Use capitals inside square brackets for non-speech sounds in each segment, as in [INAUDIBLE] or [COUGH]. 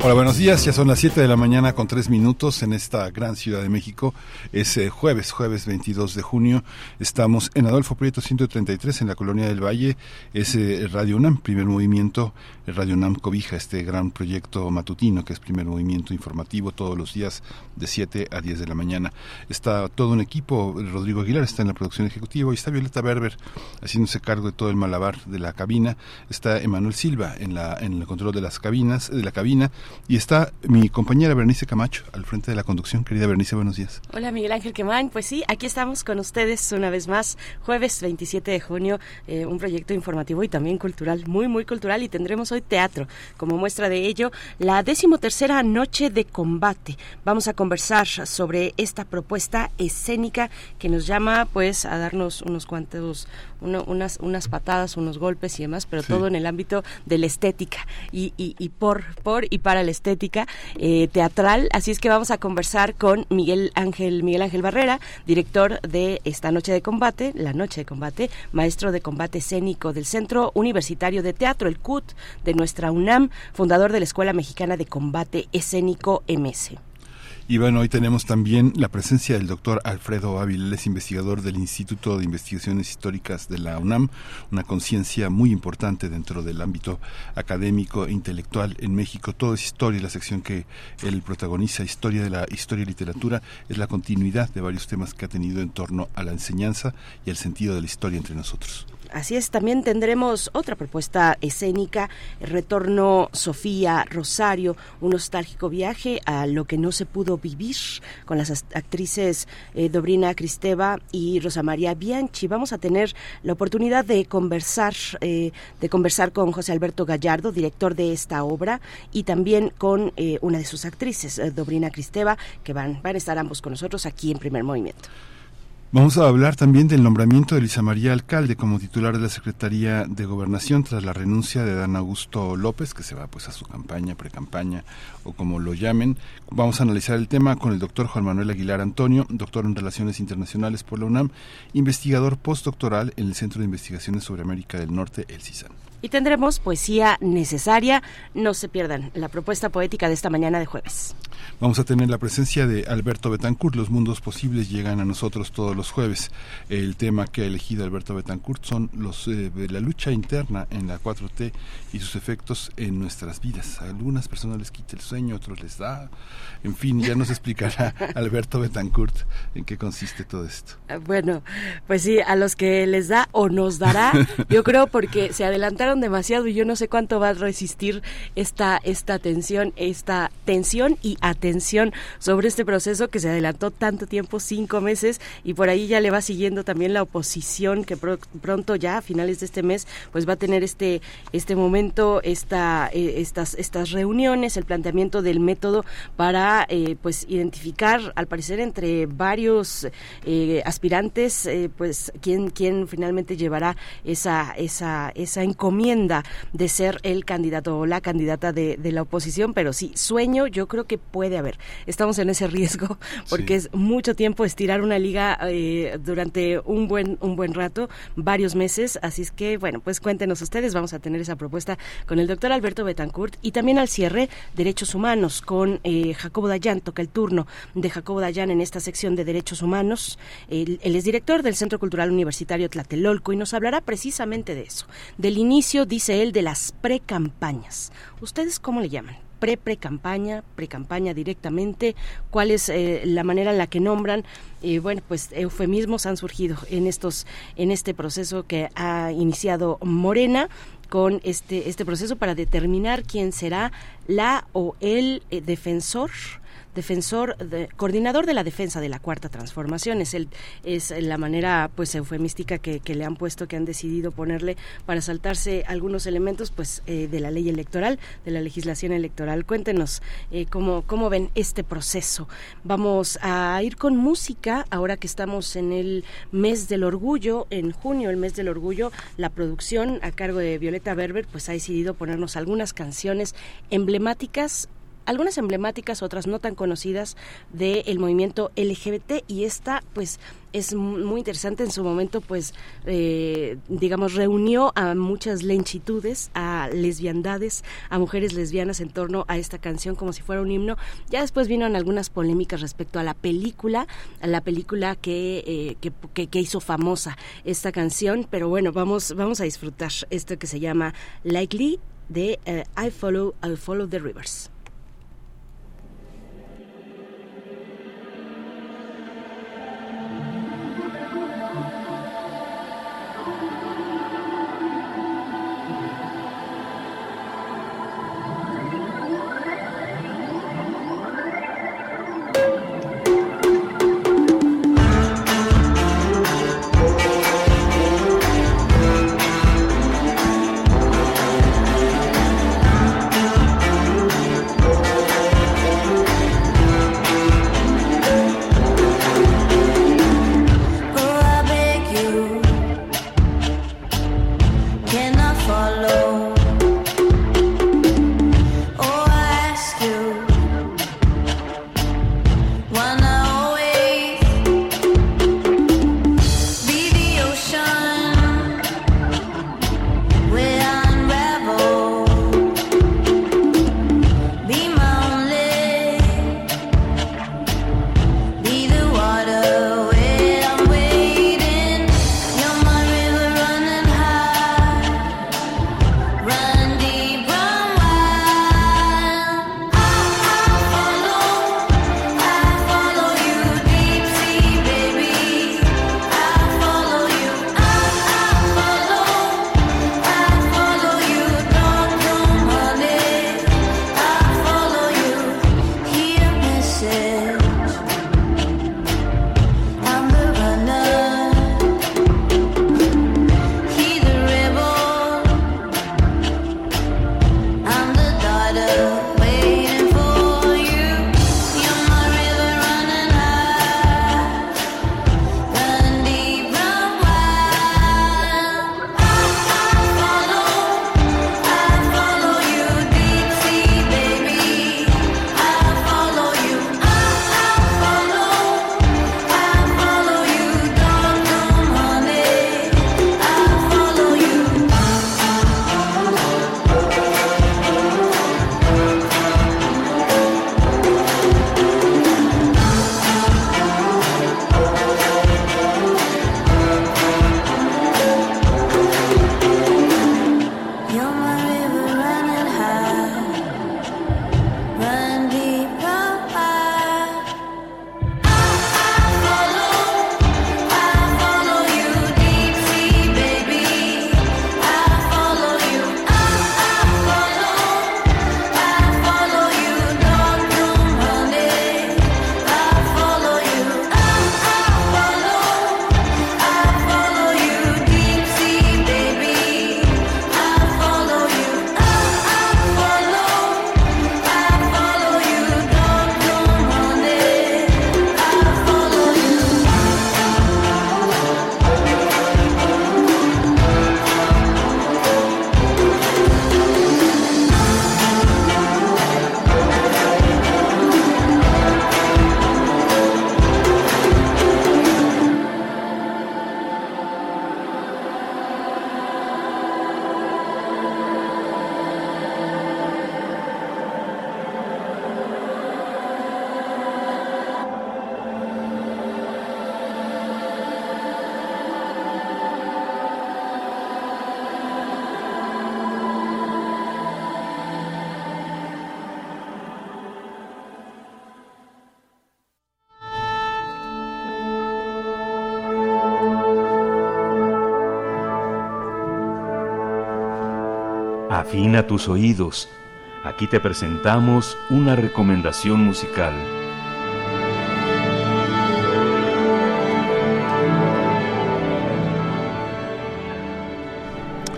Hola, buenos días. Ya son las 7 de la mañana con 3 minutos en esta gran ciudad de México. Es eh, jueves, jueves 22 de junio. Estamos en Adolfo Prieto 133 en la Colonia del Valle. Es eh, Radio UNAM, primer movimiento. Radio UNAM cobija este gran proyecto matutino que es primer movimiento informativo todos los días de 7 a 10 de la mañana. Está todo un equipo. Rodrigo Aguilar está en la producción ejecutiva y está Violeta Berber haciéndose cargo de todo el malabar de la cabina. Está Emanuel Silva en, la, en el control de las cabinas, de la cabina y está mi compañera Bernice Camacho al frente de la conducción. Querida Bernice, buenos días. Hola Miguel Ángel Quemán. Pues sí, aquí estamos con ustedes una vez más, jueves 27 de junio, eh, un proyecto informativo y también cultural, muy, muy cultural. Y tendremos hoy teatro. Como muestra de ello, la decimotercera noche de combate. Vamos a conversar sobre esta propuesta escénica que nos llama pues a darnos unos cuantos, unas, unas patadas, unos golpes y demás, pero todo en el ámbito de la estética y, y, y por, por y para la estética eh, teatral. Así es que vamos a conversar con Miguel Ángel, Miguel Ángel Barrera, director de esta noche de combate, la noche de combate, maestro de combate escénico del Centro Universitario de Teatro, el CUT de nuestra UNAM, fundador de la Escuela Mexicana de Combate Escénico MS. Y bueno, hoy tenemos también la presencia del doctor Alfredo Ávila, es investigador del Instituto de Investigaciones Históricas de la UNAM, una conciencia muy importante dentro del ámbito académico e intelectual en México. Todo es historia, la sección que él protagoniza, historia de la historia y literatura, es la continuidad de varios temas que ha tenido en torno a la enseñanza y el sentido de la historia entre nosotros. Así es, también tendremos otra propuesta escénica, Retorno Sofía Rosario, un nostálgico viaje a lo que no se pudo vivir con las actrices eh, Dobrina Cristeva y Rosa María Bianchi. Vamos a tener la oportunidad de conversar, eh, de conversar con José Alberto Gallardo, director de esta obra, y también con eh, una de sus actrices, eh, Dobrina Cristeva, que van, van a estar ambos con nosotros aquí en Primer Movimiento. Vamos a hablar también del nombramiento de Elisa María Alcalde como titular de la Secretaría de Gobernación tras la renuncia de Dan Augusto López, que se va pues a su campaña, precampaña o como lo llamen. Vamos a analizar el tema con el doctor Juan Manuel Aguilar Antonio, doctor en Relaciones Internacionales por la UNAM, investigador postdoctoral en el Centro de Investigaciones sobre América del Norte, el CISAN. Y tendremos poesía necesaria. No se pierdan la propuesta poética de esta mañana de jueves. Vamos a tener la presencia de Alberto Betancourt. Los mundos posibles llegan a nosotros todos los jueves. El tema que ha elegido Alberto Betancourt son los eh, de la lucha interna en la 4T y sus efectos en nuestras vidas. A algunas personas les quita el sueño, otros les da. En fin, ya nos explicará [LAUGHS] Alberto Betancourt en qué consiste todo esto. Bueno, pues sí, a los que les da o nos dará, [LAUGHS] yo creo porque se adelantaron demasiado y yo no sé cuánto va a resistir esta esta tensión, esta tensión y atención sobre este proceso que se adelantó tanto tiempo, cinco meses, y por ahí ya le va siguiendo también la oposición que pronto ya a finales de este mes pues va a tener este este momento, esta eh, estas estas reuniones, el planteamiento del método para eh, pues identificar al parecer entre varios eh, aspirantes pues quién quién finalmente llevará esa esa esa encomienda de ser el candidato o la candidata de, de la oposición, pero sí sueño yo creo que puede haber. Estamos en ese riesgo [LAUGHS] porque sí. es mucho tiempo estirar una liga eh, durante un buen un buen rato, varios meses, así es que bueno, pues cuéntenos ustedes, vamos a tener esa propuesta con el doctor Alberto Betancourt y también al cierre derechos humanos con eh, Jacobo Dayan, toca el turno de Jacobo Dayan en esta sección de derechos humanos. Él, él es director del Centro Cultural Universitario Tlatelolco y nos hablará precisamente de eso, del inicio, dice él, de las precampañas. ¿Ustedes cómo le llaman? pre-pre-campaña, pre-campaña directamente, cuál es eh, la manera en la que nombran, bueno, pues eufemismos han surgido en estos, en este proceso que ha iniciado Morena con este, este proceso para determinar quién será la o el eh, defensor defensor, coordinador de la defensa de la cuarta transformación. Es, el, es la manera pues eufemística que, le han puesto, que han decidido ponerle para saltarse algunos elementos pues eh, de la ley electoral, de la legislación electoral. Cuéntenos eh, cómo, cómo ven este proceso. Vamos a ir con música ahora que estamos en el mes del orgullo, en junio, el mes del orgullo, la producción a cargo de Violeta Berber pues ha decidido ponernos algunas canciones emblemáticas algunas emblemáticas, otras no tan conocidas del movimiento LGBT y esta pues es muy interesante. En su momento pues eh, digamos reunió a muchas lenchitudes a lesbiandades a mujeres lesbianas en torno a esta canción como si fuera un himno. Ya después vino algunas polémicas respecto a la película a la película que, eh, que, que, hizo famosa esta canción. Pero bueno vamos vamos a disfrutar esto que se llama Likely de eh, I Follow I Follow the Rivers tus oídos, aquí te presentamos una recomendación musical.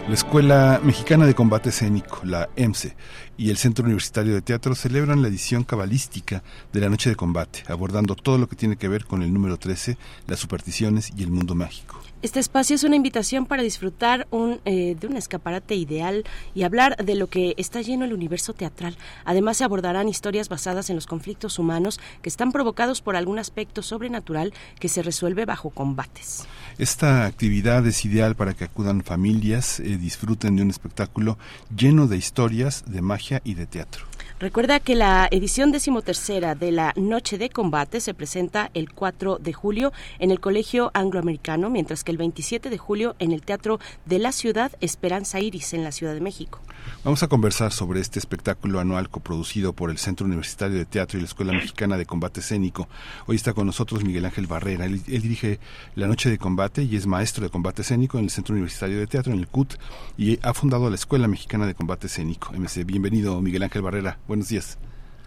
La Escuela Mexicana de Combate Escénico, la EMSE, y el Centro Universitario de Teatro celebran la edición cabalística de la Noche de Combate, abordando todo lo que tiene que ver con el número 13, las supersticiones y el mundo mágico. Este espacio es una invitación para disfrutar un, eh, de un escaparate ideal y hablar de lo que está lleno el universo teatral. Además, se abordarán historias basadas en los conflictos humanos que están provocados por algún aspecto sobrenatural que se resuelve bajo combates. Esta actividad es ideal para que acudan familias, eh, disfruten de un espectáculo lleno de historias, de magia y de teatro. Recuerda que la edición decimotercera de la Noche de Combate se presenta el 4 de julio en el Colegio Angloamericano, mientras que el 27 de julio en el Teatro de la Ciudad Esperanza Iris en la Ciudad de México. Vamos a conversar sobre este espectáculo anual coproducido por el Centro Universitario de Teatro y la Escuela Mexicana de Combate Escénico. Hoy está con nosotros Miguel Ángel Barrera. Él, él dirige la Noche de Combate y es maestro de combate escénico en el Centro Universitario de Teatro, en el CUT, y ha fundado la Escuela Mexicana de Combate Escénico. MC, bienvenido Miguel Ángel Barrera. Buenos días.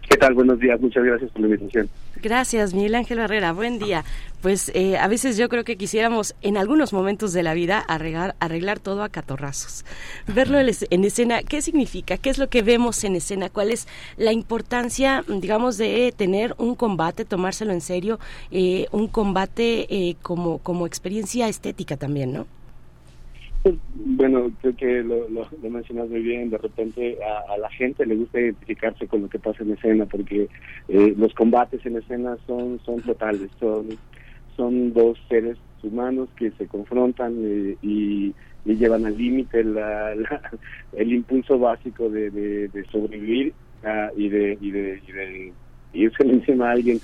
¿Qué tal? Buenos días. Muchas gracias por la invitación. Gracias, Miguel Ángel Barrera. Buen día. Pues eh, a veces yo creo que quisiéramos en algunos momentos de la vida arreglar, arreglar todo a catorrazos. Verlo en escena, ¿qué significa? ¿Qué es lo que vemos en escena? ¿Cuál es la importancia, digamos, de tener un combate, tomárselo en serio, eh, un combate eh, como, como experiencia estética también, ¿no? Bueno, creo que lo, lo, mencionas muy bien. De repente a, la gente le gusta identificarse con lo que pasa en escena, porque eh, los combates en escena son son totales. Son son dos seres humanos que se confrontan eh, y, llevan al límite el impulso básico de, de, sobrevivir ah, y de y de, y de irse [LAUGHS] encima a alguien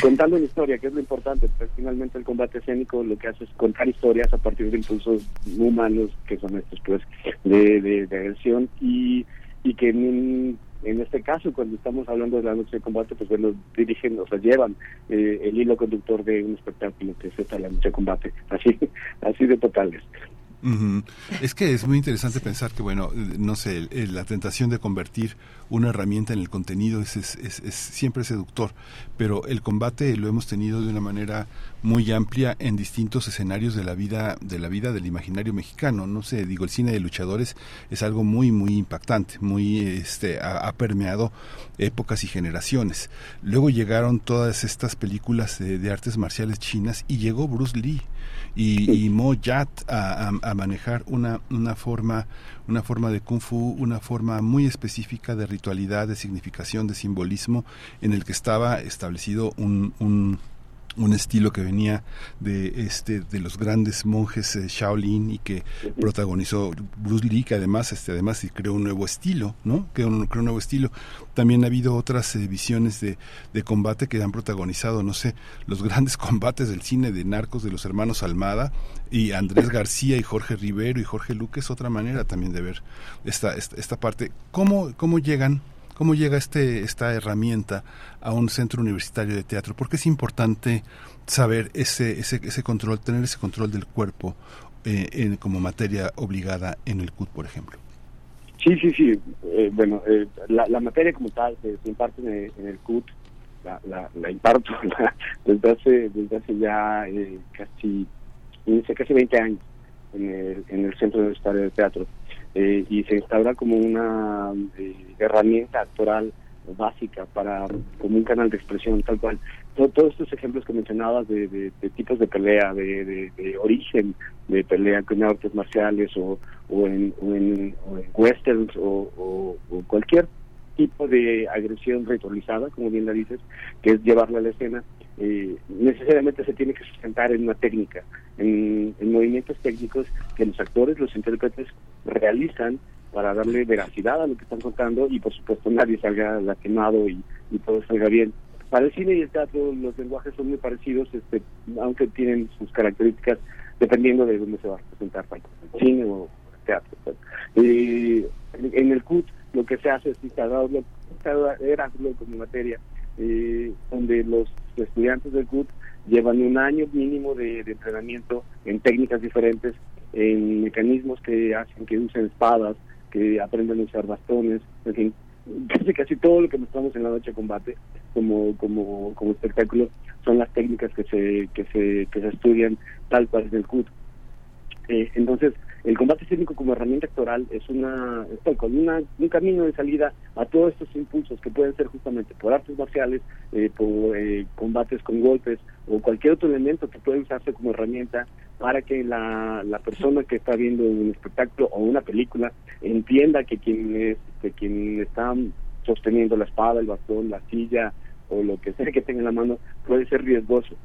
contando una historia, que es lo importante, pero finalmente el combate escénico lo que hace es contar historias a partir de impulsos humanos, que son estos, pues, de, de, agresión, y, y que en, en este caso, cuando estamos hablando de la noche de combate, pues bueno, dirigen, o sea, llevan eh, el hilo conductor de un espectáculo que es esta la noche de combate, así, [LAUGHS] así de totales. Es que es muy interesante pensar que, bueno, no sé, la tentación de convertir una herramienta en el contenido es, es, es, siempre seductor, pero el combate lo hemos tenido de una manera muy amplia en distintos escenarios de la vida de la vida del imaginario mexicano. No sé, digo, el cine de luchadores es algo muy muy impactante, muy este ha, permeado épocas y generaciones. Luego llegaron todas estas películas de artes marciales chinas y llegó Bruce Lee y, y Mo Yat a, a, manejar una, una forma una forma de kung fu, una forma muy específica de ritualidad, de significación, de simbolismo, en el que estaba establecido un, un un estilo que venía de este de los grandes monjes eh, Shaolin y que protagonizó Bruce Lee que además este además creó un nuevo estilo no creó un, creó un nuevo estilo. También ha habido otras eh, visiones de, de, combate que han protagonizado no sé los [LAUGHS] grandes combates del cine de narcos de los hermanos Almada y Andrés García y Jorge Rivero y Jorge Luque es otra manera también de ver esta esta, esta parte. Cómo cómo llegan ¿Cómo llega este, esta herramienta a un centro universitario de teatro? Porque es importante saber ese, ese, ese control, tener ese control del cuerpo eh, en, como materia obligada en el CUT, por ejemplo? Sí, sí, sí. Eh, bueno, eh, la, la, materia como tal se, imparte en el, CUT, la, la, la imparto [LAUGHS] desde, hace, desde hace ya casi, casi 20 años en el, en el Centro Universitario de Teatro. Eh, y se instaura como una eh, herramienta actoral básica para como un canal de expresión tal cual. Todos estos ejemplos que mencionabas de, tipos de pelea de, origen de pelea con artes marciales o, o, en, westerns o, cualquier tipo de agresión ritualizada como bien la dices que es llevarla a la escena eh, necesariamente se tiene que sustentar en una técnica, en, movimientos técnicos que los actores, los intérpretes realizan para darle veracidad a lo que están contando y por supuesto nadie salga lastimado y, y todo salga bien. Para el cine y el teatro los lenguajes son muy parecidos, este, aunque tienen sus características dependiendo de dónde se va a presentar, el cine o el teatro. Eh, en el CUT lo que se hace es instalarlo, instalarlo como materia eh, donde los estudiantes del CUT llevan un año mínimo de, entrenamiento en técnicas diferentes, en mecanismos que hacen que usen espadas, que aprendan a usar bastones, en fin, [LAUGHS] casi casi todo lo que mostramos en la noche de combate como como como espectáculo son las técnicas que se que se que se estudian tal cual en el CUT. Eh, entonces el combate escénico como herramienta actoral es una, una un camino de salida a todos estos impulsos que pueden ser justamente por artes marciales, eh, por eh, combates con golpes o cualquier otro elemento que puede usarse como herramienta para que la, la persona que está viendo un espectáculo o una película entienda que quien es que quien está sosteniendo la espada, el bastón, la silla o lo que sea que tenga en la mano puede ser riesgoso,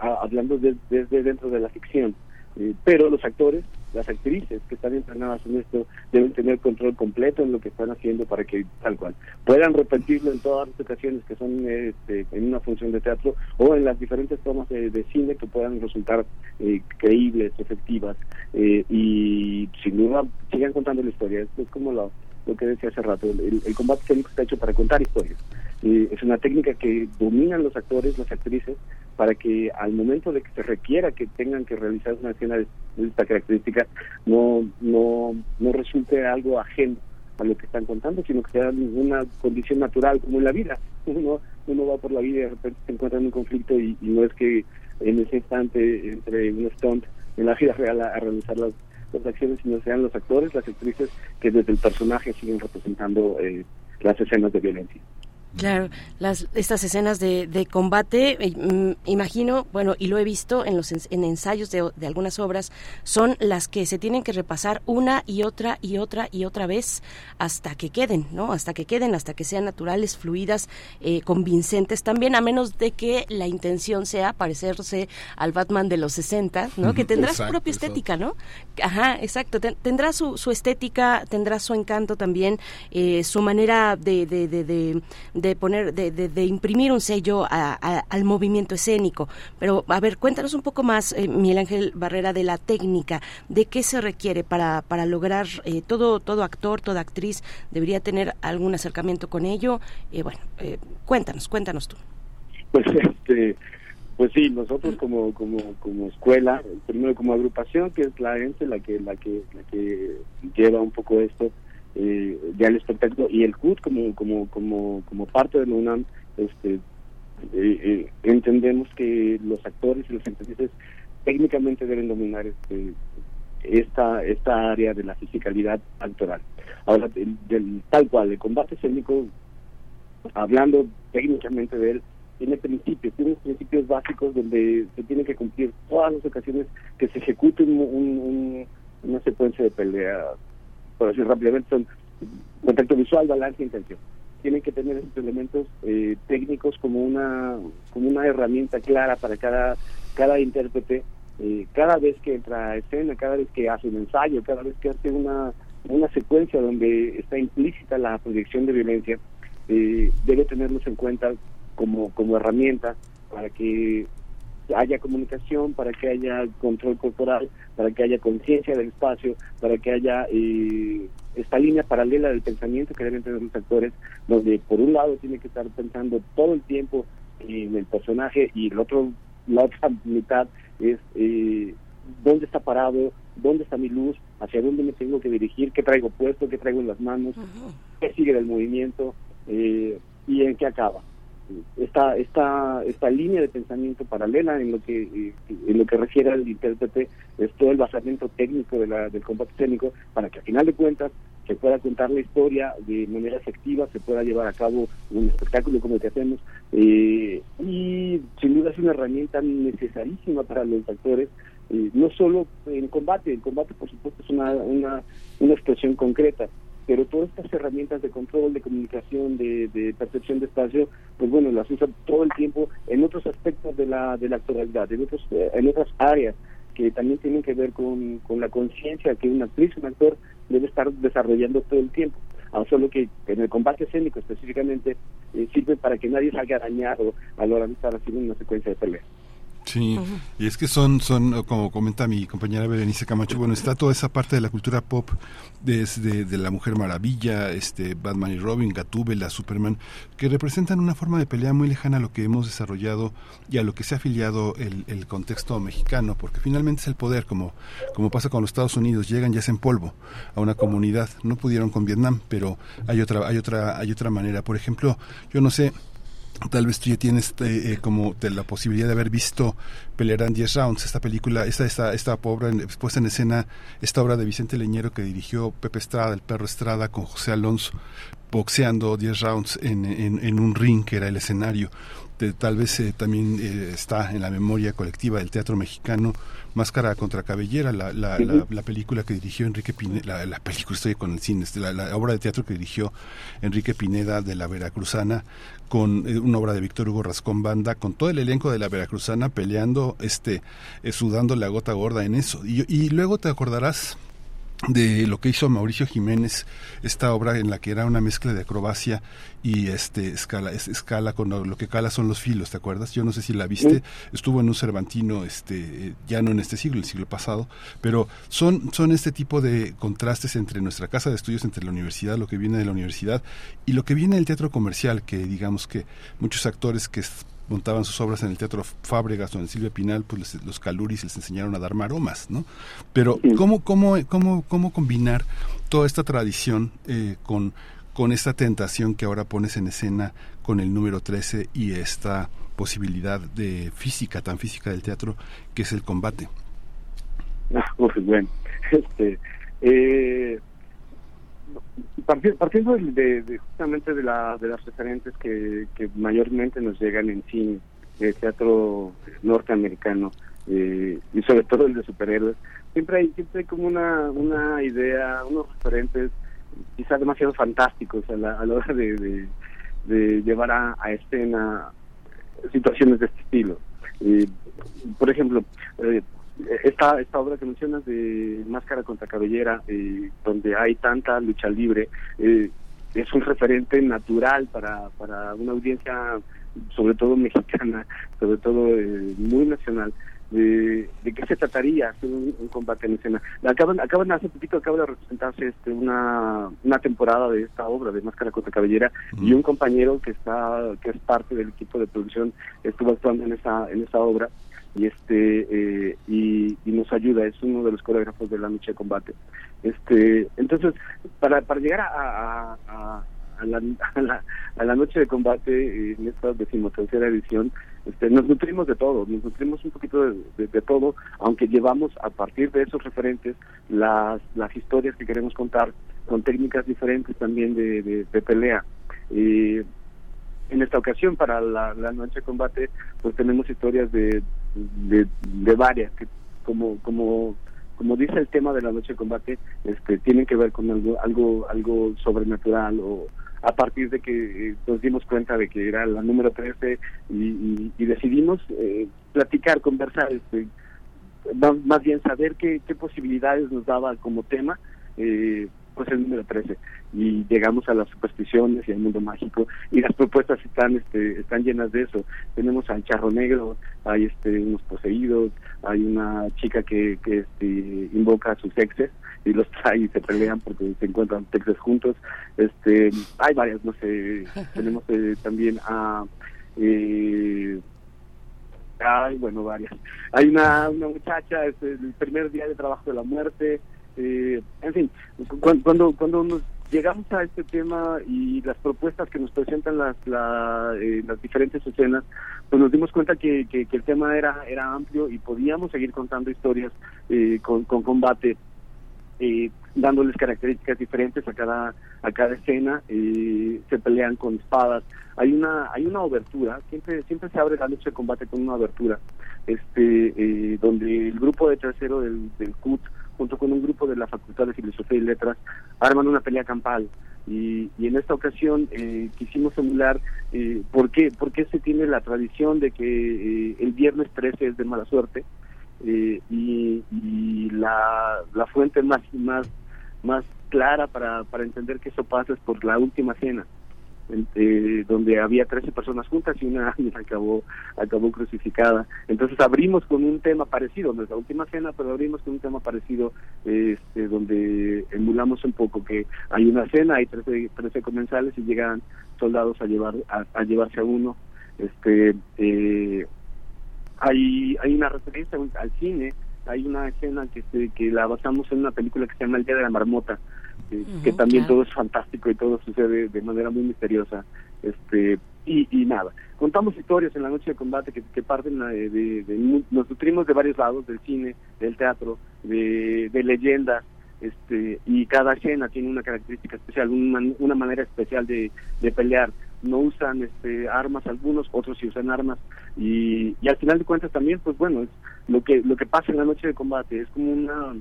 hablando desde dentro de la ficción. Eh, pero los actores las actrices que están entrenadas en esto deben tener control completo en lo que están haciendo para que tal cual puedan repetirlo en todas las ocasiones que son este, en una función de teatro o en las diferentes tomas de, cine que puedan resultar eh, creíbles, efectivas eh, y sin duda sigan contando la historia. Esto es como lo, lo que decía hace rato, el, el combate escénico está hecho para contar historias. Eh, es una técnica que dominan los actores, las actrices, para que al momento de que se requiera que tengan que realizar una escena de, esta característica, no, no, no resulte algo ajeno a lo que están contando, sino que sea una condición natural como en la vida. [LAUGHS] Uno, uno va por la vida y de repente se encuentra en un conflicto y, no es que en ese instante entre un stunt en la vida real a, realizar las, las acciones, sino sean los actores, las actrices que desde el personaje siguen representando eh, las escenas de violencia. Claro, las, estas escenas de, de combate, eh, mm, imagino, bueno, y lo he visto en los en ensayos de, de, algunas obras, son las que se tienen que repasar una y otra y otra y otra vez hasta que queden, ¿no? Hasta que queden, hasta que sean naturales, fluidas, eh, convincentes también, a menos de que la intención sea parecerse al Batman de los 60, ¿no? Que tendrá su propia estética, ¿no? Ajá, exacto, tendrá su, su estética, tendrá su encanto también, eh, su manera de, de, de de poner, de, de, imprimir un sello al movimiento escénico. Pero, a ver, cuéntanos un poco más, eh, Miguel Ángel Barrera, de la técnica, de qué se requiere para, para lograr eh, todo, todo actor, toda actriz debería tener algún acercamiento con ello. Eh, bueno, cuéntanos, cuéntanos tú. Pues, este, pues sí, nosotros como, como, como escuela, primero como agrupación, que es la ENSE la que, la que, la que lleva un poco esto, eh, ya el espectáculo y el CUT como como como como parte de la este eh, eh, entendemos que los actores y los actrices técnicamente deben dominar este esta esta área de la fisicalidad actoral. Ahora del, tal cual el combate escénico hablando técnicamente de él tiene principios, tiene principios básicos donde se tiene que cumplir todas las ocasiones que se ejecute un, una secuencia de pelea por decir rápidamente, son contacto visual, balance e intención. Tienen que tener esos elementos eh, técnicos como una como una herramienta clara para cada cada intérprete. Eh, cada vez que entra a escena, cada vez que hace un ensayo, cada vez que hace una, una secuencia donde está implícita la proyección de violencia, eh, debe tenerlos en cuenta como, como herramienta para que haya comunicación, para que haya control corporal, para que haya conciencia del espacio, para que haya eh, esta línea paralela del pensamiento que deben tener los actores, donde por un lado tiene que estar pensando todo el tiempo en el personaje y el otro, la otra [LAUGHS] mitad es eh, dónde está parado, dónde está mi luz, hacia dónde me tengo que dirigir, qué traigo puesto, qué traigo en las manos, qué sigue del movimiento eh, y en qué acaba esta esta esta línea de pensamiento paralela en lo que eh, en lo que refiere al intérprete es todo el basamento técnico de la, del combate escénico para que al final de cuentas se pueda contar la historia de manera efectiva se pueda llevar a cabo un espectáculo como el que hacemos eh, y sin duda es una herramienta necesarísima para los actores eh, no solo en combate el combate por supuesto es una una, una expresión concreta pero todas estas herramientas de control, de comunicación, de, percepción de espacio, pues bueno, las usa todo el tiempo en otros aspectos de la, de la actualidad, en, otros, eh, en otras áreas que también tienen que ver con, con la conciencia que una actriz, un actor debe estar desarrollando todo el tiempo. Ah, solo que en el combate escénico específicamente eh, sirve para que nadie salga dañado a la hora de estar haciendo una secuencia de pelea. Sí, y es que son, son, como comenta mi compañera Berenice Camacho, bueno, está toda esa parte de la cultura pop, desde de la Mujer Maravilla, este Batman y Robin, Gatúbela, Superman, que representan una forma de pelea muy lejana a lo que hemos desarrollado y a lo que se ha afiliado el, el contexto mexicano, porque finalmente es el poder, como, como pasa con los Estados Unidos, llegan ya en polvo a una comunidad, no pudieron con Vietnam, pero hay otra, hay otra, hay otra manera. Por ejemplo, yo no sé, Tal vez tú ya tienes eh, eh, como la posibilidad de haber visto Pelearán 10 Rounds, esta película, esta, esta, esta obra puesta en escena, esta obra de Vicente Leñero que dirigió Pepe Estrada, el perro Estrada, con José Alonso, boxeando 10 rounds en, en, un ring que era el escenario. Tal vez eh, también está en la memoria colectiva del teatro mexicano Máscara contra Cabellera, la, la, la, película que dirigió Enrique Pineda, la, película, estoy con el cine, este, la, obra de teatro que dirigió Enrique Pineda de la Veracruzana, con eh, una obra de Víctor Hugo Rascón Banda, con todo el elenco de la Veracruzana peleando, este, eh, sudando la gota gorda en eso. Y, y luego te acordarás de lo que hizo Mauricio Jiménez, esta obra en la que era una mezcla de acrobacia y este escala, escala con lo, que cala son los filos, ¿te acuerdas? Yo no sé si la viste, estuvo en un Cervantino, este, ya no en este siglo, el siglo pasado, pero son, son este tipo de contrastes entre nuestra casa de estudios, entre la universidad, lo que viene de la universidad y lo que viene del teatro comercial, que digamos que muchos actores que montaban sus obras en el Teatro Fábregas o en el Silvia Pinal, pues los caluris les enseñaron a dar maromas, ¿no? Pero ¿cómo, cómo, cómo, cómo combinar toda esta tradición eh, con, con esta tentación que ahora pones en escena con el número 13 y esta posibilidad de física, tan física del teatro, que es el combate? Ah, bueno, [LAUGHS] este, eh, partiendo de, justamente de, la, de las referentes que, mayormente nos llegan en cine, de teatro norteamericano eh, y sobre todo el de superhéroes, siempre hay siempre hay como una, una idea, unos referentes quizás demasiado fantásticos a la, hora de, de, llevar a, escena situaciones de este estilo. Eh, por ejemplo, eh, esta, esta obra que mencionas de Máscara contra Cabellera, eh, donde hay tanta lucha libre, eh, es un referente natural para, para una audiencia, sobre todo mexicana, [LAUGHS] sobre todo eh, muy nacional. De, de, qué se trataría hacer un, combate en escena. Acaban, acaban hace poquito acaba de representarse este una, una temporada de esta obra de Máscara contra Cabellera y un compañero que está que es parte del equipo de producción estuvo actuando en esa en esa obra y este eh, y, nos ayuda es uno de los coreógrafos de la noche de combate. Este entonces para para llegar a, a, [LAUGHS] a, la, a, la, noche de combate eh, en esta decimotercera edición este, nos nutrimos de todo nos nutrimos un poquito de, todo aunque llevamos a partir de esos referentes las las historias que queremos contar con técnicas diferentes también de, de, de pelea. Eh, en esta ocasión para la, noche de combate pues tenemos historias de, de, varias que como como como dice el tema de la noche de combate este tienen que ver con algo algo algo sobrenatural o a partir de que eh, nos dimos cuenta de que era la número 13 y, y, decidimos eh, platicar conversar este más, bien saber qué, qué posibilidades nos daba como tema eh, pues el número 13 y llegamos a las supersticiones y al mundo mágico y las propuestas están este están llenas de eso. Tenemos al charro negro hay este unos poseídos hay una chica que, que este, invoca a sus exes y los trae y se pelean porque se encuentran exes juntos. Este hay varias no sé [LAUGHS] tenemos eh, también a eh, hay bueno varias. Hay una una muchacha es el primer día de trabajo de la muerte eh, en fin, cuando, cuando nos llegamos a este tema y las propuestas que nos presentan las, eh, las diferentes escenas, pues nos dimos cuenta que, que, el tema era, era amplio y podíamos seguir contando historias eh, con, con combate. Eh, dándoles características diferentes a cada a cada escena eh, se pelean con espadas hay una hay una obertura siempre siempre se abre la noche de combate con una obertura este eh, donde el grupo de tercero del, del CUT junto con un grupo de la Facultad de Filosofía y Letras, arman una pelea campal. Y, en esta ocasión eh, quisimos emular eh, por, qué, por qué se tiene la tradición de que eh, el viernes 13 es de mala suerte eh, y, la, la fuente más, más, más clara para, para entender que eso pasa es por la última cena. Donde había 13 personas juntas y una [LAUGHS] acabó acabó crucificada. Entonces abrimos con un tema parecido, nuestra última cena, pero abrimos con un tema parecido, este, donde emulamos un poco que hay una cena, hay 13, 13 comensales y llegan soldados a llevar a, llevarse a uno. Este, eh, hay hay una referencia al cine, hay una escena que que la basamos en una película que se llama El día de la marmota que también todo es fantástico y todo sucede de manera muy misteriosa. Este y, y nada, contamos historias en la noche de combate que, que parten de, de, nos nutrimos de varios lados, del cine, del teatro, de, de leyendas, este y cada escena tiene una característica especial, una, una manera especial de, de pelear. No usan este armas algunos, otros sí usan armas y, y al final de cuentas también, pues bueno, es lo que lo que pasa en la noche de combate es como una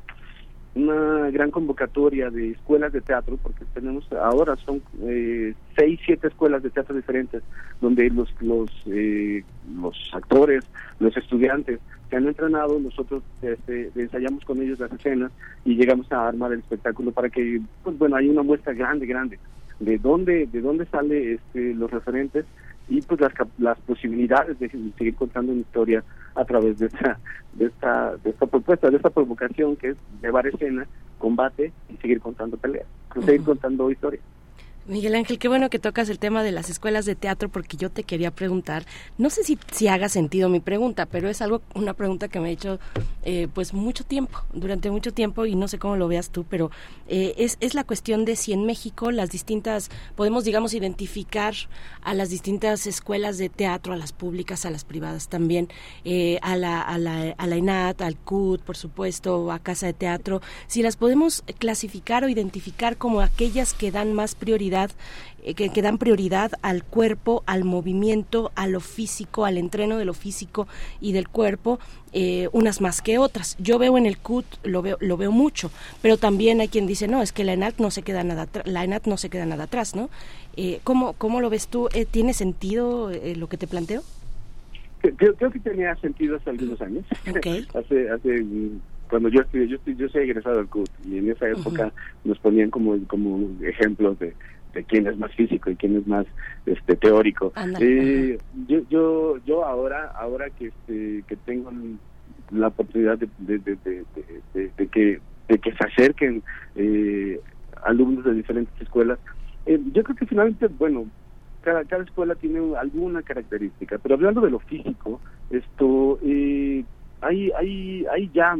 una gran convocatoria de escuelas de teatro, porque tenemos ahora son eh, seis, siete escuelas de teatro diferentes, donde los los eh, los actores, los estudiantes se han entrenado, nosotros este, ensayamos con ellos las escenas y llegamos a armar el espectáculo para que, pues bueno, hay una muestra grande, grande de dónde de dónde sale este, los referentes y pues las, las posibilidades de seguir contando una historia a través de esta, de esta, de esta propuesta, de esta provocación que es llevar escena, combate y seguir contando peleas, seguir contando historias. Miguel Ángel, qué bueno que tocas el tema de las escuelas de teatro porque yo te quería preguntar, no sé si, si haga sentido mi pregunta, pero es algo, una pregunta que me he hecho eh, pues mucho tiempo, durante mucho tiempo y no sé cómo lo veas tú, pero eh, es, es la cuestión de si en México las distintas, podemos digamos identificar a las distintas escuelas de teatro, a las públicas, a las privadas también, eh, a, la, a, la, a la INAT, al CUT, por supuesto, a Casa de Teatro, si las podemos clasificar o identificar como aquellas que dan más prioridad eh, que, dan prioridad al cuerpo, al movimiento, a lo físico, al entreno de lo físico y del cuerpo, eh, unas más que otras. Yo veo en el CUT, lo veo, lo veo mucho, pero también hay quien dice, no, es que la ENAT no se queda nada, la ENAT no se queda nada atrás, ¿no? Eh, ¿cómo, ¿Cómo lo ves tú? Eh, ¿Tiene sentido lo que te planteo? Creo, creo, que tenía sentido hace algunos años. [LAUGHS] hace, hace cuando yo estudié, yo, yo soy egresado del CUT y en esa época nos ponían como, como ejemplos de, de quién es más físico y quién es más este teórico. Eh, yo yo yo ahora ahora que este que tengo la oportunidad de, de, de, que de que se acerquen eh, alumnos de diferentes escuelas eh, yo creo que finalmente bueno cada cada escuela tiene alguna característica pero hablando de lo físico esto eh, hay hay hay ya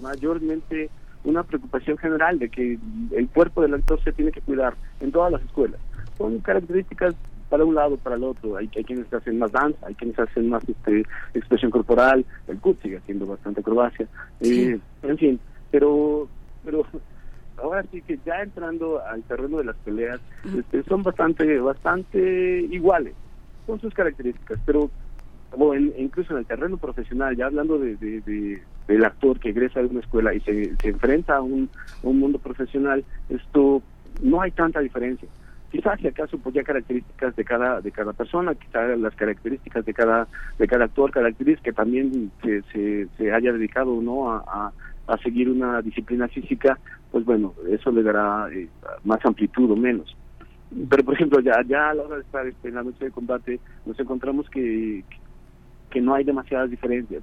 mayormente una preocupación general de que el cuerpo del actor se tiene que cuidar en todas las escuelas. Son características para un lado, para el otro. Hay, hay quienes hacen más danza, hay quienes hacen más este, expresión corporal, el CUT sigue haciendo bastante acrobacia, eh, en fin, pero, pero [LAUGHS] ahora sí que ya entrando al terreno de las peleas, este, son bastante, bastante iguales, con sus características, pero incluso en el terreno profesional, ya hablando de, de, del actor que egresa de una escuela y se, se enfrenta a un, un mundo profesional, esto no hay tanta diferencia. Quizás si acaso pues ya características de cada de cada persona, quizás las características de cada de cada actor, características que también se, se, haya dedicado no a, a, seguir una disciplina física, pues bueno, eso le dará eh, más amplitud o menos pero por ejemplo ya ya a la hora de estar este, en la noche de combate nos encontramos que, que no hay demasiadas diferencias.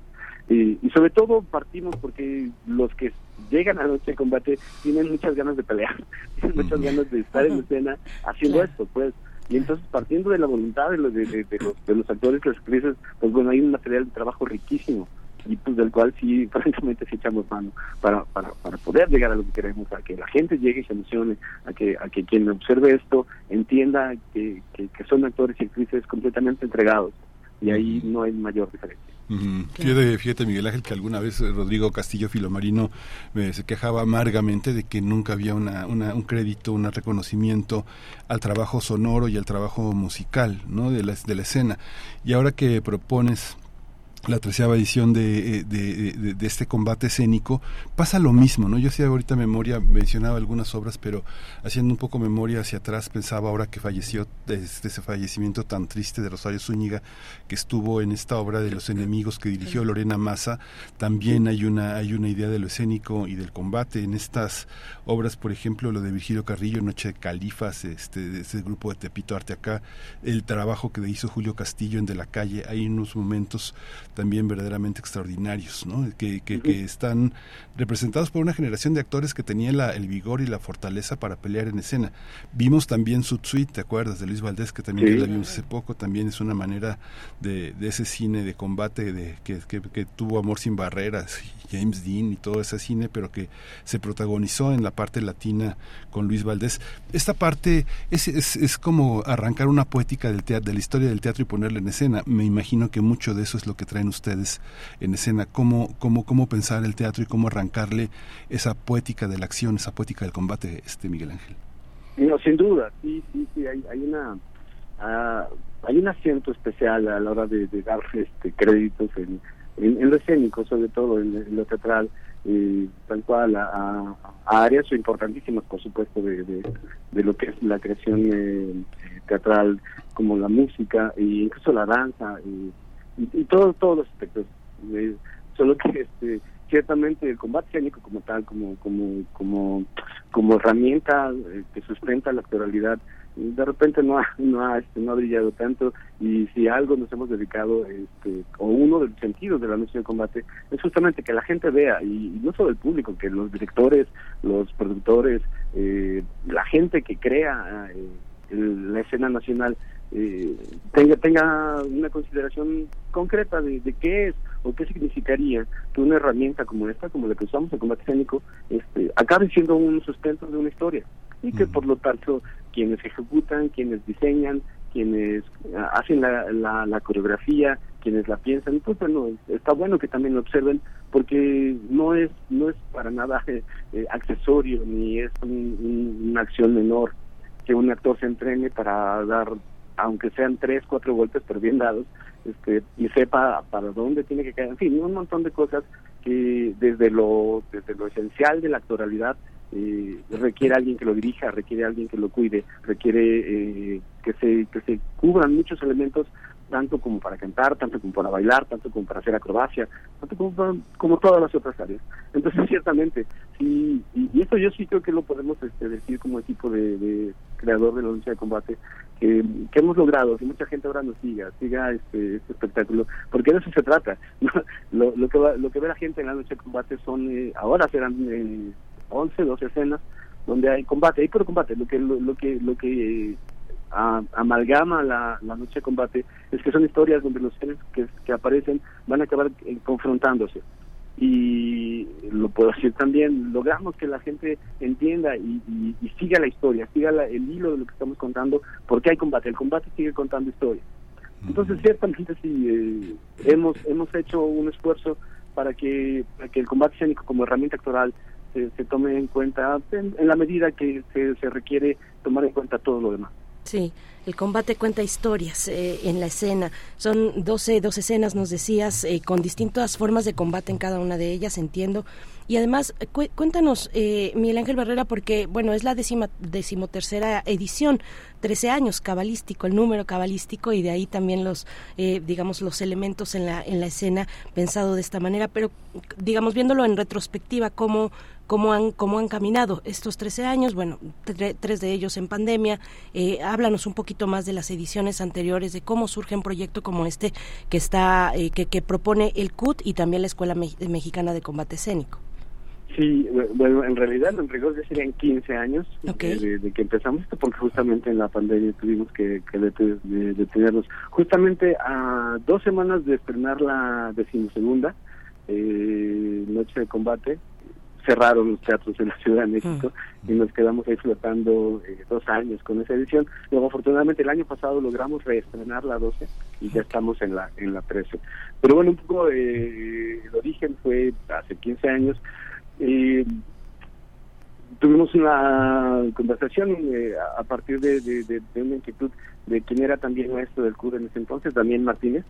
y sobre todo partimos porque los que llegan a la noche de combate tienen muchas ganas de pelear, [LAUGHS] tienen muchas ganas de estar en escena haciendo esto, pues. Y entonces, partiendo de la voluntad de los, de, los, de los actores y las actrices, pues bueno, hay un material de trabajo riquísimo y pues del cual sí, [LAUGHS] francamente, sí echamos mano para, para, para poder llegar a lo que queremos, a que la gente llegue y se emocione, a que, a que quien observe esto entienda que, que son actores y actrices completamente entregados y ahí no hay mayor diferencia. fíjate, Miguel Ángel, que alguna vez eh, Rodrigo Castillo Filomarino me se quejaba amargamente de que nunca había una, un crédito, un reconocimiento al trabajo sonoro y al trabajo musical ¿no? de, la, de la escena. Y ahora que propones la treceava edición de, de, de, este combate escénico, pasa lo mismo, ¿no? Yo hacía ahorita memoria, mencionaba algunas obras, pero haciendo un poco memoria hacia atrás, pensaba ahora que falleció, desde ese fallecimiento tan triste de Rosario Zúñiga, que estuvo en esta obra de los enemigos que dirigió Lorena Massa, también hay una, hay una idea de lo escénico y del combate en estas obras, por ejemplo, lo de Virgilio Carrillo, Noche de Califas, este, de ese grupo de Tepito Arte acá, el trabajo que hizo Julio Castillo en De la Calle, hay unos momentos también verdaderamente extraordinarios, ¿no? que, que, están representados por una generación de actores que tenía la, el vigor y la fortaleza para pelear en escena. Vimos también su tweet, ¿te acuerdas? De Luis Valdés, que también la vimos hace poco, también es una manera de, de ese cine de combate de, que, que, tuvo Amor sin Barreras, James Dean y todo ese cine, pero que se protagonizó en la parte latina con Luis Valdés. Esta parte es, es, es como arrancar una poética del teatro, de la historia del teatro y ponerla en escena. Me imagino que mucho de eso es lo que traen ustedes en escena, cómo, cómo, cómo pensar el teatro y cómo arrancarle esa poética de la acción, esa poética del combate, este Miguel Ángel. No, sin duda, sí, sí, sí, hay, hay una ah, hay un asiento especial a la hora de, dar este créditos en, en, lo escénico, sobre todo en, lo teatral, eh, tal cual, a, áreas importantísimas, por supuesto, de, de, lo que es la creación eh, teatral, como la música e incluso la danza. Y y, todos todos los aspectos solo que este ciertamente el combate escénico como tal como como como como herramienta eh, que sustenta la actualidad de repente no ha no ha este, no ha brillado tanto. Y si algo nos hemos dedicado este o uno de los sentidos de la noche de combate es justamente que la gente vea y, no solo el público que los directores los productores eh, la gente que crea eh, la escena nacional eh, tenga tenga una consideración concreta de, qué es o qué significaría que una herramienta como esta, como la que usamos en combate escénico, este, acabe siendo un sustento de una historia. Y que por lo tanto quienes ejecutan, quienes diseñan, quienes ah, hacen la, la, coreografía, quienes la piensan, pues bueno, está bueno que también lo observen porque no es no es para nada [LAUGHS] eh, accesorio ni es una acción menor que un actor se entrene para dar aunque sean tres, cuatro golpes, pero bien dados, este, y sepa para dónde tiene que caer, en fin, un montón de cosas que desde lo, desde lo esencial de la actoralidad eh, requiere alguien que lo dirija, requiere alguien que lo cuide, requiere eh, que se que se cubran muchos elementos tanto como para cantar, tanto como para bailar, tanto como para hacer acrobacia, tanto como, como todas las otras áreas. Entonces, [LAUGHS] ciertamente, sí, y, esto yo sí creo que lo podemos este, decir como equipo de, creador de la lucha de combate, que, hemos logrado, que mucha gente ahora nos siga, siga este, este espectáculo, porque de eso se trata. [LAUGHS] lo, lo, que lo que ve la gente en la lucha de combate son, eh, ahora serán eh, 11, 12 escenas donde hay combate, hay puro combate, lo que lo, que lo que amalgama la, la noche de combate es que son historias donde los seres que, aparecen van a acabar eh, confrontándose y lo puedo decir también, logramos que la gente entienda y, siga la historia, siga el hilo de lo que estamos contando, porque hay combate, el combate sigue contando historia. Entonces, ciertamente sí, eh, hemos, hemos hecho un esfuerzo para que, para que el combate escénico como herramienta actoral se, se tome en cuenta en, la medida que se, se requiere tomar en cuenta todo lo demás. Sí, el combate cuenta historias eh, en la escena. Son 12, 12 escenas, nos decías, eh, con distintas formas de combate en cada una de ellas, entiendo. Y además, cuéntanos, eh, Miguel Ángel Barrera, porque, bueno, es la décima, decimotercera edición, 13 años cabalístico, el número cabalístico, y de ahí también los, eh, digamos, los elementos en la, en la escena pensado de esta manera, pero, digamos, viéndolo en retrospectiva, ¿cómo, cómo han, cómo han caminado estos 13 años, bueno, tres de ellos en pandemia. Eh, háblanos un poquito más de las ediciones anteriores, de cómo surge un proyecto como este que está, eh, que, que propone el CUT y también la Escuela Mexicana de Combate Escénico. Sí, bueno, en realidad en rigor ya serían 15 años de, que empezamos esto, porque justamente en la pandemia tuvimos que, detenernos. Justamente a dos semanas de estrenar la decimosegunda eh, Noche de Combate, cerraron los teatros en la [LAUGHS] Ciudad de México mm. y nos quedamos ahí flotando eh, dos años con esa edición. Luego, afortunadamente, el año pasado logramos reestrenar la 12 y ya estamos en la en la 13. Pero bueno, un poco eh, el origen fue hace 15 años eh, tuvimos una conversación eh, a partir de, de, una inquietud de quien era también maestro del CUR en ese entonces, Damián Martínez,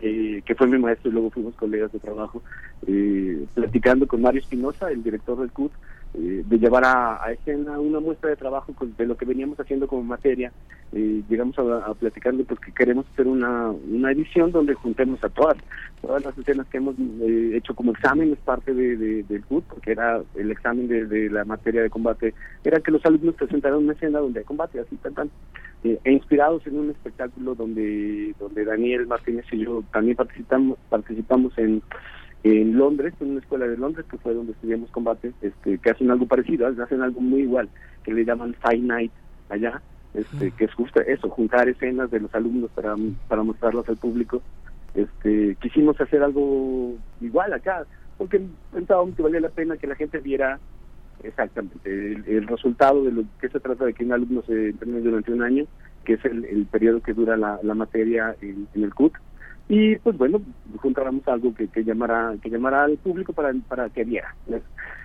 eh, que fue mi maestro y luego fuimos colegas de trabajo, eh, platicando con Mario Espinosa, el director del CUT, eh, de llevar a, escena una muestra de trabajo de lo que veníamos haciendo como materia. Eh, llegamos a, a platicando porque queremos hacer una, una edición donde juntemos a todas, todas las escenas que hemos eh, hecho como examen, es parte de, de, del CUT, porque era el examen de, de, la materia de combate, era que los alumnos presentaran una escena donde hay combate, así tan tan. Eh, e inspirados en un espectáculo donde donde Daniel Martínez y yo también participamos participamos en en Londres, en una escuela de Londres, que fue donde estudiamos combate, este, que hacen algo parecido, hacen algo muy igual, que le llaman Fight Night allá, este, que es justo eso, juntar escenas de los alumnos para, para mostrarlas al público. Este, quisimos hacer algo igual acá, porque pensábamos que valía la pena que la gente viera exactamente el, resultado de lo que se trata de que un alumno se entrene durante un año, que es el, el periodo que dura la, la materia en, en el CUT, y pues bueno juntáramos algo que, que llamara que llamara al público para para que viera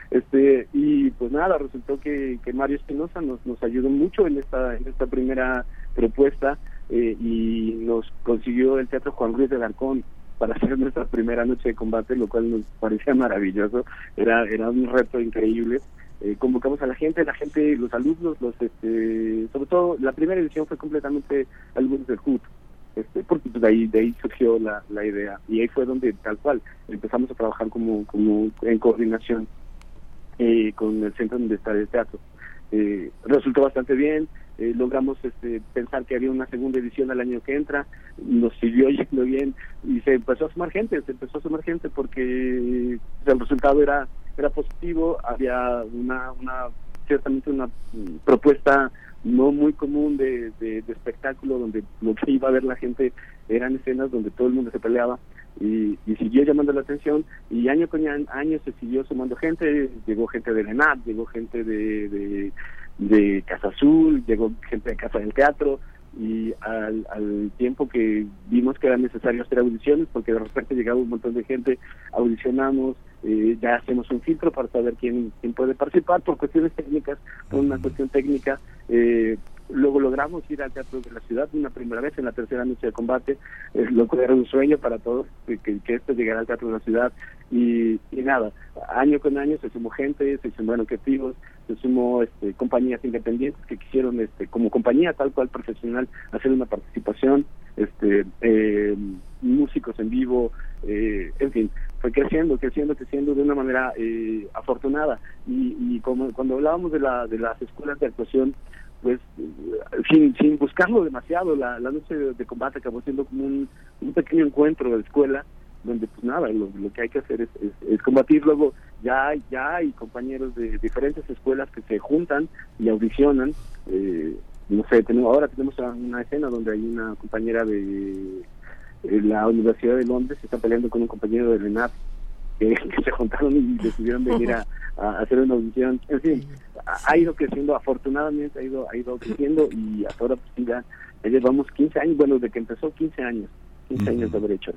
este y pues nada resultó que, que Mario Espinosa nos nos ayudó mucho en esta en esta primera propuesta eh, y nos consiguió el teatro Juan Ruiz de Alarcón para hacer [LAUGHS] nuestra primera noche de combate lo cual nos parecía maravilloso. Era era un reto increíble. Eh, convocamos a la gente, la gente, los alumnos, los este, sobre todo la primera edición fue completamente alumnos del HUT, este, porque pues, de ahí de ahí surgió la, la idea. Y ahí fue donde tal cual empezamos a trabajar como como en coordinación eh, con el centro donde está el teatro. Eh, resultó bastante bien eh, logramos este, pensar que había una segunda edición al año que entra nos siguió [LAUGHS] yendo bien y se empezó a sumar gente se empezó a sumar gente porque el resultado era era positivo había una una ciertamente una propuesta no muy común de, de, espectáculo donde lo que iba a ver la gente eran escenas donde todo el mundo se peleaba y, y siguió llamando la atención y año con año se siguió sumando gente, llegó gente de Renat, llegó gente de, de, de Casa Azul, llegó gente de Casa del Teatro, y al, al tiempo que vimos que era necesario hacer audiciones, porque de repente llegaba un montón de gente, audicionamos, eh, ya hacemos un filtro para saber quién, quién puede participar por cuestiones técnicas, por una cuestión técnica. Eh, luego logramos ir al Teatro de la Ciudad una primera vez en la tercera noche de combate, es lo que era un sueño para todos, que, que esto llegara al Teatro de la Ciudad y, y nada, año con año se sumó gente, se sumaron objetivos, se sumó este, compañías independientes que quisieron este, como compañía tal cual profesional hacer una participación, este eh, músicos en vivo, eh, en fin, fue creciendo, creciendo, creciendo de una manera eh, afortunada y, y como cuando hablábamos de la de las escuelas de actuación pues sin, sin buscarlo demasiado, la, la noche de, combate acabó siendo como un, pequeño encuentro de escuela donde pues nada, lo, lo que hay que hacer es, es, combatir. Luego ya, ya hay compañeros de diferentes escuelas que se juntan y audicionan. Eh, no sé, tenemos, ahora tenemos una escena donde hay una compañera de, la Universidad de Londres que está peleando con un compañero de RENAP [LAUGHS] que, se juntaron y decidieron venir a, hacer una audición. En fin, ha, ido creciendo, afortunadamente ha ido ha ido creciendo y hasta ahora pues ya, ya llevamos 15 años, bueno, desde que empezó 15 años 15 años de haber hecho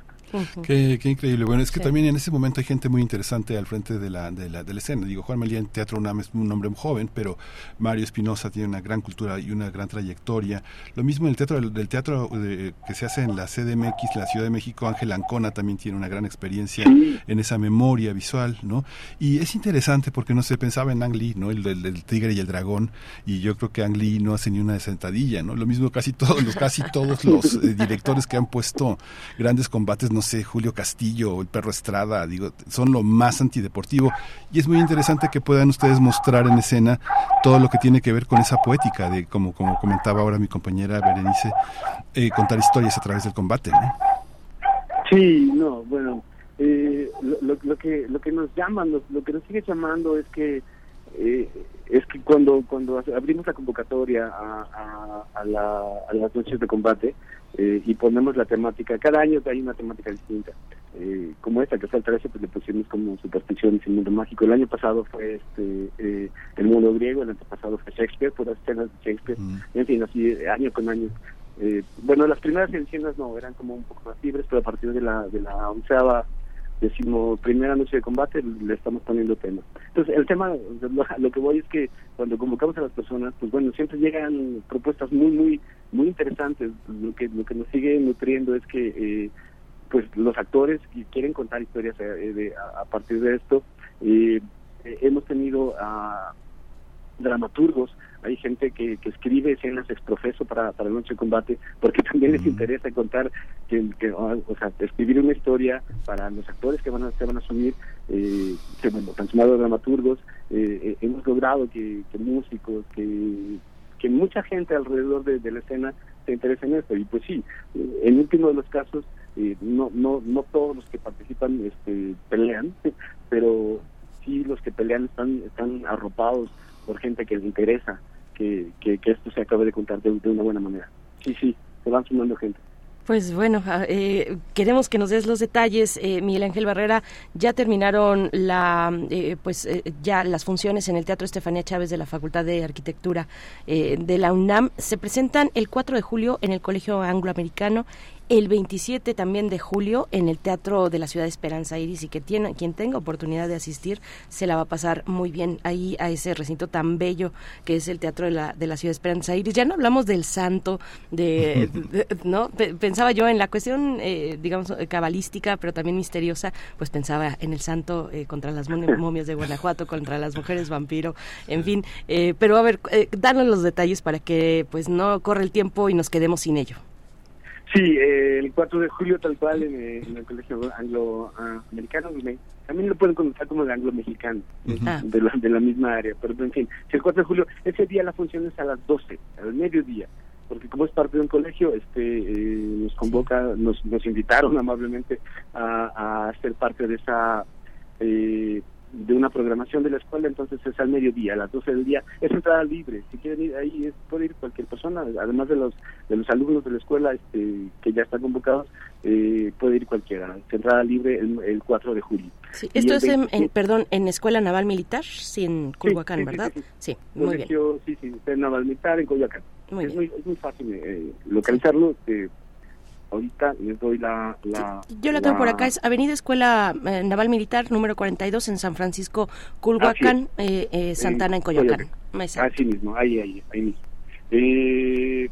qué, increíble. Bueno, es que también en ese momento hay gente muy interesante al frente de la, de la, de la escena. Digo, Juan Melía en Teatro UNAM es un hombre joven, pero Mario Espinosa tiene una gran cultura y una gran trayectoria. Lo mismo en el teatro del, teatro que se hace en la CDMX, la Ciudad de México, Ángel Ancona también tiene una gran experiencia en esa memoria visual, ¿no? Y es interesante porque no se pensaba en Ang Lee, ¿no? El del, tigre y el dragón, y yo creo que Ang Lee no hace ni una sentadilla, ¿no? Lo mismo casi todos los, casi todos los eh, directores que han puesto grandes combates, no sé, Julio Castillo o el Perro Estrada, digo, son lo más antideportivo y es muy interesante que puedan ustedes mostrar en escena todo lo que tiene que ver con esa poética de como como comentaba ahora mi compañera Berenice, eh, contar historias a través del combate, ¿no? Sí, no, bueno, eh, lo, lo, que lo que nos llaman, lo, que nos sigue llamando es que eh, es que cuando cuando abrimos la convocatoria a, a, la, a las noches de combate eh, y ponemos la temática, cada año hay una temática distinta. Eh, como esta que está el 13, pues le pusimos como supersticiones y mundo mágico. El año pasado fue este eh, el mundo griego, el año pasado fue Shakespeare, puras escenas de Shakespeare, mm. en fin, así año con año. Eh, bueno, las primeras ediciones no, eran como un poco más libres, pero a partir de la, de la onceava decimos primera noche de combate le estamos poniendo tema. Entonces el tema, lo, que voy es que cuando convocamos a las personas, pues bueno, siempre llegan propuestas muy, muy, muy interesantes. Lo que, lo que nos sigue nutriendo es que eh, pues los actores que quieren contar historias de, a, partir de esto. hemos tenido a dramaturgos hay gente que, que escribe escenas exprofeso para, para Noche de Combate, porque también les interesa contar, que, ah, o sea, escribir una historia para los actores que van a, se van a asumir, eh, que bueno, han sumado dramaturgos, eh, eh, hemos logrado que, músicos, que, que mucha gente alrededor de, la escena se interese en esto, y pues sí, en último de los casos, no, no, no todos los que participan este, pelean, [LAUGHS] pero sí los que pelean están, están arropados por gente que les interesa que, que, esto se acabe de contar de, una buena manera. Sí, sí, se van sumando gente. Pues bueno, eh, queremos que nos des los detalles, eh, Miguel Ángel Barrera. Ya terminaron la, eh, pues eh, ya las funciones en el Teatro Estefanía Chávez de la Facultad de Arquitectura de la UNAM. Se presentan el 4 de julio en el Colegio Angloamericano el 27 también de julio en el Teatro de la Ciudad de Esperanza Iris y que tiene, quien tenga oportunidad de asistir se la va a pasar muy bien ahí a ese recinto tan bello que es el Teatro de la, de la Ciudad de Esperanza Iris. Ya no hablamos del santo, de, [LAUGHS] ¿no? pensaba yo en la cuestión, eh, digamos, cabalística, pero también misteriosa, pues pensaba en el santo eh, contra las [LAUGHS] momias de Guanajuato, contra las mujeres vampiro, en fin. Eh, pero a ver, danos los detalles para que pues no corre el tiempo y nos quedemos sin ello. Sí, eh, el 4 de julio tal cual en, el Colegio Anglo-Americano, también lo pueden conocer como el anglo-mexicano, ah. de, la, de la misma área, pero en fin, el 4 de julio, ese día la función es a las 12, al mediodía, porque como es parte de un colegio, este eh, nos convoca, nos, nos invitaron amablemente a, a ser parte de esa... Eh, de una programación de la escuela, entonces es al mediodía, a las 12 del día, es entrada libre, si quieren ir ahí es, puede ir cualquier persona, además de los de los alumnos de la escuela este, que ya están convocados, eh, puede ir cualquiera, es entrada libre el, 4 de julio. esto es, en, perdón, en Escuela Naval Militar, sí, en Culhuacán, ¿verdad? Sí, muy bien. Sí, sí, en Naval Militar, en Culhuacán. es, Muy, es muy fácil eh, localizarlo, eh, ahorita les doy la... Yo la tengo por acá, es Avenida Escuela eh, Naval Militar número 42 en San Francisco, Culhuacán, eh, eh, Santana, en Coyoacán. Así mismo, ahí, ahí, ahí mismo. Eh,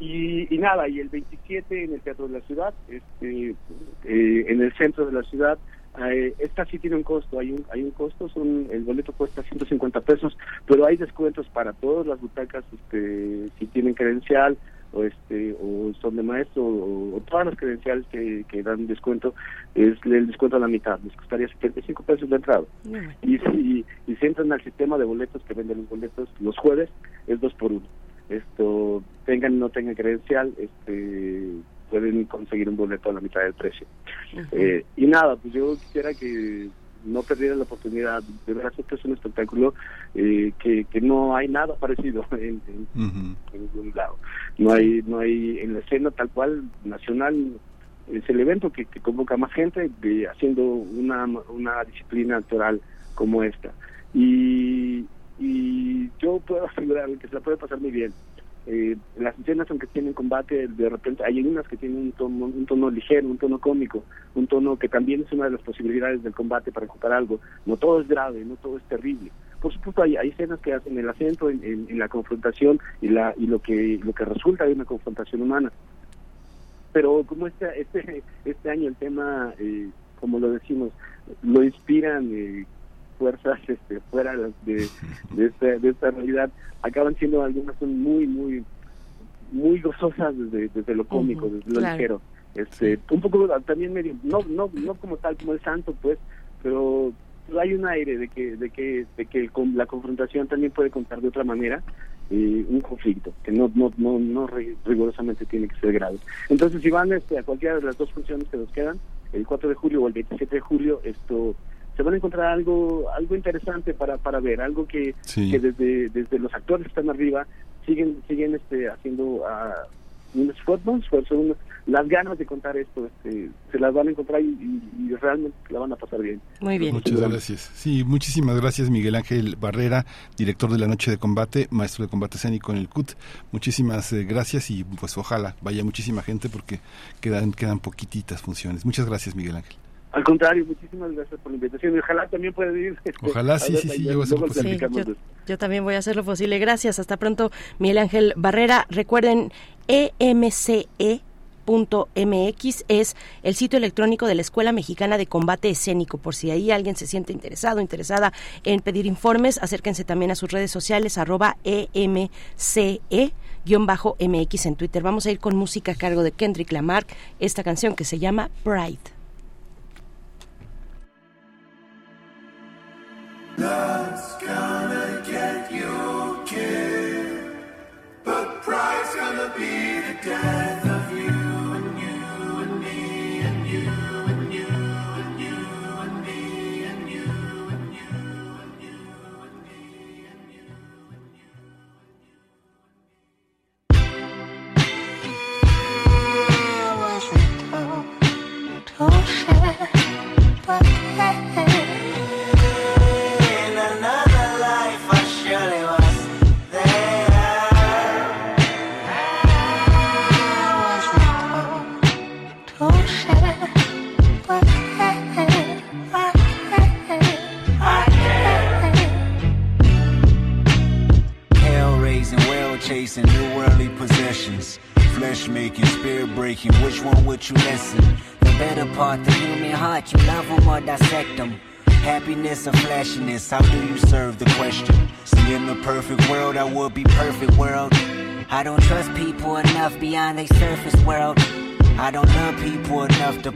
y, y, nada, y el 27 en el Teatro de la Ciudad, este, en el centro de la ciudad, esta sí tiene un costo, hay un, hay un costo, son, el boleto cuesta 150 pesos, pero hay descuentos para todas las butacas, este, si tienen credencial, o este o son de maestro o, todas las credenciales que, que, dan descuento es el descuento a la mitad les costaría 75 pesos de entrada. Y si y si entran al sistema de boletos que venden los boletos los jueves es dos por uno. Esto tengan o no tengan credencial este pueden conseguir un boleto a la mitad del precio. Eh, y nada pues yo quisiera que no perdieran la oportunidad. De verdad, esto es un espectáculo eh, que, que no hay nada parecido [LAUGHS] en, ningún lado. No hay, no hay en la escena tal cual nacional. Es el evento que, convoca más gente de, haciendo una, una disciplina actoral como esta. Y, y yo puedo [LAUGHS] asegurar que se la puede pasar muy bien eh, las escenas aunque tienen combate de repente hay unas que tienen un tono, ligero un tono cómico un tono que también es una de las posibilidades del combate para contar algo. No todo es grave no todo es terrible. Por supuesto hay, hay escenas que hacen el acento en, la confrontación y la y lo que lo que resulta de una confrontación humana. Pero como este este este año el tema eh, como lo decimos lo inspiran eh, fuerzas [LAUGHS] este, fuera de, de, esta, de esta realidad acaban siendo algunas son muy muy muy gozosas desde, desde lo cómico desde lo ligero. Este un poco también medio no no no como tal como el santo pues pero hay un aire de que de que de que la confrontación también puede contar de otra manera eh, un conflicto que no no no no rigurosamente tiene que ser grave. Entonces si van este, a cualquiera de las dos funciones que nos quedan el 4 de julio o el 27 de julio esto se van a encontrar algo algo interesante para para ver algo que, que desde desde los actores que están arriba siguen siguen este haciendo uh, un esfuerzo, esfuerzo las ganas de contar esto este, se las van a encontrar y, realmente la van a pasar bien. Muy bien. Muchas gracias. Sí, muchísimas gracias Miguel Ángel Barrera, director de la Noche de Combate, maestro de combate escénico en el CUT. Muchísimas eh, gracias y pues ojalá vaya muchísima gente porque quedan quedan poquititas funciones. Muchas gracias Miguel Ángel. Al contrario, muchísimas gracias por la invitación y ojalá también pueda ir. Este, ojalá, sí, sí, sí, yo, yo, también voy a hacer lo posible. Gracias, hasta pronto, Miguel Ángel Barrera. Recuerden, EMCE .mx es el sitio electrónico de la Escuela Mexicana de Combate Escénico. Por si ahí alguien se siente interesado, interesada en pedir informes, acérquense también a sus redes sociales, arroba EMCE bajo MX en Twitter. Vamos a ir con música a cargo de Kendrick Lamar, esta canción que se llama Pride. Love's gonna get you killed, but pride's gonna be the death.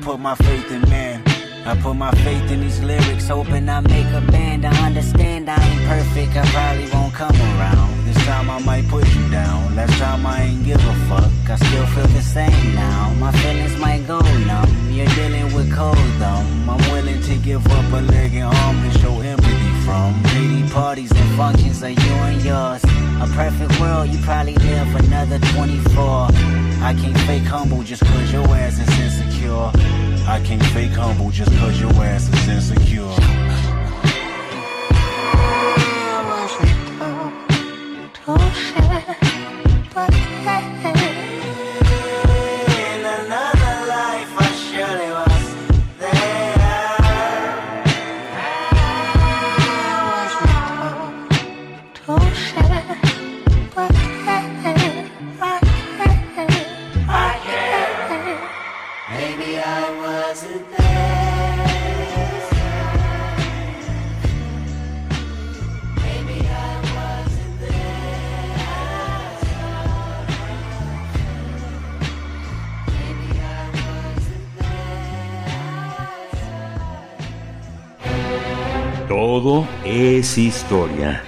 Put my faith in man. I put my faith in these lyrics, hoping I make a band. I understand I ain't perfect, I probably won't come around. This time I might put you down. Last time I ain't give a fuck, I still feel the same now. My feelings might go numb. You're dealing with cold dumb. I'm willing to give up a leg and arm to show empathy from. 80 parties and functions are you and yours. A perfect world, you probably live another 24. I can't fake humble just cause your ass is insecure. I can't fake humble just cause your ass is insecure. Historia.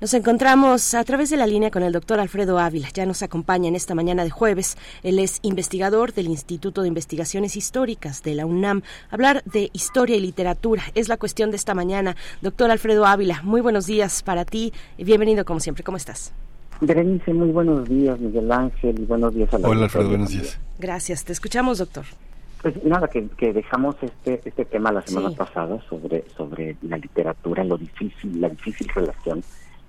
Nos encontramos a través de la línea con el doctor Alfredo Ávila. Ya nos acompaña en esta mañana de jueves. Él es investigador del Instituto de Investigaciones Históricas de la UNAM. Hablar de historia y literatura es la cuestión de esta mañana. Doctor Alfredo Ávila, muy buenos días para ti. Bienvenido como siempre. ¿Cómo estás? Berenice, muy buenos días, Miguel Ángel, y buenos días a la Hola, Alfredo, buenos días. Gracias, te escuchamos, doctor. Pues nada, que, dejamos este este tema la semana pasada sobre sobre la literatura, lo difícil, la difícil relación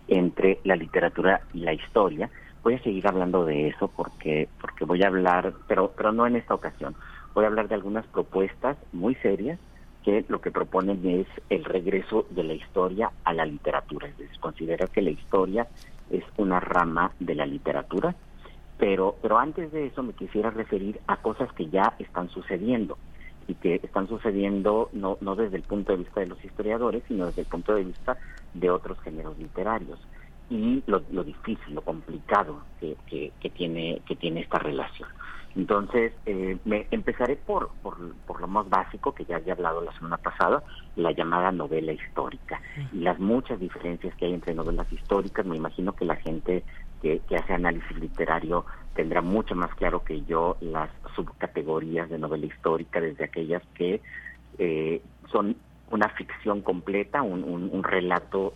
entre la literatura y la historia. Voy a seguir hablando de eso porque porque voy a hablar, pero pero no en esta ocasión. Voy a hablar de algunas propuestas muy serias que lo que proponen es el regreso de la historia a la literatura. Es decir, considero que la historia es una rama de la literatura, pero, pero antes de eso me quisiera referir a cosas que ya están sucediendo y que están sucediendo no, no desde el punto de vista de los historiadores, sino desde el punto de vista de otros géneros literarios y lo, lo difícil, lo complicado que, que, tiene, que tiene esta relación. Entonces, eh, me empezaré por, por, por, lo más básico, que ya había hablado la semana pasada, la llamada novela histórica. Y las muchas diferencias que hay entre novelas históricas, me imagino que la gente que, que hace análisis literario tendrá mucho más claro que yo las subcategorías de novela histórica, desde aquellas que eh, son una ficción completa, un, un, relato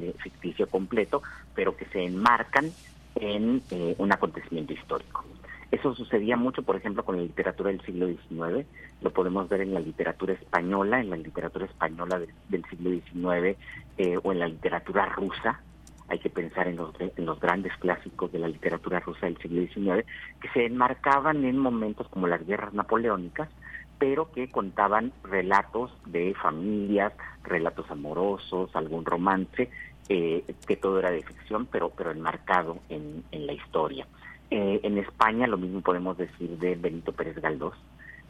eh, ficticio completo, pero que se enmarcan en eh, un acontecimiento histórico. Eso sucedía mucho, por ejemplo, con la literatura del siglo XIX. Lo podemos ver en la literatura española, en la literatura española del, siglo XIX eh, o en la literatura rusa. Hay que pensar en los, grandes clásicos de la literatura rusa del siglo XIX, que se enmarcaban en momentos como las guerras napoleónicas, pero que contaban relatos de familias, relatos amorosos, algún romance, eh, que todo era de ficción, pero, pero enmarcado en, en la historia. Eh, en España lo mismo podemos decir de Benito Pérez Galdós.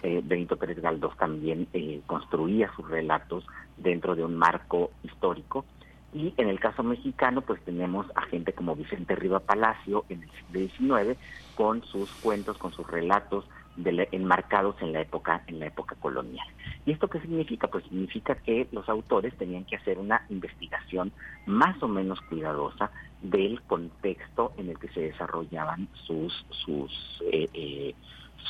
Eh, Benito Pérez Galdós también construía sus relatos dentro de un marco histórico. Y en el caso mexicano, pues tenemos a gente como Vicente Riva Palacio en el siglo XIX, con sus cuentos, con sus relatos enmarcados en la época en la época colonial. ¿Y esto qué significa? Pues significa que los autores tenían que hacer una investigación más o menos cuidadosa del contexto en el que se desarrollaban sus sus eh, eh,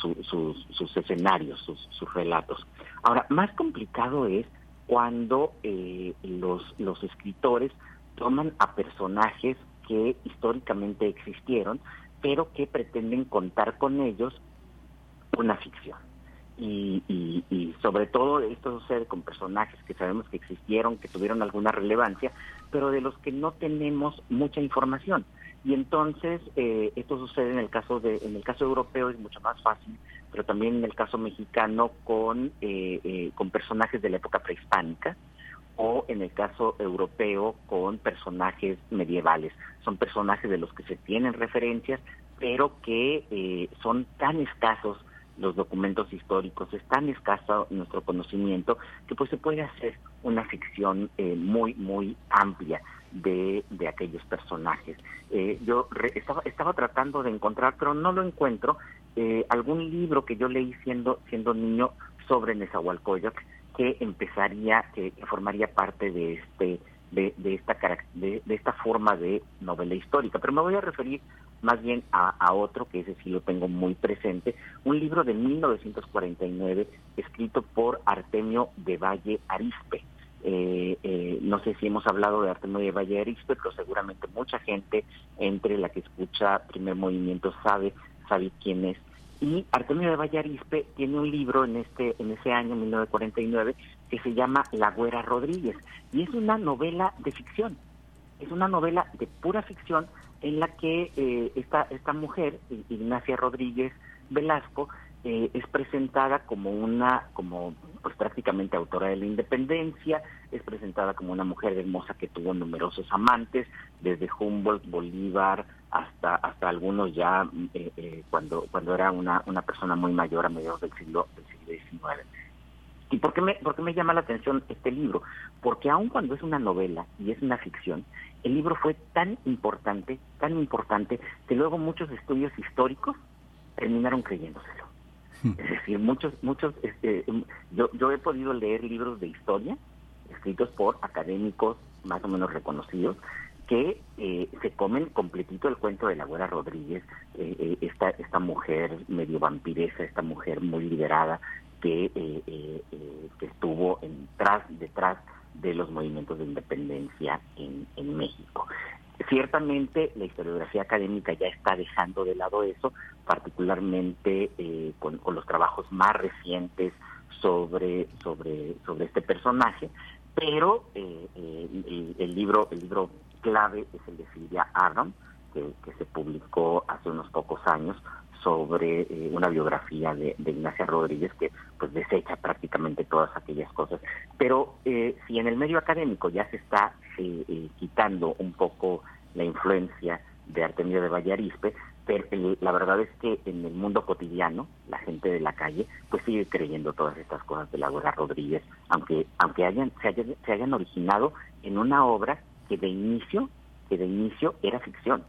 sus, escenarios, sus, sus relatos. Ahora, más complicado es cuando eh, los, los escritores toman a personajes que históricamente existieron, pero que pretenden contar con ellos una ficción. Y, y, sobre todo esto sucede con personajes que sabemos que existieron, que tuvieron alguna relevancia, pero de los que no tenemos mucha información. Y entonces eh, esto sucede en el caso de, en el caso europeo es mucho más fácil, pero también en el caso mexicano con eh, eh, con personajes de la época prehispánica o en el caso europeo con personajes medievales. Son personajes de los que se tienen referencias, pero que son tan escasos los documentos históricos, es tan escaso nuestro conocimiento que pues se puede hacer una ficción eh, muy, muy amplia de, de aquellos personajes. Eh, yo estaba, estaba tratando de encontrar, pero no lo encuentro, eh, algún libro que yo leí siendo, siendo niño sobre Nezahualcóyotl que empezaría, que formaría parte de este de, de esta de, de, esta forma de novela histórica. Pero me voy a referir más bien a, otro, que ese sí lo tengo muy presente, un libro de 1949 escrito por Artemio de Valle Arispe. Eh, eh, no sé si hemos hablado de Artemio de Valle Arispe, pero seguramente mucha gente entre la que escucha Primer Movimiento sabe, sabe quién es. Y Artemio de Valle Arispe tiene un libro en este en ese año 1949 que se llama La Güera Rodríguez y es una novela de ficción. Es una novela de pura ficción en la que eh, esta, esta mujer, Ignacia Rodríguez Velasco, eh, es presentada como una, como pues prácticamente autora de la independencia, es presentada como una mujer hermosa que tuvo numerosos amantes, desde Humboldt, Bolívar, hasta, hasta algunos ya eh, eh, cuando, cuando era una, una persona muy mayor a mediados del siglo, del siglo XIX. ¿Y por qué, me, por qué me llama la atención este libro? Porque aun cuando es una novela y es una ficción, el libro fue tan importante, tan importante, que luego muchos estudios históricos terminaron creyéndoselo. Hmm. Es decir, muchos, muchos, este, yo, yo he podido leer libros de historia escritos por académicos más o menos reconocidos que eh, se comen completito el cuento de la abuela Rodríguez, eh, eh, esta, esta mujer medio vampiresa, esta mujer muy liberada que, que estuvo en, detrás de los movimientos de independencia en, México. Ciertamente la historiografía académica ya está dejando de lado eso, particularmente eh, con, los trabajos más recientes sobre, sobre, sobre este personaje, pero eh, eh, el, libro, el libro clave es el de Silvia Adam, que se publicó hace unos pocos años, sobre eh, una biografía de, Ignacia Rodríguez que pues desecha prácticamente todas aquellas cosas. Pero eh, si en el medio académico ya se está eh, quitando un poco la influencia de Artemio de Vallarispe, pero la verdad es que en el mundo cotidiano, la gente de la calle, pues sigue creyendo todas estas cosas de la abuela Rodríguez, aunque, aunque hayan, se, hayan, se hayan originado en una obra que de inicio, que de inicio era ficción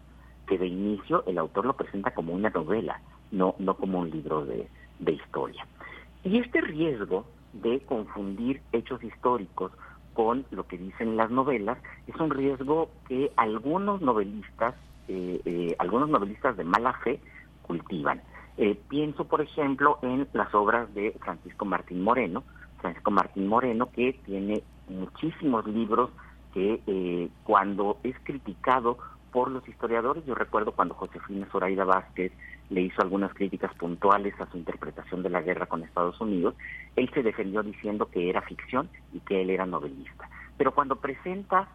que de inicio el autor lo presenta como una novela, no, no como un libro de, de historia. Y este riesgo de confundir hechos históricos con lo que dicen las novelas es un riesgo que algunos novelistas, eh, eh, algunos novelistas de mala fe cultivan. Eh, pienso, por ejemplo, en las obras de Francisco Martín Moreno, Francisco Martín Moreno que tiene muchísimos libros que cuando es criticado por los historiadores. Yo recuerdo cuando Josefina Zoraida Vázquez le hizo algunas críticas puntuales a su interpretación de la guerra con Estados Unidos, él se defendió diciendo que era ficción y que él era novelista. Pero cuando presenta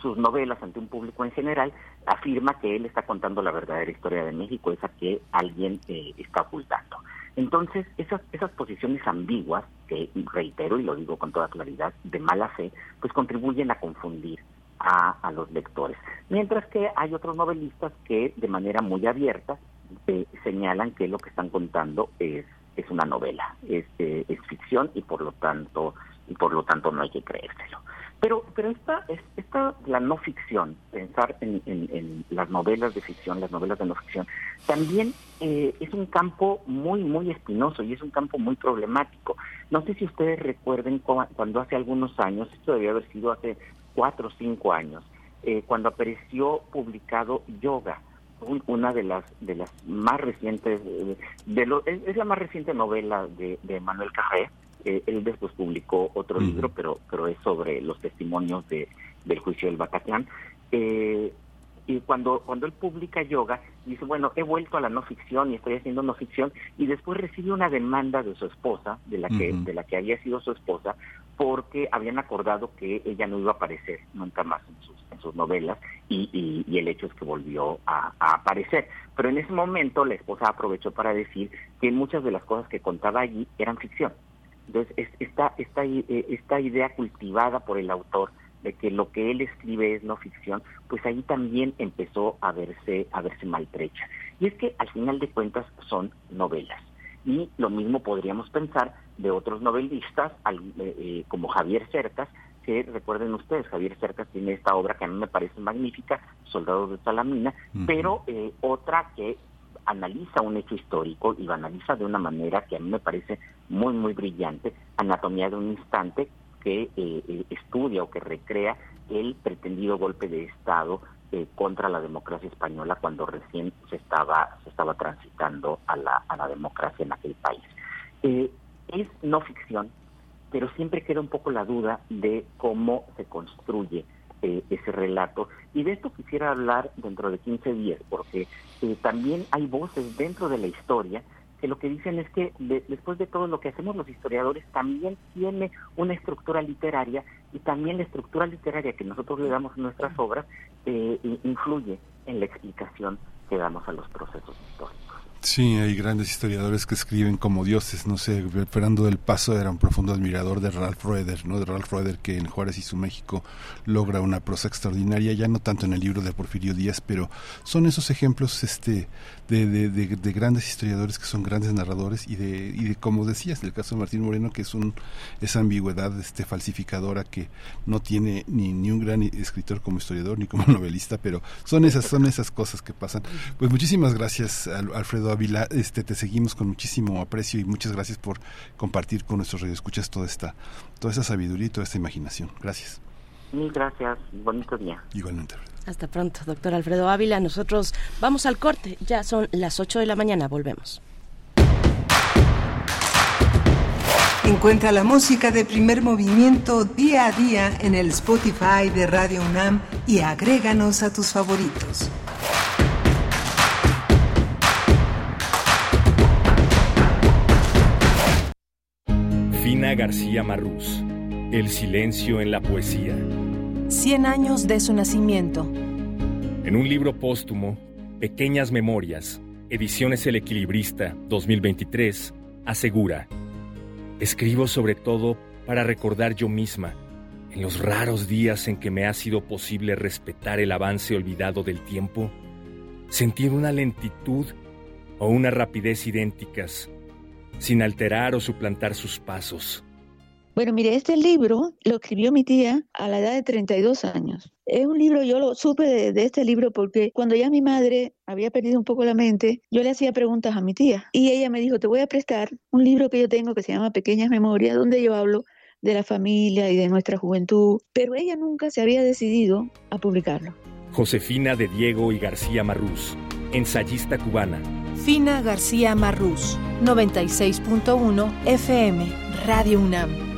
sus novelas ante un público en general, afirma que él está contando la verdadera historia de México, esa que alguien eh, está ocultando. Entonces, esas, esas posiciones ambiguas, que reitero y lo digo con toda claridad, de mala fe, pues contribuyen a confundir a, a los lectores. Mientras que hay otros novelistas que de manera muy abierta eh, señalan que lo que están contando es, es una novela, es, eh, es ficción y por lo tanto y por lo tanto no hay que creérselo. Pero, pero esta, esta, la no ficción, pensar en, en, las novelas de ficción, las novelas de no ficción, también eh, es un campo muy, muy espinoso y es un campo muy problemático. No sé si ustedes recuerden cuando hace algunos años, esto debía haber sido hace cuatro o cinco años, eh, cuando apareció publicado Yoga, una de las de las más recientes, de lo, es, la más reciente novela de, de Manuel Cajé, eh, él después publicó otro libro, pero, pero es sobre los testimonios de, del juicio del Bataclan. Eh, y cuando, cuando él publica yoga, dice, bueno, he vuelto a la no ficción y estoy haciendo no ficción, y después recibe una demanda de su esposa, de la que, de la que había sido su esposa, porque habían acordado que ella no iba a aparecer nunca más en sus, novelas, y, el hecho es que volvió a, a, aparecer. Pero en ese momento la esposa aprovechó para decir que muchas de las cosas que contaba allí eran ficción. Entonces, esta, esta, eh, esta idea cultivada por el autor de que lo que él escribe es no ficción, pues ahí también empezó a verse, a verse maltrecha. Y es que al final de cuentas son novelas. Y lo mismo podríamos pensar de otros novelistas, eh, eh, como Javier Cercas, que recuerden ustedes, Javier Cercas tiene esta obra que a mí me parece magnífica, Soldados de Salamina, pero otra que analiza un hecho histórico y lo analiza de una manera que a mí me parece muy, muy brillante, Anatomía de un Instante, que eh, eh, estudia o que recrea el pretendido golpe de Estado eh, contra la democracia española cuando recién se estaba, se estaba transitando a la, a la democracia en aquel país. es no ficción, pero siempre queda un poco la duda de cómo se construye eh, ese relato. Y de esto quisiera hablar dentro de 15 días, porque eh, también hay voces dentro de la historia que lo que dicen es que después de todo lo que hacemos los historiadores también tiene una estructura literaria y también la estructura literaria que nosotros le damos a nuestras obras eh, influye en la explicación que damos a los procesos históricos. Sí, hay grandes historiadores que escriben como dioses, no sé, Fernando del Paso era un profundo admirador de Ralph Roeder, ¿no? De Ralph Roeder que en Juárez y su México logra una prosa extraordinaria, ya no tanto en el libro de Porfirio Díaz, pero son esos ejemplos este de, de, de, grandes historiadores que son grandes narradores y de, y de como decías, el caso de Martín Moreno, que es un esa ambigüedad este falsificadora que no tiene ni, ni un gran escritor como historiador ni como [LAUGHS] novelista, pero son esas, son esas cosas que pasan. Pues muchísimas gracias, Alfredo Ávila. Este, te seguimos con muchísimo aprecio y muchas gracias por compartir con nuestros radioescuchas toda esta, toda esa sabiduría y toda esta imaginación. Gracias. Mil gracias. Bonito día. Igualmente. Hasta pronto, doctor Alfredo Ávila. Nosotros vamos al corte. Ya son las 8 de la mañana. Volvemos. Encuentra la música de primer movimiento día a día en el Spotify de Radio UNAM y agréganos a tus favoritos. Fina García Marrús. El silencio en la poesía. Cien años de su nacimiento. En un libro póstumo, Pequeñas Memorias, Ediciones El Equilibrista 2023, asegura, escribo sobre todo para recordar yo misma, en los raros días en que me ha sido posible respetar el avance olvidado del tiempo, sentir una lentitud o una rapidez idénticas sin alterar o suplantar sus pasos. Bueno, mire, este libro lo escribió mi tía a la edad de 32 años. Es un libro, yo lo supe de, este libro porque cuando ya mi madre había perdido un poco la mente, yo le hacía preguntas a mi tía y ella me dijo, te voy a prestar un libro que yo tengo que se llama Pequeñas Memorias, donde yo hablo de la familia y de nuestra juventud, pero ella nunca se había decidido a publicarlo. Josefina de Diego y García Marrús, ensayista cubana, Fina García Marrús, 96.1 FM, Radio UNAM,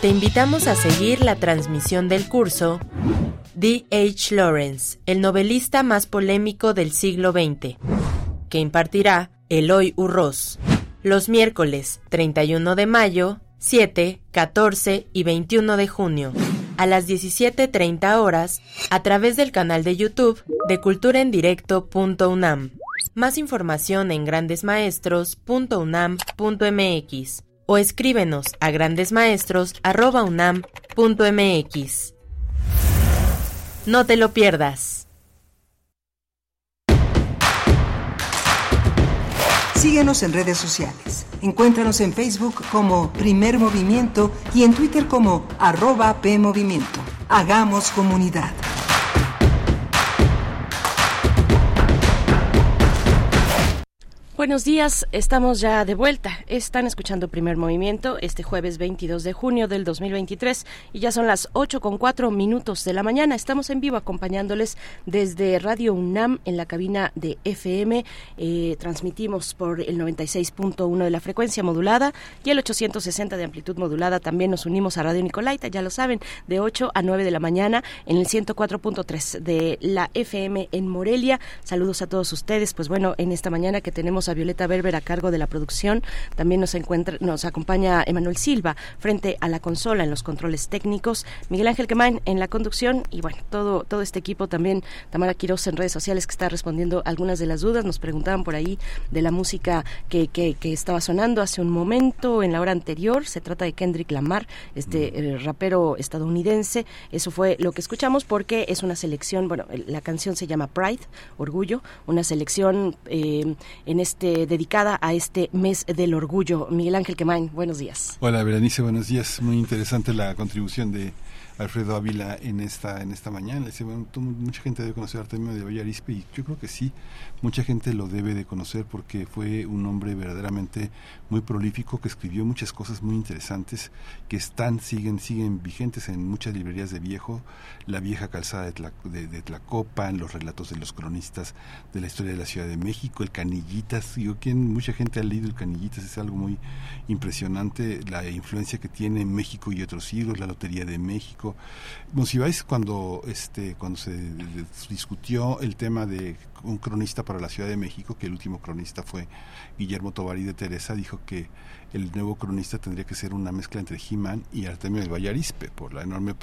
Te invitamos a seguir la transmisión del curso D. H. Lawrence, el novelista más polémico del siglo XX, que impartirá Eloy Urroz, los miércoles 31 de mayo, 7, 14 y 21 de junio, a las 17.30 horas, a través del canal de YouTube de culturaendirecto.unam. Más información en grandesmaestros.unam.mx o escríbenos a grandesmaestros.unam.mx. No te lo pierdas. Síguenos en redes sociales. Encuéntranos en Facebook como Primer Movimiento y en Twitter como arroba PMovimiento. Hagamos comunidad. Buenos días, estamos ya de vuelta. Están escuchando Primer Movimiento este jueves 22 de junio del 2023 y ya son las 8 con 4 minutos de la mañana. Estamos en vivo acompañándoles desde Radio UNAM en la cabina de FM. Eh, transmitimos por el 96.1 de la frecuencia modulada y el 860 de amplitud modulada. También nos unimos a Radio Nicolaita, ya lo saben, de 8 a 9 de la mañana en el 104.3 de la FM en Morelia. Saludos a todos ustedes. Pues bueno, en esta mañana que tenemos a Violeta Berber a cargo de la producción. También nos encuentra, nos acompaña Emanuel Silva frente a la consola en los controles técnicos, Miguel Ángel Quemain en la conducción y bueno, todo, todo este equipo también, Tamara Quiroz en redes sociales que está respondiendo algunas de las dudas. Nos preguntaban por ahí de la música que, que, estaba sonando hace un momento, en la hora anterior. Se trata de Kendrick Lamar, este eh, rapero estadounidense. Eso fue lo que escuchamos porque es una selección, bueno, la canción se llama Pride, Orgullo, una selección eh, en este este, dedicada a este mes del orgullo. Miguel Ángel Quemain, buenos días. Hola, Berenice, buenos días. Muy interesante la contribución de Alfredo Ávila en esta en esta mañana. mucha gente debe conocer a Artemio de Vallarispe y yo creo que sí, mucha gente lo debe de conocer porque fue un hombre verdaderamente muy prolífico que escribió muchas cosas muy interesantes que están siguen siguen vigentes en muchas librerías de viejo, la vieja calzada de, de, Tlacopa, los relatos de los cronistas de la historia de la Ciudad de México, el Canillitas, digo, quien mucha gente ha leído el Canillitas es algo muy impresionante la influencia que tiene en México y otros siglos, la Lotería de México Monsiváis cuando este cuando se discutió el tema de un cronista para la Ciudad de México, que el último cronista fue Guillermo Tovari de Teresa, dijo que el nuevo cronista tendría que ser una mezcla entre He-Man y Artemio del Vallarispe, por la enorme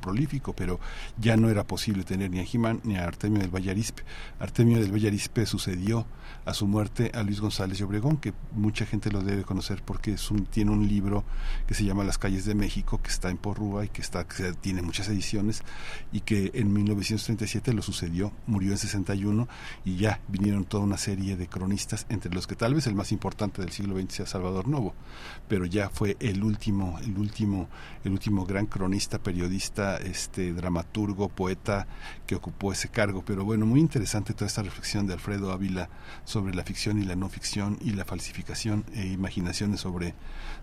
prolífico, pero ya no era posible tener ni a He-Man ni a Artemio del Vallarispe. Artemio del Vallarispe sucedió a su muerte a Luis González de Obregón, que mucha gente lo debe conocer porque tiene un libro que se llama Las calles de México, que está en Porrúa y que, está, que tiene muchas ediciones, y que en 1937 lo sucedió, murió en 61 y ya vinieron toda una serie de cronistas, entre los que tal vez el más importante del siglo XX sea Salvador Novo, pero ya fue el último, el último, el último gran cronista, periodista, este dramaturgo, poeta que ocupó ese cargo. Pero bueno, muy interesante toda esta reflexión de Alfredo Ávila sobre la ficción y la no ficción y la falsificación e imaginaciones sobre,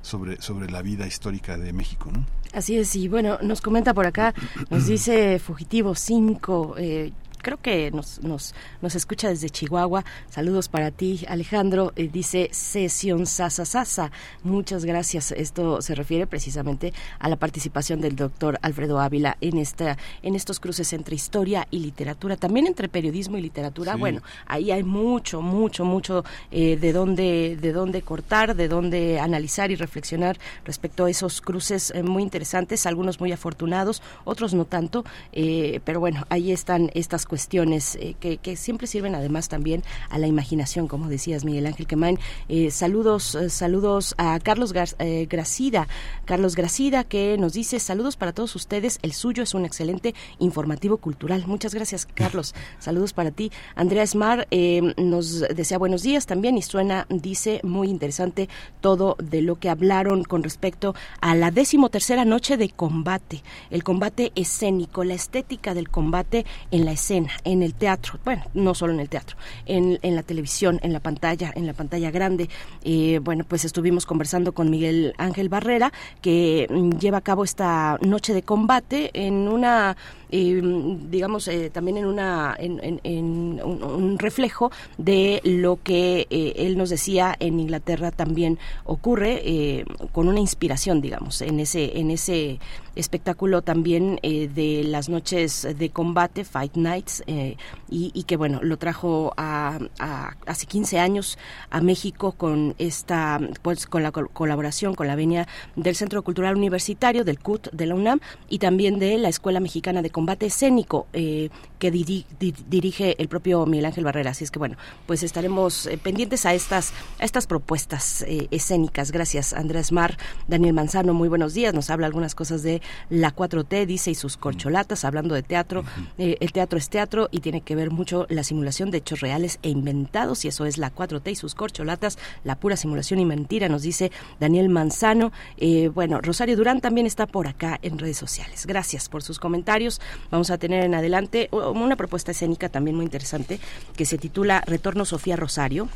sobre, sobre la vida histórica de México. Así es, y bueno, nos comenta por acá, nos dice Fugitivo 5, eh, creo que nos, nos, nos escucha desde Chihuahua. Saludos para ti, Alejandro. Eh, dice sesión Sasa Sasa. Muchas gracias. Esto se refiere precisamente a la participación del doctor Alfredo Ávila en, esta, en estos cruces entre historia y literatura, también entre periodismo y literatura. Bueno, ahí hay mucho, mucho, mucho eh, de, dónde, de dónde cortar, de dónde analizar y reflexionar respecto a esos cruces eh, muy interesantes, algunos muy afortunados, otros no tanto, pero bueno, ahí están estas cuestiones eh, que, siempre sirven además también a la imaginación, como decías Miguel Ángel Quemain. Eh, saludos, eh, saludos a Carlos Gracida, Carlos Gracida que nos dice saludos para todos ustedes. El suyo es un excelente informativo cultural. Muchas gracias, Carlos. [LAUGHS] saludos para ti. Andrea Smar nos desea buenos días también y suena, dice, muy interesante todo de lo que hablaron con respecto a la decimotercera noche de combate, el combate escénico, la estética del combate en la escena en el teatro, bueno, no solo en el teatro, en, la televisión, en la pantalla, en la pantalla grande. Eh, bueno, pues estuvimos conversando con Miguel Ángel Barrera, que mm, lleva a cabo esta noche de combate en una digamos, eh, también en, una, en, un, reflejo de lo que eh, él nos decía en Inglaterra también ocurre, eh, con una inspiración, digamos, en ese, en ese espectáculo también de las noches de combate, Fight Nights, y, que, bueno, lo trajo a, hace 15 años a México con esta, pues, con la colaboración, con la venia del Centro Cultural Universitario, del CUT, de la UNAM, y también de la Escuela Mexicana de Combate escénico eh, que dirige el propio Miguel Ángel Barrera. Así es que bueno, pues estaremos eh, pendientes a estas, a estas propuestas eh, escénicas. Gracias, Andrés Mar. Daniel Manzano, muy buenos días. Nos habla algunas cosas de la 4T, dice, y sus corcholatas, hablando de teatro. el teatro es teatro y tiene que ver mucho la simulación de hechos reales e inventados, y eso es la 4T y sus corcholatas, la pura simulación y mentira, nos dice Daniel Manzano. bueno, Rosario Durán también está por acá en redes sociales. Gracias por sus comentarios. Vamos a tener en adelante una propuesta escénica también muy interesante que se titula Retorno Sofía Rosario.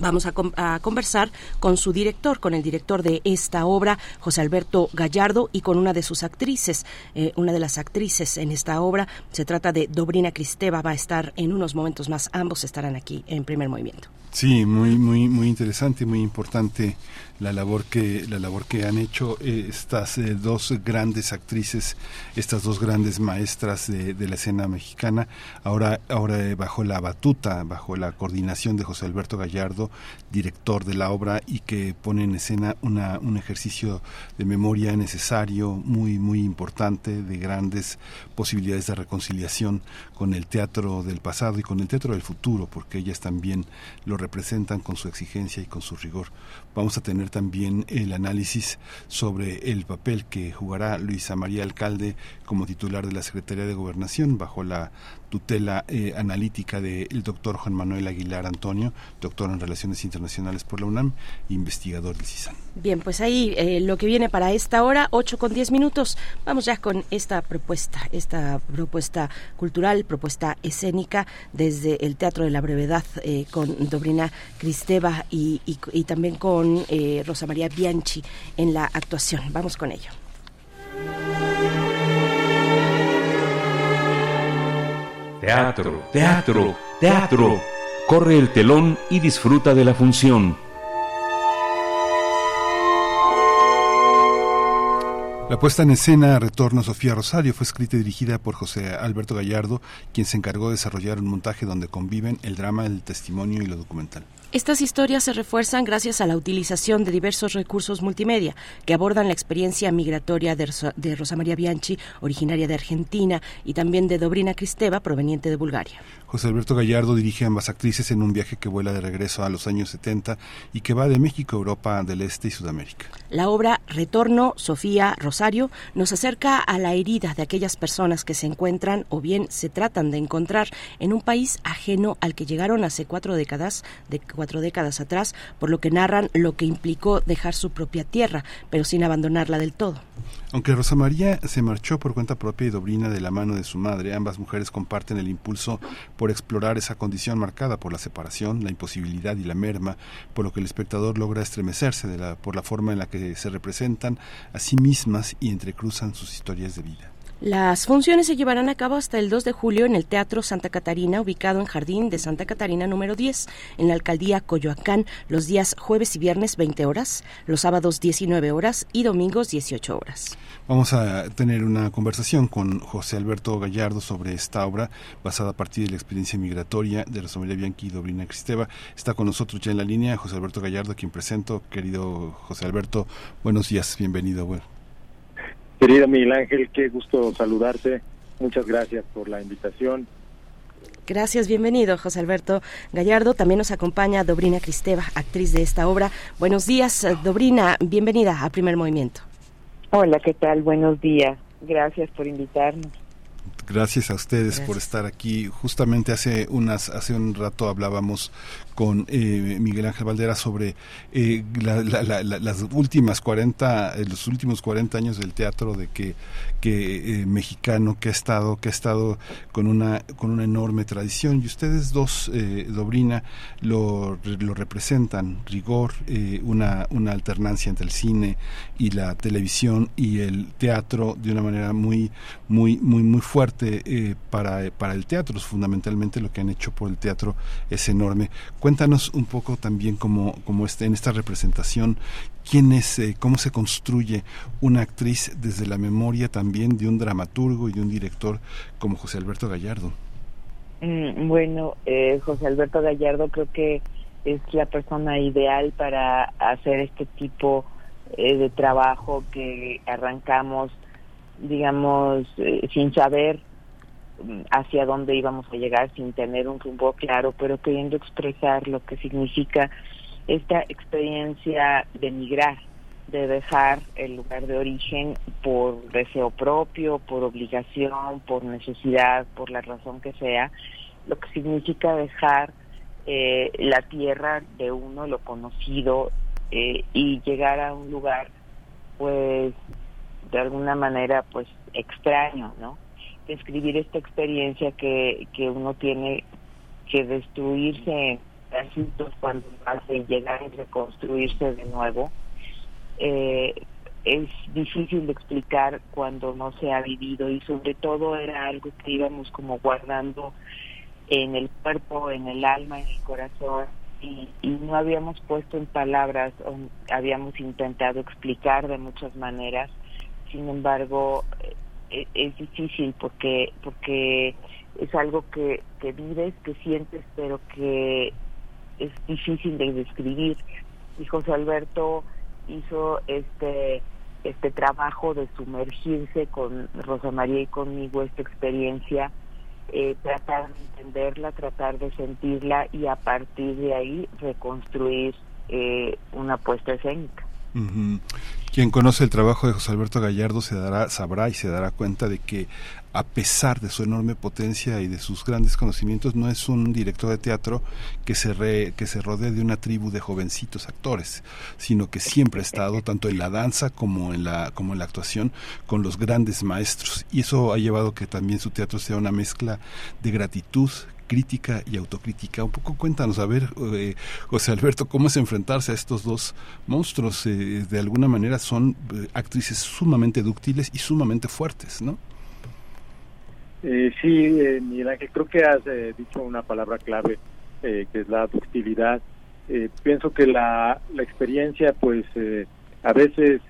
Vamos a, conversar con su director, con el director de esta obra, José Alberto Gallardo, y con una de sus actrices, eh, una de las actrices en esta obra. Se trata de Dobrina Cristeva, va a estar en unos momentos más. Ambos estarán aquí en primer movimiento. Sí, muy, muy, muy interesante, muy importante la labor que la labor que han hecho eh, estas eh, dos grandes actrices, estas dos grandes maestras de, la escena mexicana, ahora ahora eh, bajo la batuta, bajo la coordinación de José Alberto Gallardo, director de la obra y que pone en escena una, un ejercicio de memoria necesario, muy muy importante, de grandes posibilidades de reconciliación con el teatro del pasado y con el teatro del futuro, porque ellas también lo representan con su exigencia y con su rigor. Vamos a tener también el análisis sobre el papel que jugará Luisa María Alcalde como titular de la Secretaría de Gobernación bajo la tutela eh, analítica del doctor Juan Manuel Aguilar Antonio, doctor en Relaciones Internacionales por la UNAM, investigador del CISAN. Bien, pues ahí eh, lo que viene para esta hora, 8 con 10 minutos. Vamos ya con esta propuesta, esta propuesta cultural, propuesta escénica desde el Teatro de la Brevedad eh, con Dobrina Cristeva y, y también con Rosa María Bianchi en la actuación. Vamos con ello. Teatro, teatro, teatro. Corre el telón y disfruta de la función. La puesta en escena Retorno Sofía Rosario fue escrita y dirigida por José Alberto Gallardo, quien se encargó de desarrollar un montaje donde conviven el drama, el testimonio y lo documental. Estas historias se refuerzan gracias a la utilización de diversos recursos multimedia que abordan la experiencia migratoria de, Rosa María Bianchi, originaria de Argentina, y también de Dobrina Cristeva, proveniente de Bulgaria. José Alberto Gallardo dirige a ambas actrices en un viaje que vuela de regreso a los años 70 y que va de México a Europa del Este y Sudamérica. La obra Retorno, Sofía Rosario, nos acerca a la herida de aquellas personas que se encuentran o bien se tratan de encontrar en un país ajeno al que llegaron hace cuatro décadas, de cuatro décadas atrás, por lo que narran lo que implicó dejar su propia tierra, pero sin abandonarla del todo. Aunque Rosa María se marchó por cuenta propia y Dobrina de la mano de su madre, ambas mujeres comparten el impulso por explorar esa condición marcada por la separación, la imposibilidad y la merma, por lo que el espectador logra estremecerse por la forma en la que se representan a sí mismas y entrecruzan sus historias de vida. Las funciones se llevarán a cabo hasta el 2 de julio en el Teatro Santa Catarina, ubicado en Jardín de Santa Catarina número 10, en la alcaldía Coyoacán, los días jueves y viernes 20 horas, los sábados 19 horas y domingos 18 horas. Vamos a tener una conversación con José Alberto Gallardo sobre esta obra basada a partir de la experiencia migratoria de Rosa María Bianchi y Dobrina Cristeva. Está con nosotros ya en la línea José Alberto Gallardo, quien presento. Querido José Alberto, buenos días, bienvenido. Querido Miguel Ángel, qué gusto saludarte. Muchas gracias por la invitación. Gracias, bienvenido José Alberto Gallardo. También nos acompaña Dobrina Cristeva, actriz de esta obra. Buenos días, Dobrina, bienvenida a Primer Movimiento. Hola, ¿qué tal? Buenos días. Gracias por invitarnos. Gracias a ustedes por estar aquí. Justamente hace unas hace un rato hablábamos con eh, Miguel Ángel Valdera sobre eh, las últimas 40 eh, los últimos 40 años del teatro de que mexicano que ha estado que ha estado con una con una enorme tradición. Y ustedes dos Dobrina lo, lo representan rigor una una alternancia entre el cine y la televisión y el teatro de una manera muy muy muy muy fuerte para para el teatro. Fundamentalmente lo que han hecho por el teatro es enorme un poco también como, como este, en esta representación, quién es, eh, cómo se construye una actriz desde la memoria también de un dramaturgo y de un director como José Alberto Gallardo. Mm, bueno, eh, José Alberto Gallardo creo que es la persona ideal para hacer este tipo eh, de trabajo que arrancamos, digamos, sin saber hacia dónde íbamos a llegar sin tener un rumbo claro, pero queriendo expresar lo que significa esta experiencia de migrar, de dejar el lugar de origen por deseo propio, por obligación, por necesidad, por la razón que sea, lo que significa dejar eh, la tierra de uno, lo conocido, eh, y llegar a un lugar, pues, de alguna manera, pues, extraño, ¿no? Describir esta experiencia que, que uno tiene que destruirse en pedacitos cuando hace llegar y reconstruirse de nuevo. Eh, es difícil de explicar cuando no se ha vivido y sobre todo era algo que íbamos como guardando en el cuerpo, en el alma, en el corazón y, y no habíamos puesto en palabras, o habíamos intentado explicar de muchas maneras, sin embargo e, es difícil porque porque es algo que, que vives, que sientes, pero que es difícil de describir. Y José Alberto hizo este este trabajo de sumergirse con Rosa María y conmigo esta experiencia, eh, tratar de entenderla, tratar de sentirla y a partir de ahí reconstruir eh, una puesta escénica. Quien conoce el trabajo de José Alberto Gallardo se dará, sabrá y se dará cuenta de que a pesar de su enorme potencia y de sus grandes conocimientos, no es un director de teatro que se, que se rodee de una tribu de jovencitos actores, sino que siempre ha estado, tanto en la danza como en la, como en la actuación, con los grandes maestros. Y eso ha llevado que también su teatro sea una mezcla de gratitud, crítica y autocrítica. Un poco cuéntanos, a ver, eh, José Alberto, cómo es enfrentarse a estos dos monstruos. Eh, de alguna manera son eh, actrices sumamente dúctiles y sumamente fuertes, ¿no? Eh, sí, Miguel Ángel, creo que has dicho una palabra clave, que es la ductilidad. pienso que la, la experiencia, pues, a veces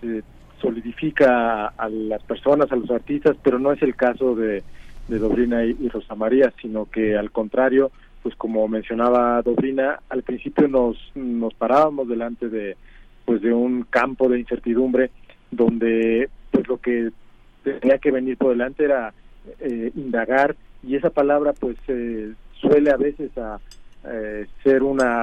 solidifica a las personas, a los artistas, pero no es el caso de de Dobrina y, Rosa María, sino que al contrario, pues como mencionaba Dobrina, al principio nos, nos parábamos delante de pues de un campo de incertidumbre donde pues lo que tenía que venir por delante era eh, indagar y esa palabra pues eh, suele a veces a eh, ser una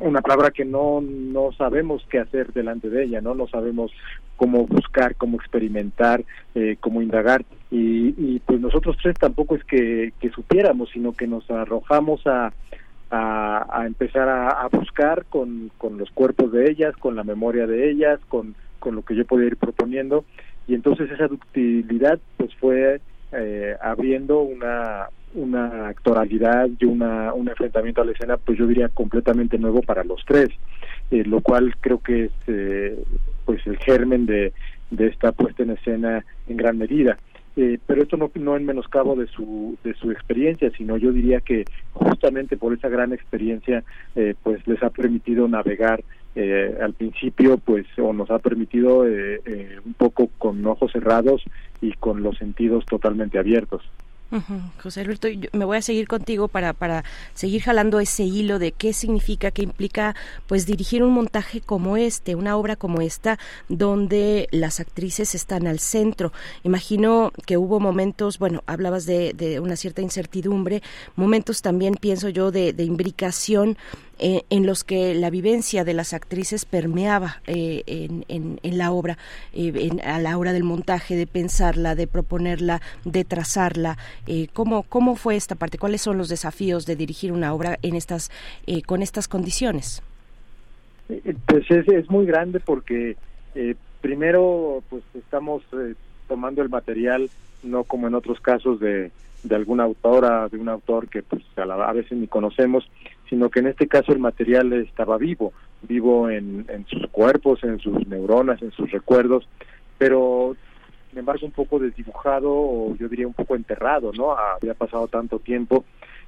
una palabra que no no sabemos qué hacer delante de ella no no sabemos cómo buscar cómo experimentar eh, cómo indagar. Y, y, pues nosotros tres tampoco es que, que supiéramos sino que nos arrojamos a a, empezar a, buscar con, con los cuerpos de ellas con la memoria de ellas con con lo que yo podía ir proponiendo. Y entonces esa ductilidad pues fue eh, abriendo una una actoralidad y una, un enfrentamiento a la escena, pues yo diría completamente nuevo para los tres, eh, lo cual creo que es eh, pues el germen de, de esta puesta en escena en gran medida. eh, pero esto no, no en menoscabo de su, de su experiencia, sino yo diría que justamente por esa gran experiencia, eh, pues les ha permitido navegar eh, al principio, pues, o nos ha permitido un poco con ojos cerrados y con los sentidos totalmente abiertos. José Alberto, me voy a seguir contigo para, para seguir jalando ese hilo de qué significa, qué implica pues dirigir un montaje como este, una obra como esta, donde las actrices están al centro. Imagino que hubo momentos, bueno, hablabas de, una cierta incertidumbre, momentos también, pienso yo, de, de imbricación eh, en los que la vivencia de las actrices permeaba eh, en, en, la obra, eh, a la hora del montaje, de pensarla, de proponerla, de trazarla. ¿cómo, ¿Cómo fue esta parte? ¿Cuáles son los desafíos de dirigir una obra en estas, con estas condiciones? Pues es, es muy grande porque primero pues estamos tomando el material no como en otros casos de, de alguna autora, de un autor que pues a, la, a veces ni conocemos, sino que en este caso el material estaba vivo, vivo en, en sus cuerpos, en sus neuronas, en sus recuerdos, pero sin embargo un poco desdibujado o yo diría un poco enterrado, ¿no? Había pasado tanto tiempo.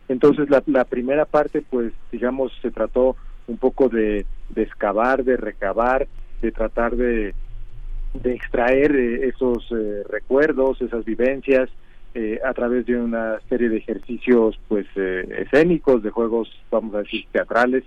Entonces la, la primera parte, pues digamos, se trató un poco de, de excavar, de recabar, de tratar de, de extraer eh, esos eh, recuerdos, esas vivencias, eh, a través de una serie de ejercicios pues eh, escénicos, de juegos, vamos a decir, teatrales,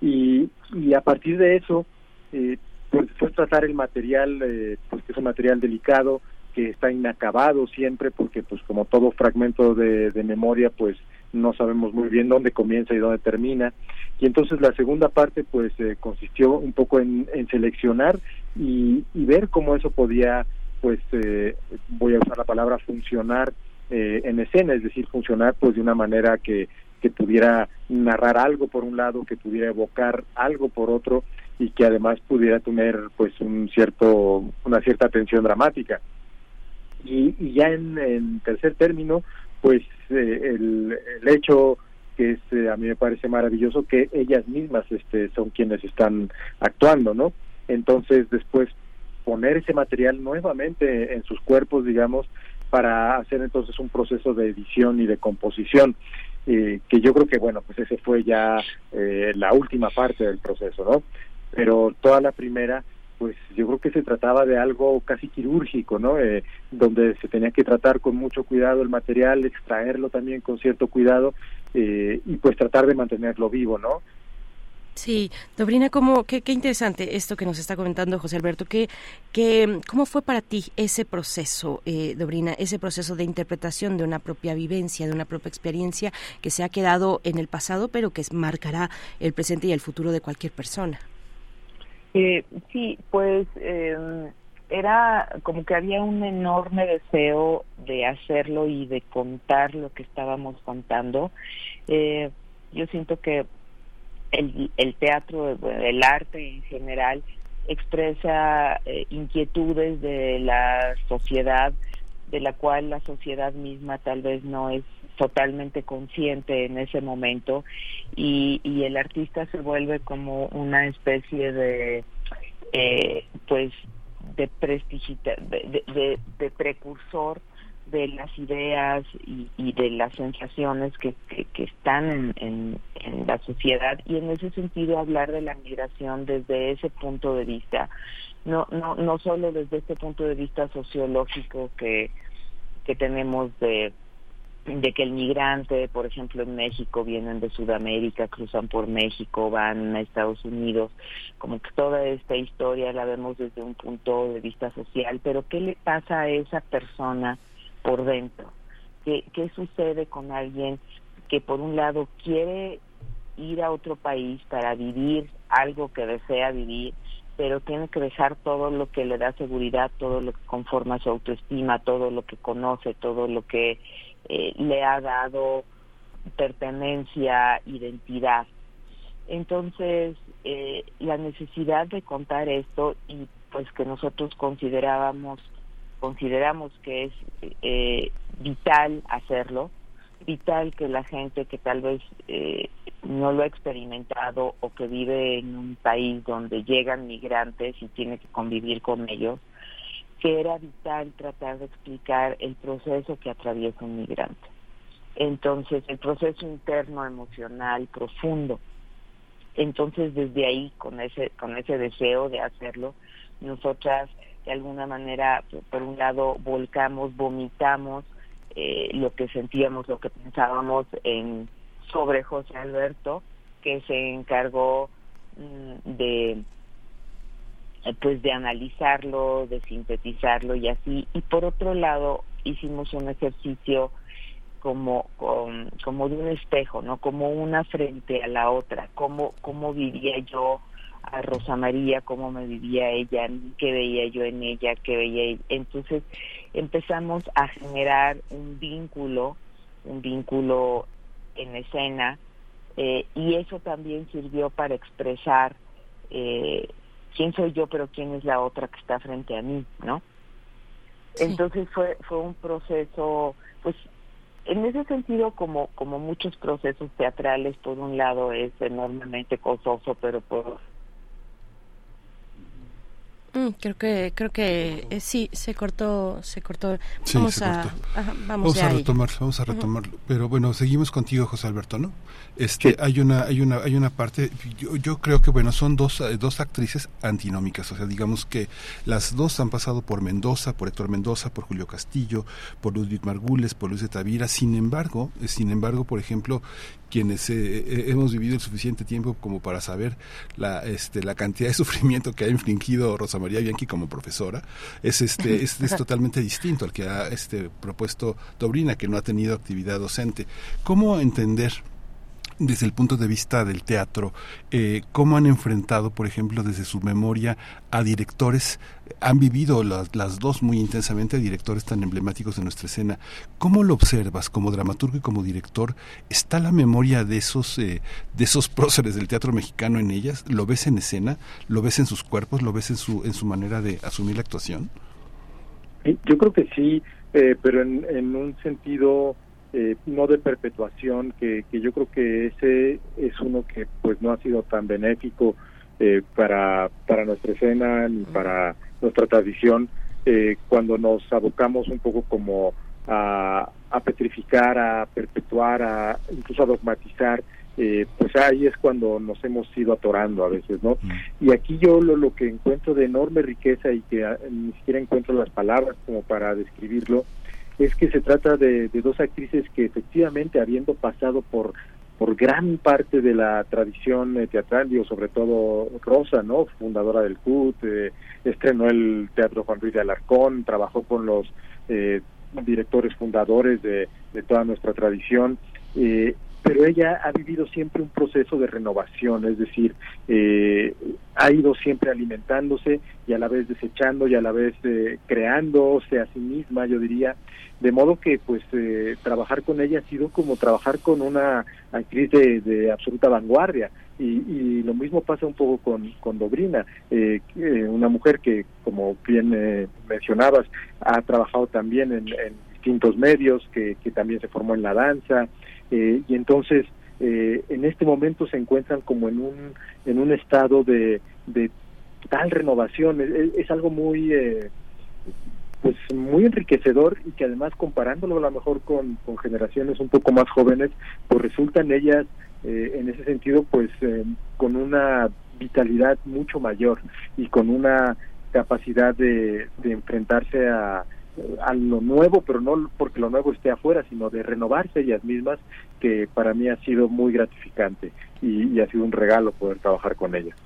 y, y a partir de eso, eh, pues fue tratar el material, pues que es un material delicado, que está inacabado siempre, porque pues como todo fragmento de, memoria, pues no sabemos muy bien dónde comienza y dónde termina. Y entonces la segunda parte pues consistió un poco en, en seleccionar y, y, ver cómo eso podía pues eh, voy a usar la palabra funcionar eh, en escena, es decir, funcionar pues de una manera que, que pudiera narrar algo por un lado, que pudiera evocar algo por otro y que además pudiera tener pues un cierto una cierta tensión dramática. Y, y ya en, tercer término pues eh, el, el, hecho que es, eh, a mí me parece maravilloso que ellas mismas este son quienes están actuando no entonces después poner ese material nuevamente en sus cuerpos, digamos, para hacer entonces un proceso de edición y de composición, eh, que yo creo que, bueno, pues ese fue ya eh, la última parte del proceso, ¿no? Pero toda la primera, pues yo creo que se trataba de algo casi quirúrgico, ¿no? Eh, donde se tenía que tratar con mucho cuidado el material, extraerlo también con cierto cuidado y pues tratar de mantenerlo vivo, ¿no? Sí, Dobrina, ¿cómo, qué, qué, interesante esto que nos está comentando José Alberto. ¿Qué, qué, ¿Cómo fue para ti ese proceso, eh, Dobrina, ese proceso de interpretación de una propia vivencia, de una propia experiencia que se ha quedado en el pasado, pero que marcará el presente y el futuro de cualquier persona? Eh, sí, pues em, era como que había un enorme deseo de hacerlo y de contar lo que estábamos contando. Eh, yo siento que el, el teatro, el arte en general, expresa eh, inquietudes de la sociedad, de la cual la sociedad misma tal vez no es totalmente consciente en ese momento y, y el artista se vuelve como una especie de eh, pues de de, de, de precursor de las ideas y, de las sensaciones que, que, están en, en, la sociedad y en ese sentido hablar de la migración desde ese punto de vista, no, no, no solo desde este punto de vista sociológico que, que tenemos de, de que el migrante, por ejemplo, en México vienen de Sudamérica, cruzan por México, van a Estados Unidos, como que toda esta historia la vemos desde un punto de vista social, pero ¿qué le pasa a esa persona? Por dentro. ¿Qué, ¿Qué sucede con alguien que por un lado quiere ir a otro país para vivir algo que desea vivir, pero tiene que dejar todo lo que le da seguridad, todo lo que conforma su autoestima, todo lo que conoce, todo lo que eh, le ha dado pertenencia, identidad. Entonces, eh, la necesidad de contar esto y pues que nosotros considerábamos consideramos que es eh, vital hacerlo, vital que la gente que tal vez eh, no lo ha experimentado o que vive en un país donde llegan migrantes y tiene que convivir con ellos, que era vital tratar de explicar el proceso que atraviesa un migrante. Entonces, el proceso interno, emocional, profundo. Entonces, desde ahí, con ese, con ese deseo de hacerlo, nosotras de alguna manera, por un lado, volcamos, vomitamos eh, lo que sentíamos, lo que pensábamos en sobre José Alberto, que se encargó mm, de pues de analizarlo, de sintetizarlo y así. Y por otro lado, hicimos un ejercicio como, como de un espejo, ¿no? Como una frente a la otra, cómo, cómo vivía yo a Rosa María, cómo me vivía ella, qué veía yo en ella, qué veía ella. Entonces empezamos a generar un vínculo, un vínculo en escena, eh, y eso también sirvió para expresar eh, quién soy yo, pero quién es la otra que está frente a mí, ¿no? Entonces fue fue un proceso, pues en ese sentido como como muchos procesos teatrales, por un lado es enormemente costoso, pero por Mm, creo que creo que eh, sí se cortó se cortó. vamos a vamos, a retomar vamos a retomarlo. Pero bueno seguimos contigo José Alberto, ¿no? Este hay una hay una hay una parte yo, yo creo que bueno son dos dos actrices antinómicas, o sea digamos que las dos han pasado por Mendoza, por Héctor Mendoza, por Julio Castillo, por Ludwig Margules, por Luis de Tavira. Sin embargo sin embargo por ejemplo quienes eh, eh, hemos vivido el suficiente tiempo como para saber la este la cantidad de [LAUGHS] sufrimiento que ha infligido Rosa María Bianchi como profesora es este es, [LAUGHS] totalmente distinto al que ha este propuesto Dobrina que no ha tenido actividad docente. Cómo entender desde el punto de vista del teatro, eh, cómo han enfrentado, por ejemplo, desde su memoria a directores, han vivido las, las, dos muy intensamente, directores tan emblemáticos de nuestra escena. ¿Cómo lo observas como dramaturgo y como director? ¿Está la memoria de esos, eh, de esos [LAUGHS] próceres del teatro mexicano en ellas? ¿Lo ves en escena? ¿Lo ves en sus cuerpos? ¿Lo ves en su, en su manera de asumir la actuación? Yo creo que sí, eh, pero en, en un sentido eh, no de perpetuación, que, que yo creo que ese es uno que pues no ha sido tan benéfico eh, para, para nuestra escena ni para nuestra tradición, eh, cuando nos abocamos un poco como a, a petrificar, a perpetuar, a incluso a dogmatizar, eh, pues ahí es cuando nos hemos ido atorando a veces, ¿no? Y aquí yo lo, lo que encuentro de enorme riqueza y que ah, ni siquiera encuentro las palabras como para describirlo, es que se trata de, dos actrices que efectivamente habiendo pasado por por gran parte de la tradición eh, teatral, digo, sobre todo Rosa, ¿no? Fundadora del CUT, eh, estrenó el Teatro Juan Ruiz de Alarcón, trabajó con los eh, directores fundadores de, toda nuestra tradición, eh, pero ella ha vivido siempre un proceso de renovación, es decir, eh, ha ido siempre alimentándose y a la vez desechando y a la vez eh, creándose a sí misma, yo diría, de modo que pues eh, trabajar con ella ha sido como trabajar con una actriz de, absoluta vanguardia. Y, y, lo mismo pasa un poco con, con Dobrina, eh, una mujer que como bien eh, mencionabas ha trabajado también en, distintos medios, que, que, también se formó en la danza. Y entonces en este momento se encuentran como en un en un estado de, de tal renovación. Es, es algo muy pues muy enriquecedor y que además comparándolo a lo mejor con, con generaciones un poco más jóvenes, pues resultan ellas eh, en ese sentido pues eh, con una vitalidad mucho mayor y con una capacidad de, enfrentarse a, a lo nuevo, pero no porque lo nuevo esté afuera, sino de renovarse ellas mismas, que para mí ha sido muy gratificante y, y ha sido un regalo poder trabajar con ellas.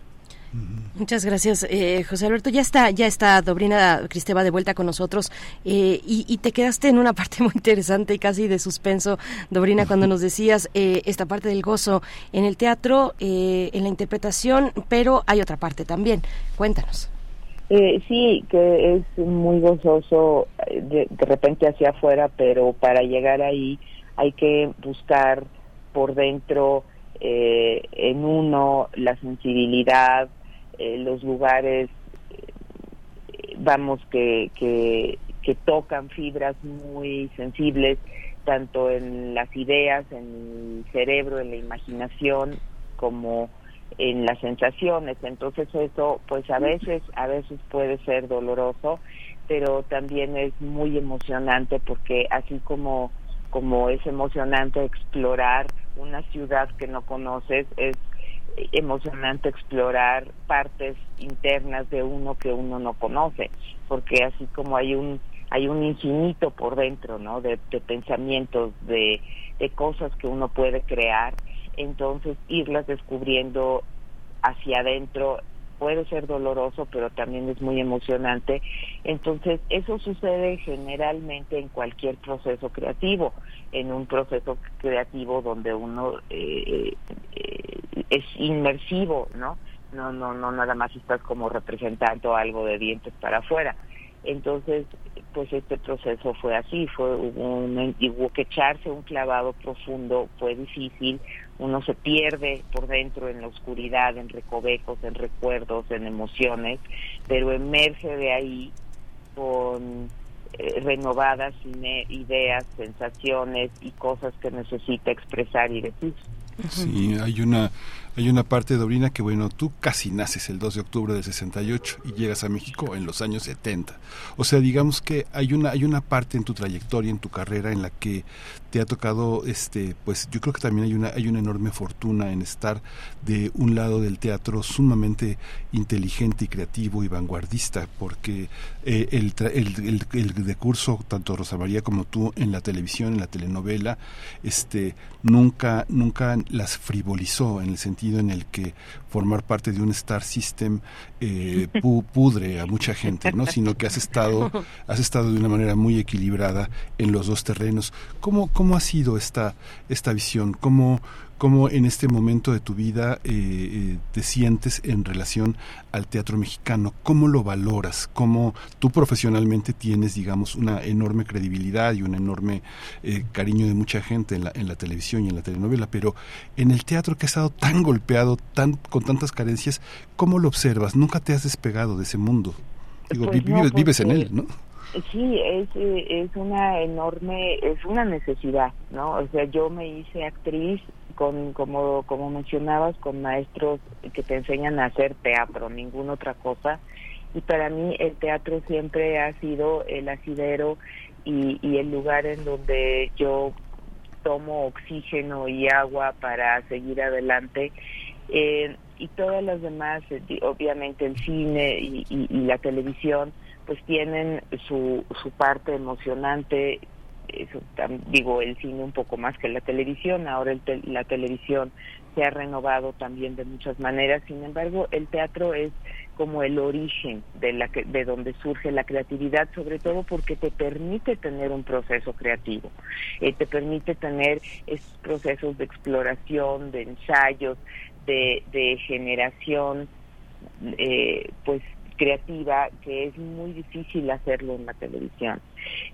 Muchas gracias, eh, José Alberto. Ya está, ya está Dobrina Cristeva de vuelta con nosotros eh, y, te quedaste en una [LAUGHS] parte muy interesante y casi de suspenso, Dobrina, cuando nos decías eh, esta parte del gozo en el teatro, en la interpretación, pero hay otra parte también. Cuéntanos. sí, que es muy gozoso de, de repente hacia afuera, pero para llegar ahí hay que buscar por dentro en uno la sensibilidad, eh, los lugares, eh, vamos, que, que, que tocan fibras muy sensibles, tanto en las ideas, en el cerebro, en la imaginación, como en las sensaciones. Entonces eso pues a veces a veces puede ser doloroso pero también es muy emocionante porque así como como es emocionante explorar una ciudad que no conoces es emocionante explorar partes internas de uno que uno no conoce porque así como hay un hay un infinito por dentro no de, pensamientos de, de cosas que uno puede crear entonces irlas descubriendo hacia adentro puede ser doloroso, pero también es muy emocionante. Entonces, eso sucede generalmente en cualquier proceso creativo, en un proceso creativo donde uno eh, eh, es inmersivo, ¿no? No, no, no, nada más estás como representando algo de dientes para afuera. Entonces, pues este proceso fue así, fue un, hubo que echarse un clavado profundo, fue difícil, uno se pierde por dentro en la oscuridad, en recovecos, en recuerdos, en emociones, pero emerge de ahí con eh, renovadas ideas, sensaciones y cosas que necesita expresar y decir. Sí, hay una hay una parte de Orina que, bueno, tú casi naces el 2 de octubre del 68 y llegas a México en los años 70. O sea, digamos que hay una, hay una parte en tu trayectoria, en tu carrera, en la que te ha tocado, este, pues yo creo que también hay una, hay una enorme fortuna en estar de un lado del teatro sumamente inteligente y creativo y vanguardista, porque eh, el, el, el, decurso, tanto Rosa María como tú, en la televisión, en la telenovela, este, nunca, nunca las frivolizó en el sentido en el que formar parte de un Star System eh, [LAUGHS] pudre a mucha gente, ¿no? Sino que has estado, has estado de una manera muy equilibrada en los dos terrenos. ¿Cómo, cómo ha sido esta, esta visión? ¿Cómo, cómo en este momento de tu vida eh, eh, te sientes en relación al teatro mexicano, cómo lo valoras, cómo tú profesionalmente tienes, digamos, una enorme credibilidad y un enorme eh, cariño de mucha gente en la, en la televisión y en la telenovela, pero en el teatro que ha estado tan golpeado, tan con tantas carencias, ¿cómo lo observas? Nunca te has despegado de ese mundo. Digo, pues vives, vives en él, ¿no? Sí, es, es una enorme, es una necesidad, ¿no? O sea, yo me hice actriz con, como, como mencionabas, con maestros que te enseñan a hacer teatro, ninguna otra cosa. Y para mí el teatro siempre ha sido el asidero y, y el lugar en donde yo tomo oxígeno y agua para seguir adelante. Eh, y todas las demás, eh, obviamente el cine y, y, y, la televisión, pues tienen su, su parte emocionante eso digo el cine un poco más que la televisión. Ahora el la televisión se ha renovado también de muchas maneras. Sin embargo el teatro es como el origen de la de donde surge la creatividad sobre todo porque te permite tener un proceso creativo. Eh, te permite tener esos procesos de exploración de ensayos de, de generación eh, pues creativa que es muy difícil hacerlo en la televisión.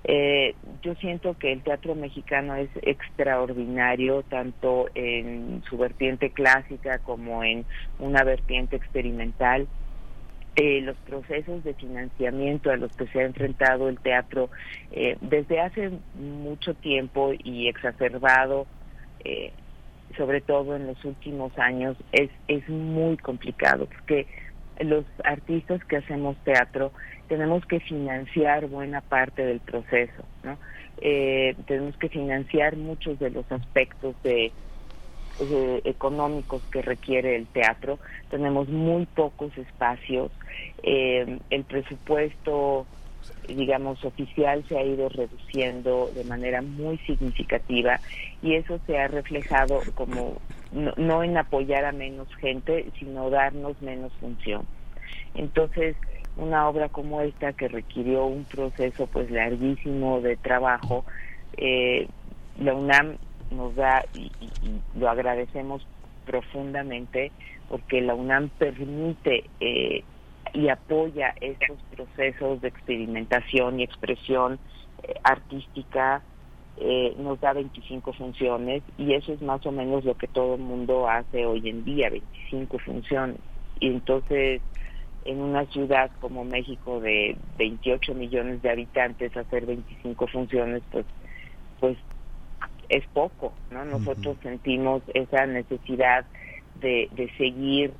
Eh, yo siento que el teatro mexicano es extraordinario tanto en su vertiente clásica como en una vertiente experimental. Eh, los procesos de financiamiento a los que se ha enfrentado el teatro eh, desde hace mucho tiempo y exacerbado eh, sobre todo en los últimos años es es muy complicado porque los artistas que hacemos teatro tenemos que financiar buena parte del proceso, ¿no? Eh, tenemos que financiar muchos de los aspectos de, económicos que requiere el teatro. Tenemos muy pocos espacios. Eh, el presupuesto, digamos, oficial se ha ido reduciendo de manera muy significativa y eso se ha reflejado como no, en apoyar a menos gente, sino darnos menos función. Entonces, una obra como esta que requirió un proceso pues larguísimo de trabajo, eh, la UNAM nos da y, lo agradecemos profundamente porque la UNAM permite eh, y apoya estos procesos de experimentación y expresión eh, artística eh, nos da 25 funciones y eso es más o menos lo que todo el mundo hace hoy en día, 25 funciones. Y entonces, en una ciudad como México de 28 millones de habitantes, hacer 25 funciones, pues, pues es poco, ¿no? Nosotros sentimos esa necesidad de, de seguir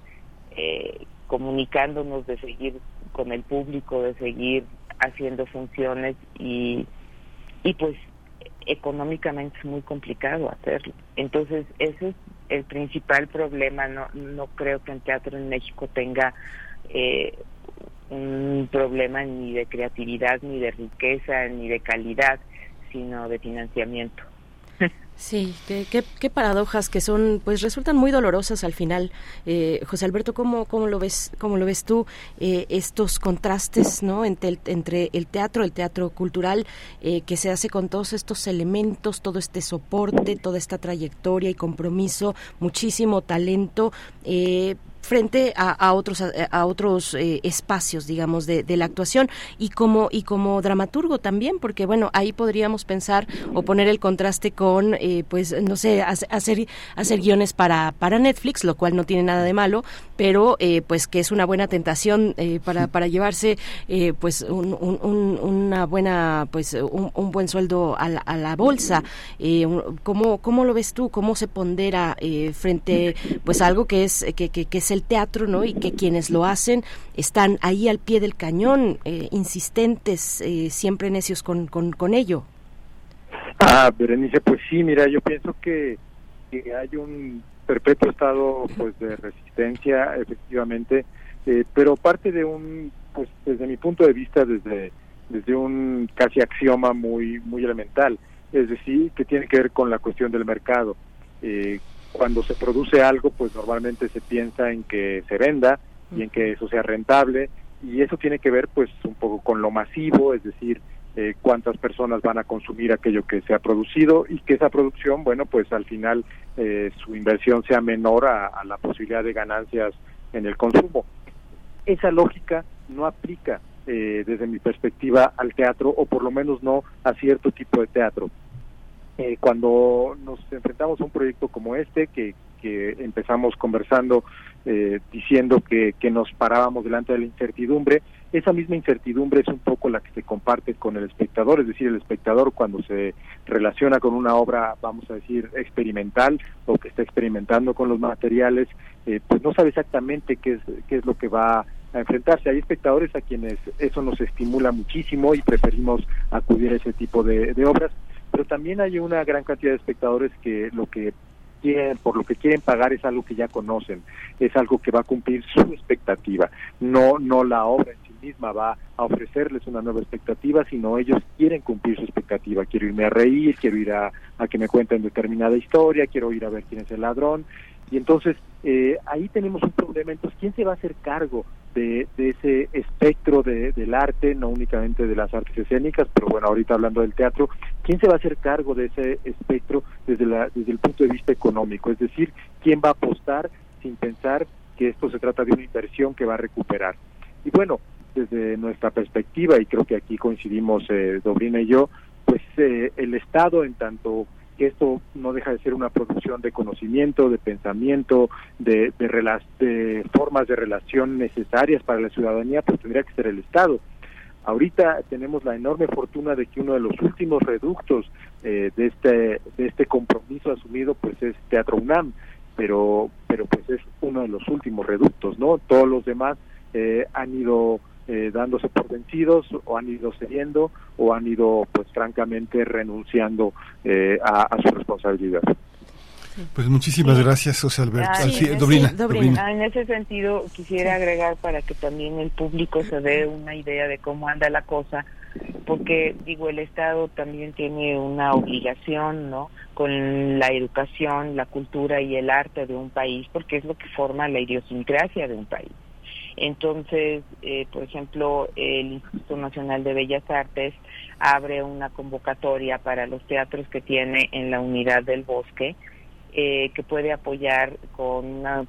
eh, comunicándonos, de seguir con el público, de seguir haciendo funciones y, y pues económicamente es muy complicado hacerlo. Entonces, ese es el principal problema. No, no creo que el teatro en México tenga eh, un problema ni de creatividad, ni de riqueza, ni de calidad, sino de financiamiento. Sí, qué, qué, paradojas que son, pues resultan muy dolorosas al final. Eh, José Alberto, ¿cómo, ¿cómo, lo ves, cómo lo ves tú eh, estos contrastes, no, entre el, entre el teatro, el teatro cultural eh, que se hace con todos estos elementos, todo este soporte, toda esta trayectoria y compromiso, muchísimo talento. Eh, frente a, otros a, otros eh, espacios digamos de, la actuación y como y como dramaturgo también porque bueno ahí podríamos pensar o poner el contraste con eh, pues no sé hacer hacer guiones para para Netflix lo cual no tiene nada de malo pero eh, pues que es una buena tentación para para llevarse pues una buena pues un, buen sueldo a la, bolsa. Cómo cómo lo ves tú cómo se pondera frente pues a algo que es que, que, que es el teatro, ¿no? Y que quienes lo hacen están ahí al pie del cañón, eh, insistentes, eh, siempre necios con, con, ello. Ah, Berenice, pues sí, mira, yo pienso que, hay un perpetuo estado pues de resistencia, efectivamente, eh, pero parte de un, pues desde mi punto de vista, desde, desde un casi axioma muy, muy elemental, es decir, que tiene que ver con la cuestión del mercado. Eh, cuando se produce algo, pues normalmente se piensa en que se venda y en que eso sea rentable y eso tiene que ver pues un poco con lo masivo, es decir, eh, cuántas personas van a consumir aquello que se ha producido y que esa producción, bueno, pues al final eh, su inversión sea menor a, la posibilidad de ganancias en el consumo. Esa lógica no aplica eh, desde mi perspectiva al teatro o por lo menos no a cierto tipo de teatro. Eh, cuando nos enfrentamos a un proyecto como este, que, que empezamos conversando eh, diciendo que, que nos parábamos delante de la incertidumbre, esa misma incertidumbre es un poco la que se comparte con el espectador, es decir, el espectador cuando se relaciona con una obra, vamos a decir, experimental o que está experimentando con los materiales, eh, pues no sabe exactamente qué es, qué es lo que va a enfrentarse. Hay espectadores a quienes eso nos estimula muchísimo y preferimos acudir a ese tipo de, de obras, pero también hay una gran cantidad de espectadores que lo que quieren, por lo que quieren pagar es algo que ya conocen, es algo que va a cumplir su expectativa, no no la obra en sí misma va a ofrecerles una nueva expectativa, sino ellos quieren cumplir su expectativa, quiero irme a reír, quiero ir a, a que me cuenten determinada historia, quiero ir a ver quién es el ladrón, y entonces eh, ahí tenemos un problema. Entonces, ¿quién se va a hacer cargo de, ese espectro de, del arte, no únicamente de las artes escénicas, pero bueno, ahorita hablando del teatro, ¿quién se va a hacer cargo de ese espectro desde, la, desde el punto de vista económico? Es decir, ¿quién va a apostar sin pensar que esto se trata de una inversión que va a recuperar? Y bueno, desde nuestra perspectiva, y creo que aquí coincidimos eh, Dobrina y yo, pues eh, el Estado en tanto que esto no deja de ser una producción de conocimiento, de pensamiento, de, de, de formas de relación necesarias para la ciudadanía, pues tendría que ser el Estado. Ahorita tenemos la enorme fortuna de que uno de los últimos reductos eh, de este de este compromiso asumido pues es Teatro UNAM, pero pero pues es uno de los últimos reductos, ¿no? Todos los demás eh, han ido eh, dándose por vencidos o han ido cediendo o han ido pues francamente renunciando eh, a, su responsabilidad. Pues muchísimas gracias, José Alberto. Ah, en ese sentido, quisiera agregar para que también el público se dé una idea de cómo anda la cosa, porque digo, el Estado también tiene una obligación, ¿no? Con la educación, la cultura y el arte de un país, porque es lo que forma la idiosincrasia de un país. Entonces, eh, por ejemplo, el Instituto Nacional de Bellas Artes abre una convocatoria para los teatros que tiene en la unidad del bosque, eh, que puede apoyar con una,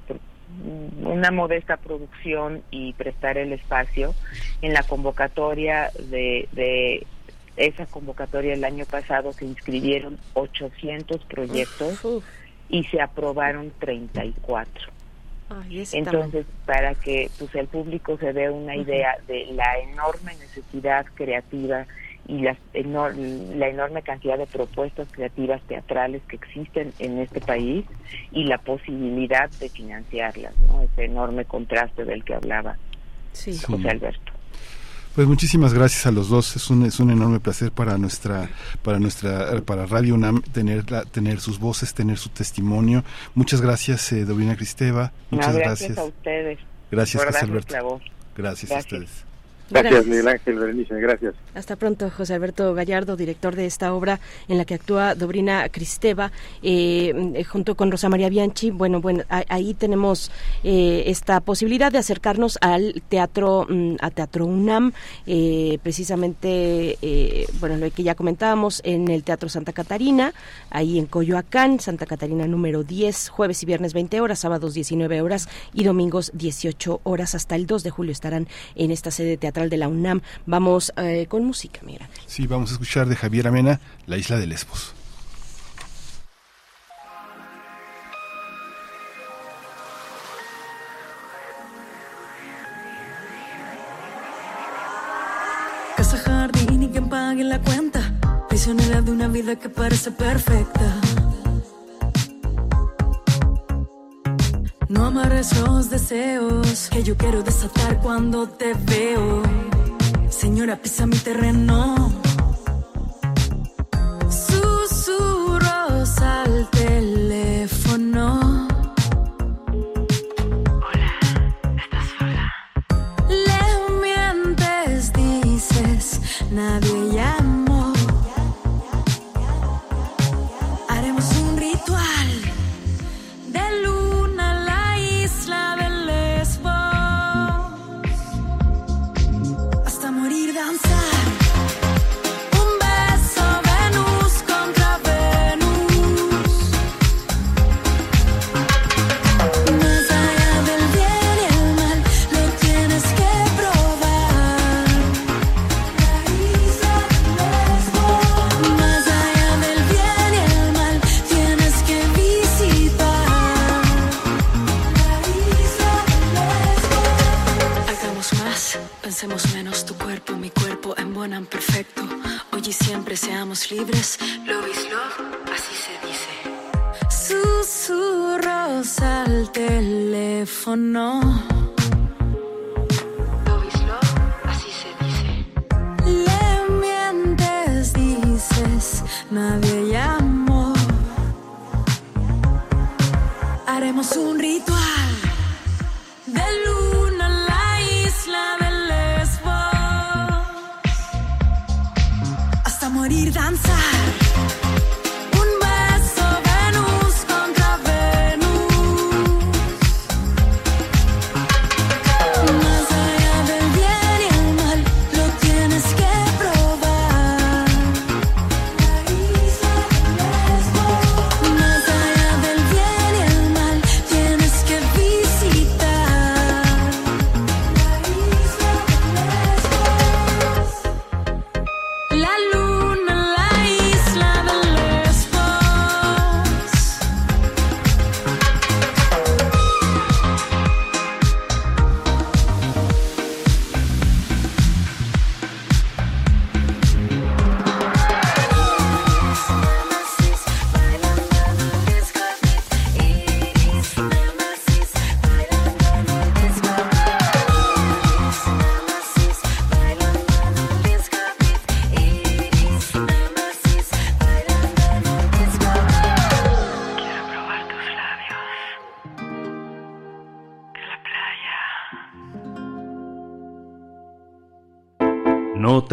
una modesta producción y prestar el espacio. En la convocatoria de, de esa convocatoria el año pasado se inscribieron 800 proyectos y se aprobaron 34. Entonces, para que pues, el público se dé una idea de la enorme necesidad creativa y la enorme cantidad de propuestas creativas teatrales que existen en este país y la posibilidad de financiarlas, ¿no? ese enorme contraste del que hablaba José Alberto. Pues muchísimas gracias a los dos. Es un, es un enorme placer para nuestra para nuestra para Radio UNAM tener tener sus voces, tener su testimonio. Muchas gracias, eh, Dobrina Cristeva. Muchas gracias. a ustedes. Gracias, José Alberto. gracias a ustedes. Gracias, Miguel Ángel Berenice, gracias. Hasta pronto, José Alberto Gallardo, director de esta obra en la que actúa Dobrina Cristeva, eh, junto con Rosa María Bianchi. Bueno, bueno, ahí tenemos eh, esta posibilidad de acercarnos al teatro, mm, a Teatro UNAM, eh, precisamente, bueno, lo que ya comentábamos en el Teatro Santa Catarina, ahí en Coyoacán, Santa Catarina número 10, jueves y viernes 20 horas, sábados 19 horas y domingos 18 horas. Hasta el 2 de julio estarán en esta sede teatral de la UNAM. Vamos eh, con música, mira. Sí, vamos a escuchar de Javier Amena, La isla de Lesbos. Casa, jardín y quien pague la cuenta. Prisionera de una vida que parece perfecta. No amarres los deseos que yo quiero desatar cuando te veo. Señora, pisa mi terreno.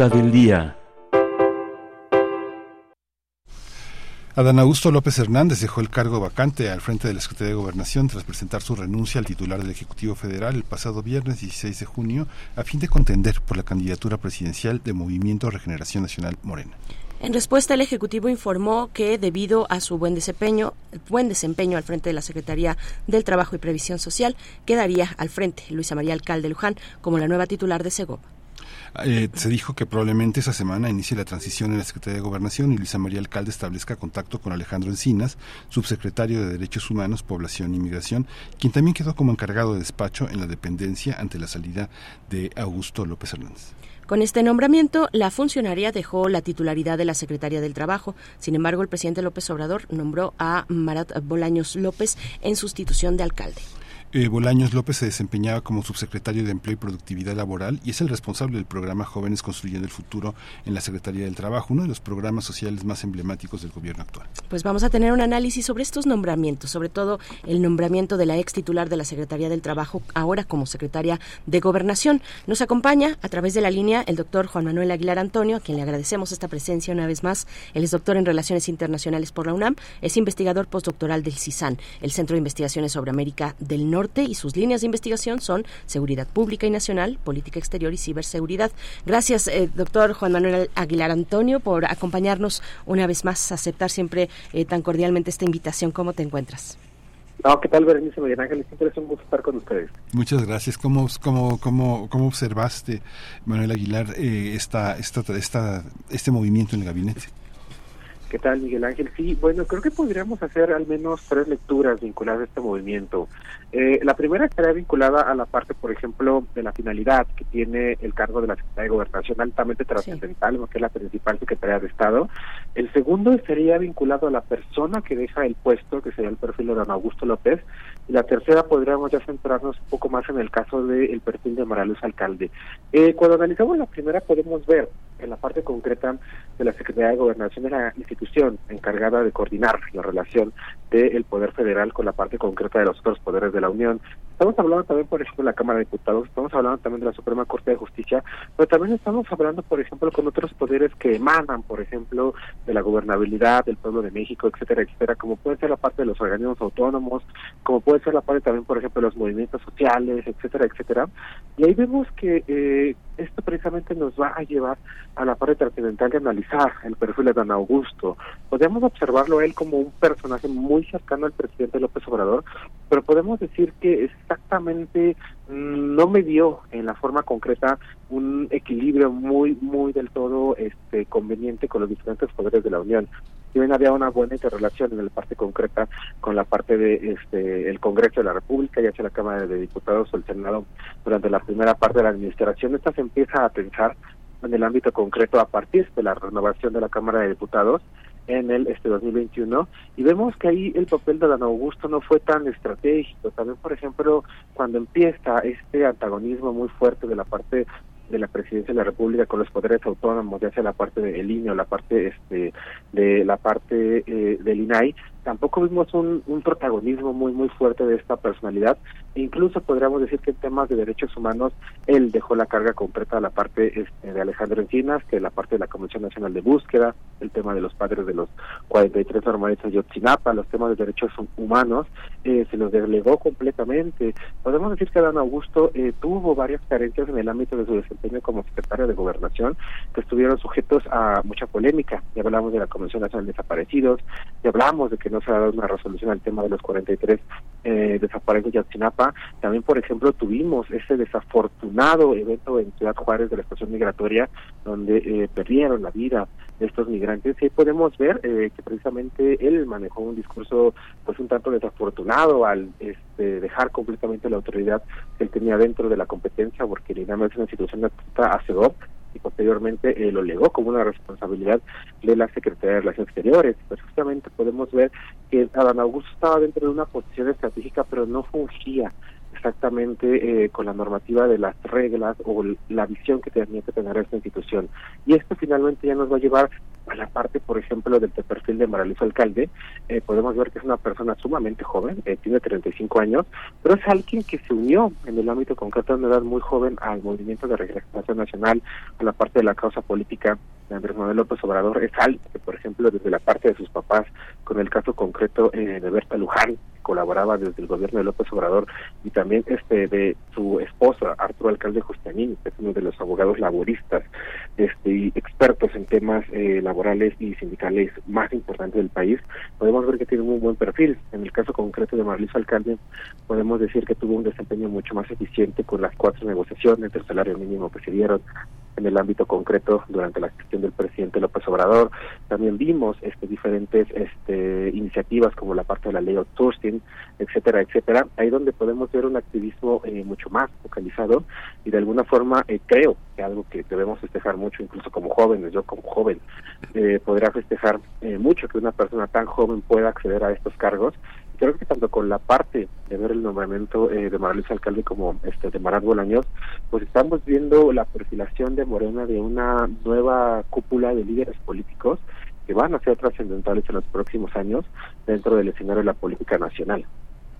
Del día. Adán Augusto López Hernández dejó el cargo vacante al frente de la Secretaría de Gobernación tras presentar su renuncia al titular del Ejecutivo Federal el pasado viernes 16 de junio a fin de contender por la candidatura presidencial de Movimiento Regeneración Nacional Morena. En respuesta, el Ejecutivo informó que debido a su buen desempeño, buen desempeño al frente de la Secretaría del Trabajo y Previsión Social, quedaría al frente Luisa María Alcalde Luján como la nueva titular de Segov. Eh, se dijo que probablemente esa semana inicie la transición en la Secretaría de Gobernación y Luisa María Alcalde establezca contacto con Alejandro Encinas, subsecretario de Derechos Humanos, Población y Migración, quien también quedó como encargado de despacho en la dependencia ante la salida de Augusto López Hernández. Con este nombramiento, la funcionaria dejó la titularidad de la Secretaría del Trabajo. Sin embargo, el presidente López Obrador nombró a Marat Bolaños López en sustitución de alcalde. Eh, Bolaños López se desempeñaba como subsecretario de Empleo y Productividad Laboral y es el responsable del programa Jóvenes Construyendo el Futuro en la Secretaría del Trabajo, uno de los programas sociales más emblemáticos del gobierno actual. Pues vamos a tener un análisis sobre estos nombramientos, sobre todo el nombramiento de la ex titular de la Secretaría del Trabajo, ahora como secretaria de Gobernación. Nos acompaña a través de la línea el doctor Juan Manuel Aguilar Antonio, a quien le agradecemos esta presencia una vez más. Él es doctor en Relaciones Internacionales por la UNAM, es investigador postdoctoral del CISAN, el Centro de Investigaciones sobre América del Norte y sus líneas de investigación son seguridad pública y nacional, política exterior y ciberseguridad. Gracias, eh, doctor Juan Manuel Aguilar Antonio, por acompañarnos una vez más, aceptar siempre eh, tan cordialmente esta invitación. ¿Cómo te encuentras? No, ¿qué tal, Berenice Miguel Ángel? Siempre es un gusto estar con ustedes. Muchas gracias. ¿Cómo, cómo, cómo, cómo observaste, Manuel Aguilar, eh, esta, esta, esta, este movimiento en el gabinete? ¿Qué tal, Miguel Ángel? Sí, bueno, creo que podríamos hacer al menos tres lecturas vinculadas a este movimiento. Eh, la primera estaría vinculada a la parte, por ejemplo, de la finalidad que tiene el cargo de la Secretaría de Gobernación altamente trascendental, porque es la principal Secretaría de Estado. El segundo estaría vinculado a la persona que deja el puesto, que sería el perfil de don Augusto López. Y la tercera podríamos ya centrarnos un poco más en el caso del perfil de Maraluz Alcalde. Eh, cuando analizamos la primera podemos ver en la parte concreta de la Secretaría de Gobernación de la institución encargada de coordinar la relación del Poder Federal con la parte concreta de los otros poderes de la Unión. Estamos hablando también, por ejemplo, de la Cámara de Diputados, estamos hablando también de la Suprema Corte de Justicia, pero también estamos hablando, por ejemplo, con otros poderes que emanan, por ejemplo, de la gobernabilidad del pueblo de México, etcétera, etcétera, como puede ser la parte de los organismos autónomos, como puede ser la parte también, por ejemplo, de los movimientos sociales, etcétera, etcétera. Y ahí vemos que eh, esto precisamente nos va a llevar a la parte trascendental de analizar el perfil de don Augusto. Podemos observarlo él como un personaje muy cercano al presidente López Obrador, pero podemos decir que exactamente no me dio en la forma concreta un equilibrio muy muy del todo este conveniente con los diferentes poderes de la Unión. Si bien había una buena interrelación en la parte concreta con la parte de este el Congreso de la República, ya sea la Cámara de Diputados o el Senado durante la primera parte de la administración, esta se empieza a pensar en el ámbito concreto a partir de la renovación de la Cámara de Diputados en el este 2021 y vemos que ahí el papel de Dan Augusto no fue tan estratégico. También, por ejemplo, cuando empieza este antagonismo muy fuerte de la parte de la presidencia de la República con los poderes autónomos, ya sea la parte del INE o la parte este de la parte eh, del INAI, tampoco vimos un, protagonismo muy muy fuerte de esta personalidad. E incluso podríamos decir que en temas de derechos humanos él dejó la carga completa a la parte este, de Alejandro Encinas, que la parte de la Comisión Nacional de Búsqueda, el tema de los padres de los 43 normalistas de Otzinapa, los temas de derechos humanos, eh, se los delegó completamente. Podemos decir que Dan Augusto eh, tuvo varias carencias en el ámbito de su desempeño como secretario de Gobernación, que estuvieron sujetos a mucha polémica. Ya hablamos de la Comisión Nacional de Desaparecidos, ya hablamos de que no se ha dado una resolución al tema de los 43 eh, desaparecidos de Ayotzinapa. También, por ejemplo, tuvimos ese desafortunado evento en Ciudad Juárez de la estación migratoria, donde eh, perdieron la vida estos migrantes. Y podemos ver eh, que precisamente él manejó un discurso pues un tanto desafortunado al este, dejar completamente la autoridad que él tenía dentro de la competencia, porque el es una institución a CEDOP, y posteriormente eh, lo legó como una responsabilidad de la Secretaría de Relaciones Exteriores. Pues justamente podemos ver que Adán Augusto estaba dentro de una posición estratégica, pero no fungía exactamente eh, con la normativa de las reglas o la visión que tenía que tener esta institución. Y esto finalmente ya nos va a llevar a la parte, por ejemplo, del perfil de Maralizo Alcalde. Eh, podemos ver que es una persona sumamente joven, eh, tiene 35 años, pero es alguien que se unió en el ámbito concreto de una edad muy joven al movimiento de regeneración nacional, a la parte de la causa política de Andrés Manuel López Obrador. Es alguien que, por ejemplo, desde la parte de sus papás, con el caso concreto de Berta Luján, colaboraba desde el gobierno de López Obrador y también este de su esposa Arturo Alcalde Justanín, que es uno de los abogados laboristas este y expertos en temas eh, laborales y sindicales más importantes del país, podemos ver que tiene un buen perfil. En el caso concreto de Marliso Alcalde, podemos decir que tuvo un desempeño mucho más eficiente con las cuatro negociaciones del salario mínimo que se dieron en el ámbito concreto durante la gestión del presidente López Obrador. También vimos este, diferentes este, iniciativas como la parte de la ley outsourcing, etcétera, etcétera. Ahí donde podemos ver un activismo eh, mucho más focalizado y de alguna forma eh, creo que algo que debemos festejar mucho, incluso como jóvenes, yo como joven, eh, podrá festejar eh, mucho que una persona tan joven pueda acceder a estos cargos creo que tanto con la parte de ver el nombramiento eh, de Morales Alcalde como este de Marat Bolaños, pues estamos viendo la perfilación de Morena de una nueva cúpula de líderes políticos que van a ser trascendentales en los próximos años dentro del escenario de la política nacional.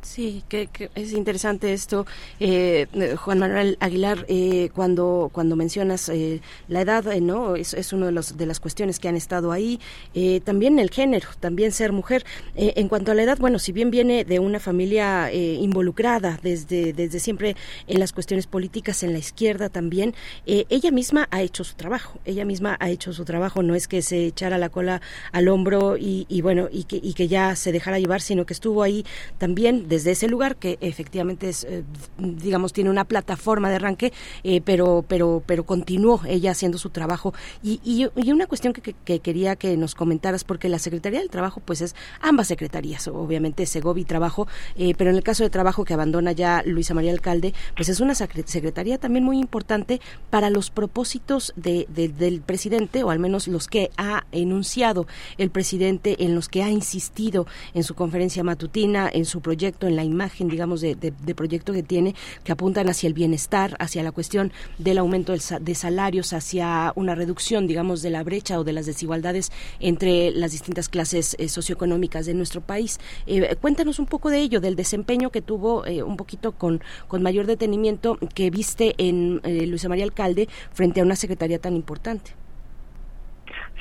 Sí, que, es interesante esto, eh, Juan Manuel Aguilar, eh, cuando cuando mencionas eh, la edad, eh, no, es, es una de, los, de las cuestiones que han estado ahí. Eh, también el género, también ser mujer. Eh, en cuanto a la edad, bueno, si bien viene de una familia involucrada desde desde siempre en las cuestiones políticas, en la izquierda también, ella misma ha hecho su trabajo. Ella misma ha hecho su trabajo. No es que se echara la cola al hombro y, y bueno y que y que ya se dejara llevar, sino que estuvo ahí también desde ese lugar que efectivamente es, eh, digamos, tiene una plataforma de arranque, eh, pero, pero, pero continuó ella haciendo su trabajo. Y, y, una cuestión que, que, quería que nos comentaras, porque la Secretaría del Trabajo, pues es ambas secretarías, obviamente Segovi Trabajo, eh, pero en el caso de trabajo que abandona ya Luisa María Alcalde, pues es una secretaría también muy importante para los propósitos de, del presidente, o al menos los que ha enunciado el presidente, en los que ha insistido en su conferencia matutina, en su proyecto en la imagen, digamos, de, proyecto que tiene, que apuntan hacia el bienestar, hacia la cuestión del aumento de salarios, hacia una reducción, digamos, de la brecha o de las desigualdades entre las distintas clases eh, socioeconómicas de nuestro país. Eh, cuéntanos un poco de ello, del desempeño que tuvo eh, un poquito con, con mayor detenimiento que viste en Luisa María Alcalde frente a una secretaría tan importante.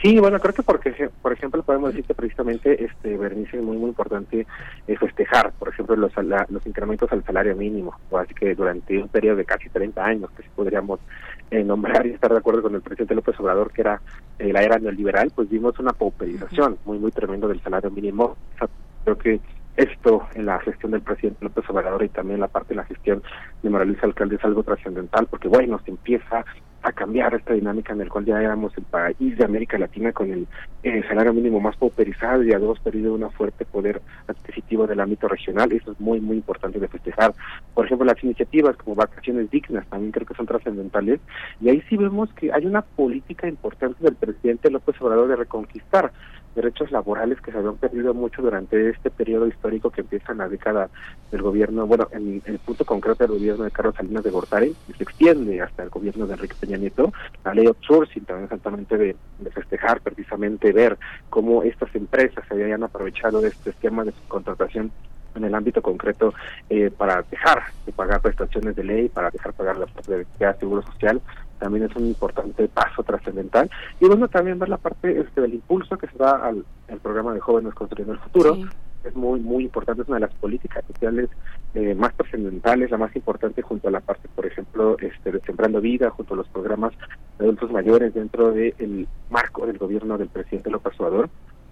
Sí, bueno, creo que porque, por ejemplo, podemos decir que precisamente, este, Bernice, es muy, muy importante eh, festejar, por ejemplo, los, los incrementos al salario mínimo, o así que durante un periodo de casi 30 años, que si podríamos eh, nombrar y estar de acuerdo con el presidente López Obrador, que era eh, la era neoliberal, pues vimos una pauperización muy, muy tremendo del salario mínimo. creo que esto en la gestión del presidente López Obrador y también la parte de la gestión de Moraliza Alcalde es algo trascendental porque bueno se empieza a cambiar esta dinámica en el cual ya éramos el país de América Latina con el, salario mínimo más pauperizado y dos perdido una fuerte poder adquisitivo del ámbito regional. Eso es muy, muy importante de festejar. Por ejemplo, las iniciativas como vacaciones dignas también creo que son trascendentales. Y ahí sí vemos que hay una política importante del presidente López Obrador de reconquistar derechos laborales que se habían perdido mucho durante este periodo histórico que empieza en la década del gobierno, bueno, en, el punto concreto del gobierno de Carlos Salinas de Gortari, y se extiende hasta el gobierno de Enrique Peña Nieto, la ley outsourcing también exactamente de, de festejar, precisamente ver cómo estas empresas se habían aprovechado de este esquema de subcontratación en el ámbito concreto eh, para dejar de pagar prestaciones de ley, para dejar pagar la parte de seguro social, también es un importante paso trascendental. Y bueno, también ver la parte este, del impulso que se da al, programa de jóvenes construyendo el futuro. Es muy, muy importante, es una de las políticas sociales eh, más trascendentales, la más importante junto a la parte, por ejemplo, este, de Sembrando Vida, junto a los programas de adultos mayores dentro del marco del gobierno del presidente López Obrador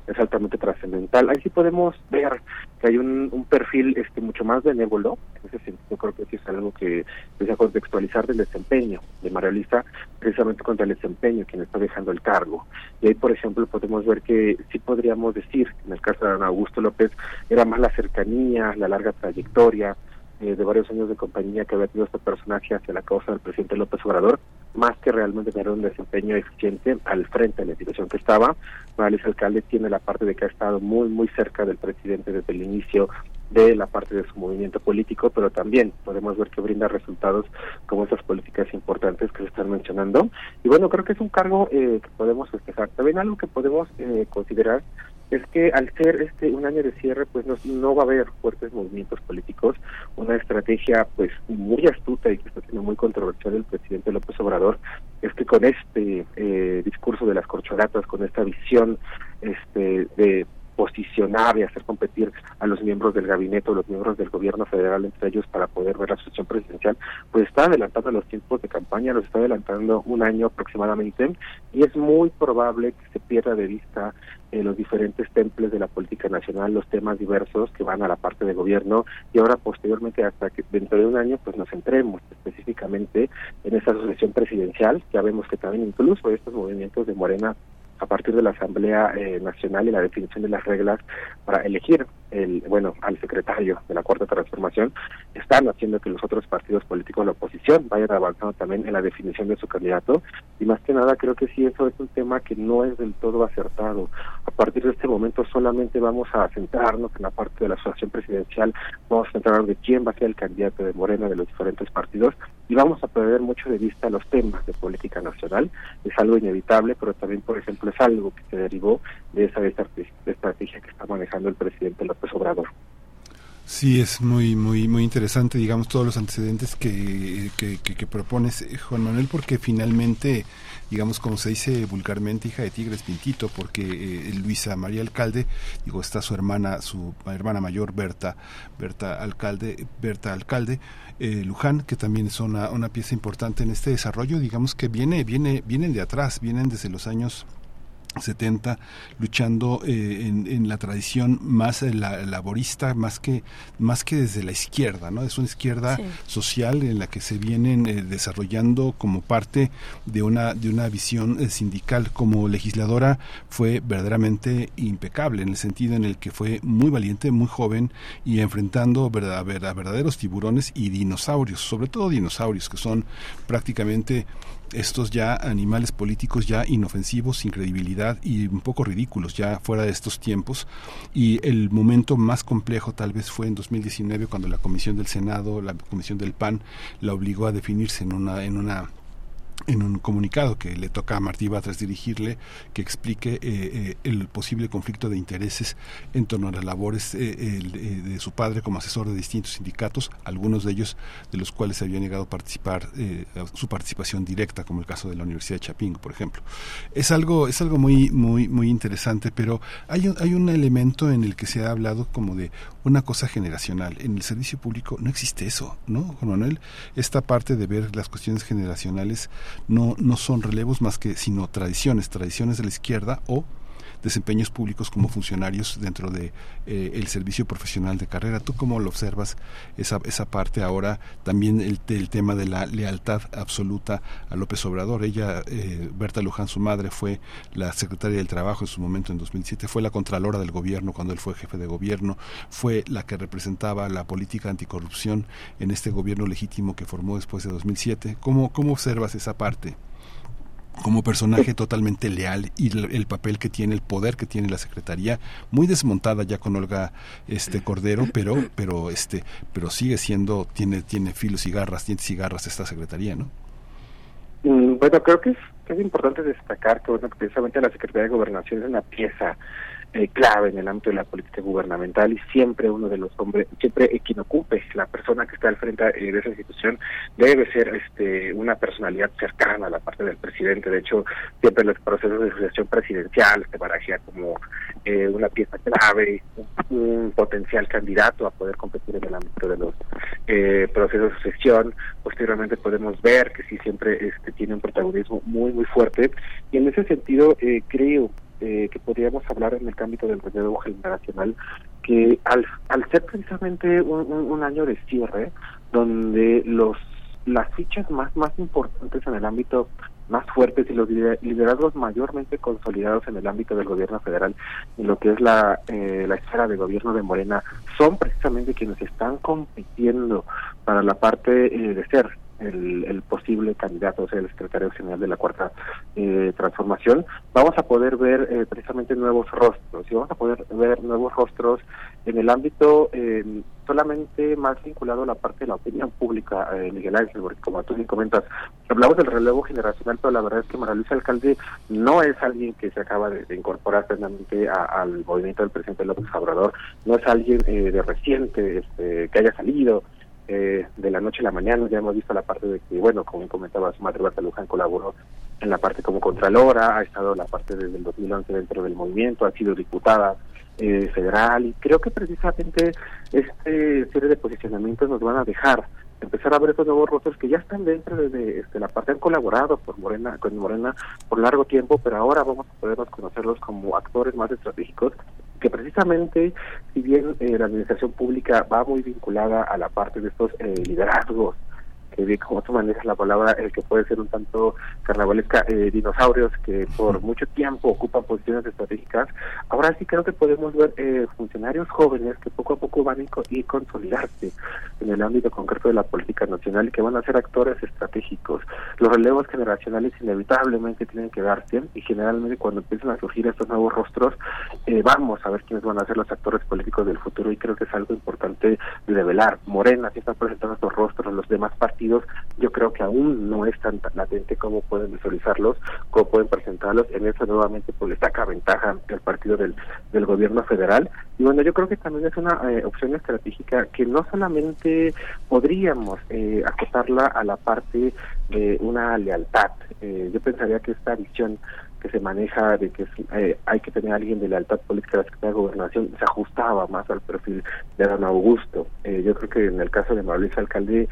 es altamente trascendental. Ahí sí podemos ver que hay un, un perfil este mucho más benévolo, en ese sentido creo que es algo que desea contextualizar del desempeño de María Luisa, precisamente contra el desempeño quien está dejando el cargo. Y ahí, por ejemplo, podemos ver que sí podríamos decir, en el caso de Augusto López, era más la cercanía, la larga trayectoria, eh, de varios años de compañía que había tenido este personaje hacia la causa del presidente López Obrador, más que realmente tener un desempeño eficiente al frente de la institución que estaba. Morales Alcalde tiene la parte de que ha estado muy, muy cerca del presidente desde el inicio de la parte de su movimiento político, pero también podemos ver que brinda resultados como esas políticas importantes que se están mencionando. Y bueno, creo que es un cargo eh, que podemos festejar. También algo que podemos eh, considerar es que al ser este un año de cierre pues no, no va a haber fuertes movimientos políticos una estrategia pues muy astuta y que está siendo muy controversial el presidente López Obrador es que con este eh, discurso de las corcholatas con esta visión este de posicionar y hacer competir a los miembros del gabinete o los miembros del gobierno federal entre ellos para poder ver la sucesión presidencial, pues está adelantando los tiempos de campaña, los está adelantando un año aproximadamente y es muy probable que se pierda de vista eh, los diferentes templos de la política nacional, los temas diversos que van a la parte de gobierno y ahora posteriormente hasta que dentro de un año pues nos centremos específicamente en esa sucesión presidencial, ya vemos que también incluso estos movimientos de Morena a partir de la Asamblea eh, Nacional y la definición de las reglas para elegir el bueno al secretario de la Cuarta Transformación están haciendo que los otros partidos políticos de la oposición vayan avanzando también en la definición de su candidato. Y más que nada creo que sí eso es un tema que no es del todo acertado. A partir de este momento solamente vamos a centrarnos en la parte de la asociación presidencial. Vamos a centrarnos de quién va a ser el candidato de Morena de los diferentes partidos y vamos a perder mucho de vista los temas de política nacional es algo inevitable pero también por ejemplo es algo que se derivó de esa estrategia que está manejando el presidente López Obrador. Sí, es muy, muy, muy interesante, digamos, todos los antecedentes que, que, que, propones, eh, Juan Manuel, porque finalmente, digamos, como se dice vulgarmente, hija de tigres pintito, porque eh, Luisa María Alcalde, digo, está su hermana, su hermana mayor, Berta, Berta Alcalde, Berta Alcalde, eh, Luján, que también es una, una pieza importante en este desarrollo, digamos que viene, viene, vienen de atrás, vienen desde los años 70 luchando eh, en, la tradición más eh, laborista más que más que desde la izquierda no es una izquierda social en la que se vienen eh, desarrollando como parte de una de una visión sindical. Como legisladora fue verdaderamente impecable en el sentido en el que fue muy valiente muy joven y enfrentando a verdaderos tiburones y dinosaurios sobre todo dinosaurios que son prácticamente estos ya animales políticos ya inofensivos, sin credibilidad y un poco ridículos ya fuera de estos tiempos. Y el momento más complejo tal vez fue en 2019 cuando la Comisión del Senado, la Comisión del PAN, la obligó a definirse en una, una en un comunicado que le toca a Martí Batres dirigirle, que explique eh, eh, el posible conflicto de intereses en torno a las labores eh, de su padre como asesor de distintos sindicatos, algunos de ellos de los cuales se había negado participar, su participación directa, como el caso de la Universidad de Chapingo, por ejemplo. Es algo, es algo muy, muy, muy interesante, pero hay un, hay un elemento en el que se ha hablado como de una cosa generacional. En el servicio público no existe eso, ¿no, Juan Manuel? Esta parte de ver las cuestiones generacionales no, no son relevos más que sino tradiciones, tradiciones de la izquierda o desempeños públicos como funcionarios dentro de eh, el servicio profesional de carrera. ¿Tú cómo lo observas esa, esa parte ahora? También el, el tema de la lealtad absoluta a López Obrador. Ella, eh, Berta Luján, su madre, fue la secretaria del Trabajo en su momento en 2007, fue la contralora del gobierno cuando él fue jefe de gobierno, fue la que representaba la política anticorrupción en este gobierno legítimo que formó después de 2007. ¿Cómo, cómo observas esa parte? Como personaje totalmente leal y el, papel que tiene, el poder que tiene la secretaría, muy desmontada ya con Olga este Cordero, pero pero este pero sigue siendo tiene tiene filos y garras, dientes y esta secretaría, ¿no? Mm, bueno, creo que es, es importante destacar que bueno, precisamente la Secretaría de Gobernación es una pieza eh, clave en el ámbito de la política gubernamental y siempre uno de los hombres, siempre quien ocupe la persona que está al frente eh, de esa institución debe ser este una personalidad cercana a la parte del presidente. De hecho, siempre los procesos de sucesión presidencial se barajea como eh, una pieza clave, un, potencial candidato a poder competir en el ámbito de los procesos de sucesión. Posteriormente podemos ver que sí siempre este, tiene un protagonismo muy, muy fuerte y en ese sentido creo eh, que podríamos hablar en el ámbito del relevo generacional, que al, al ser precisamente un, año de cierre, donde los las fichas más más importantes en el ámbito más fuertes y los liderazgos mayormente consolidados en el ámbito del gobierno federal en lo que es la, eh, la esfera de gobierno de Morena son precisamente quienes están compitiendo para la parte eh, de ser el, posible candidato, o sea, el secretario general de la Cuarta eh, Transformación, vamos a poder ver eh, precisamente nuevos rostros y vamos a poder ver nuevos rostros en el ámbito eh, solamente más vinculado a la parte de la opinión pública, Miguel Ángel, porque como tú bien comentas, hablamos del relevo generacional, pero la verdad es que María Luisa Alcalde no es alguien que se acaba de, incorporar plenamente al movimiento del presidente López Obrador, no es alguien de reciente este, que haya salido eh, de la noche a la mañana. Ya hemos visto la parte de que, bueno, como comentaba su madre Berta Luján, colaboró en la parte como contralora, ha estado la parte desde el 2011 dentro del movimiento, ha sido diputada eh, federal y creo que precisamente este serie de posicionamientos nos van a dejar empezar a ver estos nuevos rostros que ya están dentro de, este, la parte han colaborado por Morena con Morena por largo tiempo pero ahora vamos a podernos conocerlos como actores más estratégicos que precisamente si bien eh, la administración pública va muy vinculada a la parte de estos eh, liderazgos que como tú manejas la palabra, el que puede ser un tanto carnavalesca, eh, dinosaurios que por mucho tiempo ocupan posiciones estratégicas, ahora sí creo que podemos ver eh, funcionarios jóvenes que poco a poco van a ir consolidarse en el ámbito concreto de la política nacional y que van a ser actores estratégicos. Los relevos generacionales inevitablemente tienen que darse y generalmente cuando empiezan a surgir estos nuevos rostros, eh, vamos a ver quiénes van a ser los actores políticos del futuro y creo que es algo importante de develar. Morena sí está presentando estos rostros, los demás partidos yo creo que aún no es tan latente como pueden visualizarlos, como pueden presentarlos. En eso nuevamente pues destaca ventaja el partido del, del gobierno federal. Y bueno, yo creo que también es una eh, opción estratégica que no solamente podríamos eh, acotarla a la parte de una lealtad. Eh, yo pensaría que esta visión que se maneja de que eh, hay que tener alguien de lealtad política de la Secretaría de Gobernación se ajustaba más al perfil de Don Augusto. Eh, yo creo que en el caso de Mauricio Alcalde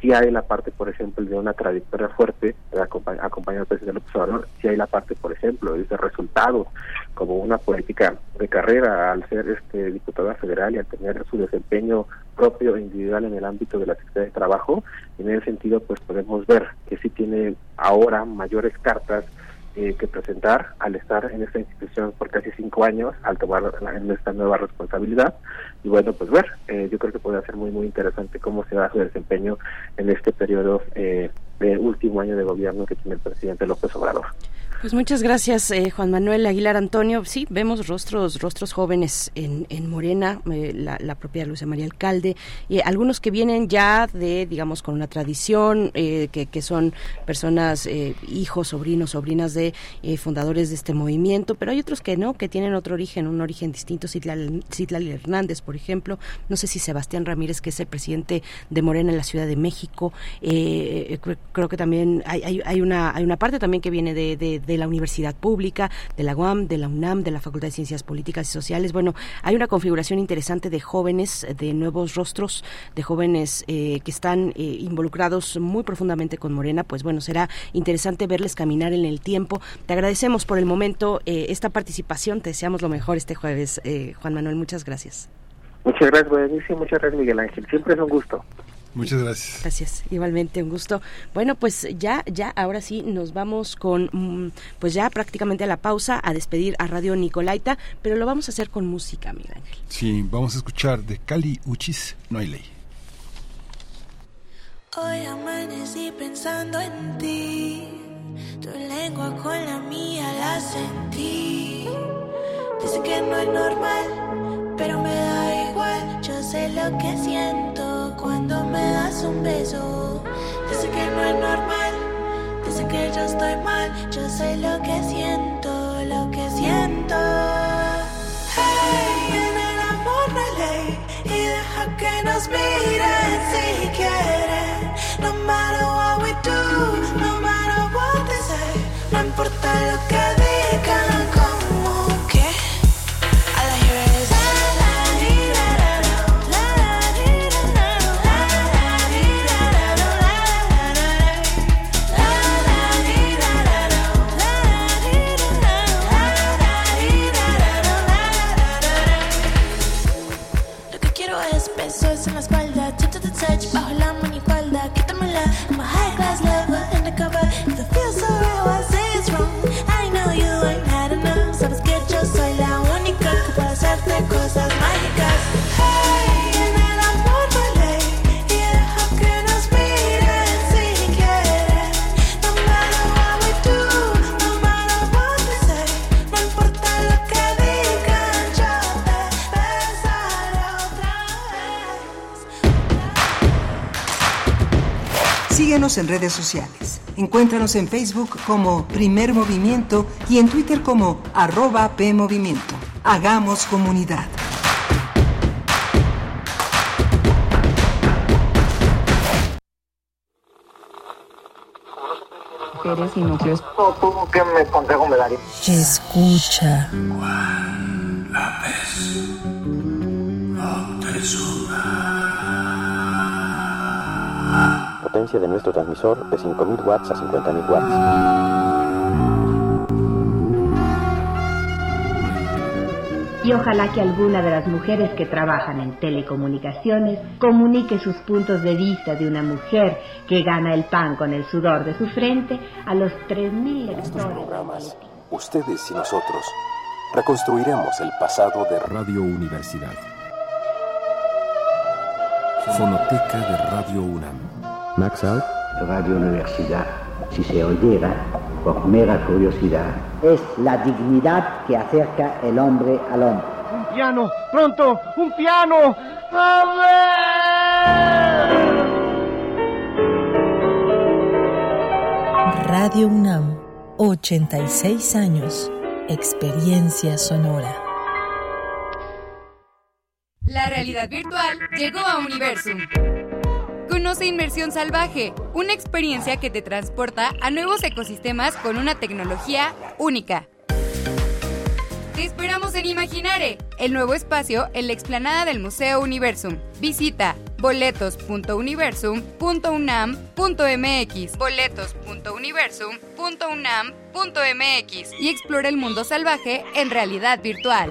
si hay la parte, por ejemplo, de una trayectoria fuerte, acompañado al presidente López Obrador, si hay la parte, por ejemplo, de ese resultado, como una política de carrera al ser este diputada federal y al tener su desempeño propio e individual en el ámbito de la Secretaría de Trabajo, en ese sentido, pues podemos ver que sí tiene ahora mayores cartas eh, que presentar al estar en esta institución por casi cinco años, al tomar en esta nueva responsabilidad. Y bueno, pues ver, eh, yo creo que puede ser muy, muy interesante cómo se va su desempeño en este periodo eh, de último año de gobierno que tiene el presidente López Obrador. Pues muchas gracias, eh, Juan Manuel Aguilar Antonio. Sí, vemos rostros, rostros jóvenes en, en Morena, eh, la, propia Luisa María Alcalde, y algunos que vienen ya de, digamos, con una tradición, eh, que, que, son personas, hijos, sobrinos, sobrinas de fundadores de este movimiento, pero hay otros que no, que tienen otro origen, un origen distinto. Citlal, Hernández, por ejemplo, no sé si Sebastián Ramírez, que es el presidente de Morena en la Ciudad de México, creo que también hay, hay, una, hay una parte también que viene de la universidad pública, de la UAM, de la UNAM, de la Facultad de Ciencias Políticas y Sociales. Bueno, hay una configuración interesante de jóvenes, de nuevos rostros, de jóvenes eh, que están eh, involucrados muy profundamente con Morena. Pues bueno, será interesante verles caminar en el tiempo. Te agradecemos por el momento eh, esta participación. Te deseamos lo mejor este jueves, Juan Manuel. Muchas gracias. Muchas gracias, Muchas gracias, Miguel Ángel. Siempre es un gusto. Muchas gracias. Gracias, igualmente un gusto. Bueno, pues ya, ya, ahora sí nos vamos con, mm, pues ya prácticamente a la pausa a despedir a Radio Nicolaita, pero lo vamos a hacer con música, Miguel Ángel. Sí, vamos a escuchar de Cali Uchis, No hay ley. Hoy amanecí pensando en ti, tu lengua con la mía la sentí. Dice que no es normal, pero me da igual, yo sé lo que siento cuando me das un beso. Dice que no es normal, dice que yo estoy mal. Yo sé lo que siento, lo que siento. Hey, en el amor no ley y deja que nos miren si quieren. No matter what we do, no matter what they say, no importa lo que en redes sociales. Encuéntranos en Facebook como Primer Movimiento y en Twitter como arroba PMovimiento. Hagamos comunidad. y núcleos. ¿Cómo que me consejo me daría? Escucha. es Potencia de nuestro transmisor de 5000 watts a 50000 watts. y ojalá que alguna de las mujeres que trabajan en telecomunicaciones comunique sus puntos de vista de una mujer que gana el pan con el sudor de su frente a los 3.000 lectores. Ustedes y nosotros reconstruiremos el pasado de Radio Universidad. Fonoteca de Radio UNAM. Max Out. Radio Universidad, si se oyera, por mera curiosidad, es la dignidad que acerca el hombre al hombre. ¡Un piano! ¡Pronto! ¡Un piano! Radio UNAM, 86 años. Experiencia sonora. La realidad virtual llegó a Universum. Conoce Inmersión Salvaje, una experiencia que te transporta a nuevos ecosistemas con una tecnología única. Te esperamos en Imaginare, el nuevo espacio en la explanada del Museo Universum. Visita boletos.universum.unam.mx, boletos.universum.unam.mx y explora el mundo salvaje en realidad virtual.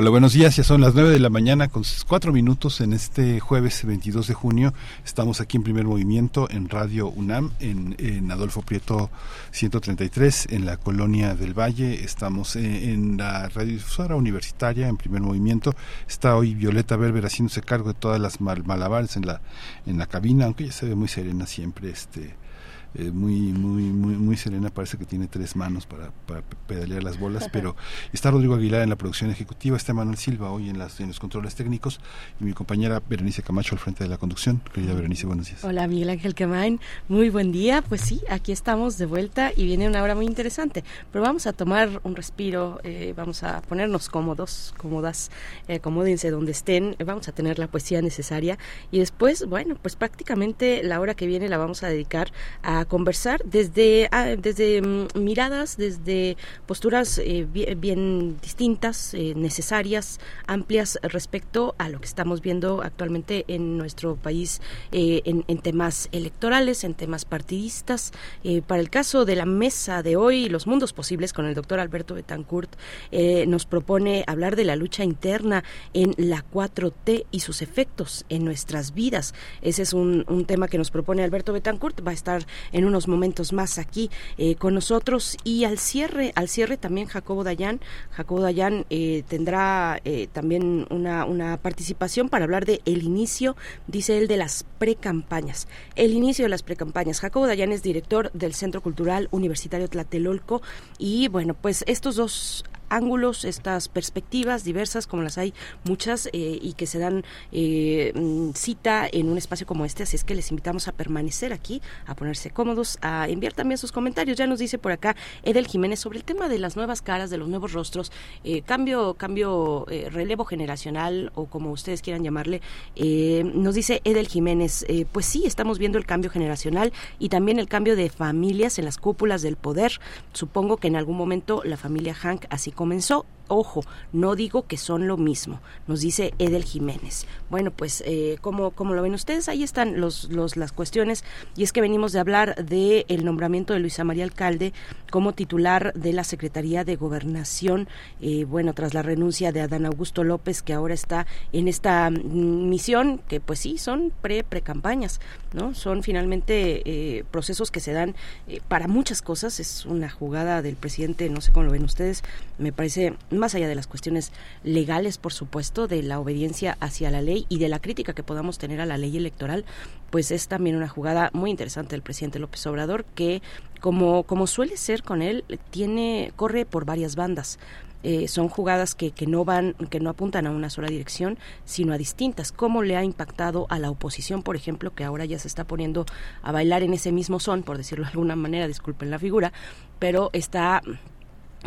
Hola, buenos días. Ya son las 9 de la mañana con 4 minutos en este jueves 22 de junio. Estamos aquí en primer movimiento en Radio UNAM, en, Adolfo Prieto 133, en la colonia del Valle. Estamos en, en la radiodifusora universitaria en primer movimiento. Está hoy Violeta Berber haciéndose cargo de todas las mal malabares en la, en la cabina, aunque ella se ve muy serena siempre. este eh, muy muy muy muy serena parece que tiene tres manos para, para pedalear las bolas [LAUGHS] pero está Rodrigo Aguilar en la producción ejecutiva está Manuel Silva hoy en las en los controles técnicos y mi compañera Berenice Camacho al frente de la conducción. Querida Berenice buenos días. Hola Miguel Ángel Quemain. Muy buen día. Pues sí aquí estamos de vuelta y viene una hora muy interesante. Pero vamos a tomar un respiro eh, vamos a ponernos cómodos cómodas eh, acomódense donde estén. Vamos a tener la poesía necesaria y después bueno pues prácticamente la hora que viene la vamos a dedicar a conversar desde, ah, desde mm, miradas, desde posturas eh, bien, distintas, eh, necesarias, amplias respecto a lo que estamos viendo actualmente en nuestro país eh, en, en, temas electorales, en temas partidistas. para el caso de la mesa de hoy, Los Mundos Posibles, con el doctor Alberto Betancourt, nos propone hablar de la lucha interna en la 4T y sus efectos en nuestras vidas. Ese es un, un tema que nos propone Alberto Betancourt. Va a estar en unos momentos más aquí eh, con nosotros. Y al cierre, al cierre también Jacobo Dayan, Jacobo Dayan eh, tendrá eh, también una, una participación para hablar de el inicio, dice él, de las precampañas, el inicio de las precampañas. Jacobo Dayan es director del Centro Cultural Universitario Tlatelolco. Y bueno, pues estos dos ángulos, estas perspectivas diversas, como las hay muchas, eh, y que se dan eh, mm, cita en un espacio como este. Así es que les invitamos a permanecer aquí, a ponerse cómodos, a enviar también sus comentarios. Ya nos dice por acá Edel Jiménez sobre el tema de las nuevas caras, de los nuevos rostros, eh, cambio, cambio, relevo generacional o como ustedes quieran llamarle. nos dice Edel Jiménez, pues sí, estamos viendo el cambio generacional y también el cambio de familias en las cúpulas del poder. Supongo que en algún momento la familia Hank, así comenzó Ojo, no digo que son lo mismo, nos dice Edel Jiménez. Bueno, pues eh, como, como lo ven ustedes, ahí están los, los, las cuestiones y es que venimos de hablar del el nombramiento de Luisa María Alcalde como titular de la Secretaría de Gobernación, eh, bueno, tras la renuncia de Adán Augusto López, que ahora está en esta mm, misión, que pues sí, son pre-precampañas, ¿no? Son finalmente eh, procesos que se dan para muchas cosas, es una jugada del presidente, no sé cómo lo ven ustedes, me parece más allá de las cuestiones legales, por supuesto, de la obediencia hacia la ley y de la crítica que podamos tener a la ley electoral, pues es también una jugada muy interesante del presidente López Obrador que como como suele ser con él tiene corre por varias bandas eh, son jugadas que, que no van, que no apuntan a una sola dirección, sino a distintas. ¿Cómo le ha impactado a la oposición, por ejemplo, que ahora ya se está poniendo a bailar en ese mismo son, por decirlo de alguna manera, disculpen la figura, pero está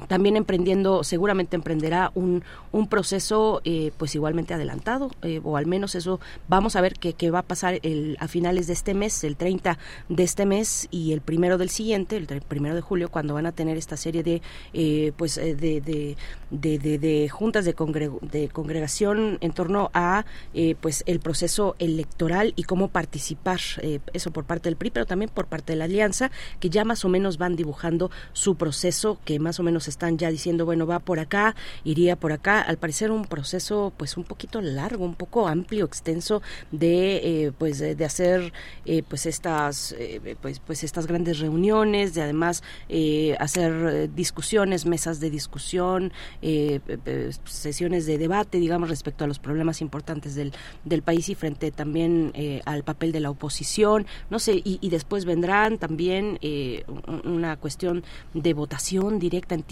también emprendiendo, seguramente emprenderá un, un proceso eh, pues igualmente adelantado, eh, o al menos eso vamos a ver qué va a pasar el, a finales de este mes, el 30 de este mes y el primero del siguiente, el primero de julio, cuando van a tener esta serie de eh, pues de, de, de, de, juntas de, congregación en torno a pues el proceso electoral y cómo participar, eso por parte del PRI, pero también por parte de la Alianza, que ya más o menos van dibujando su proceso, que más o menos están ya diciendo, bueno, va por acá, iría por acá. Al parecer un proceso pues un poquito largo, un poco amplio, extenso de eh, pues de, hacer eh, pues estas eh, pues pues estas grandes reuniones, de además hacer discusiones, mesas de discusión, sesiones de debate, digamos, respecto a los problemas importantes del, del país y frente también al papel de la oposición, no sé, y, y después vendrán también una cuestión de votación directa en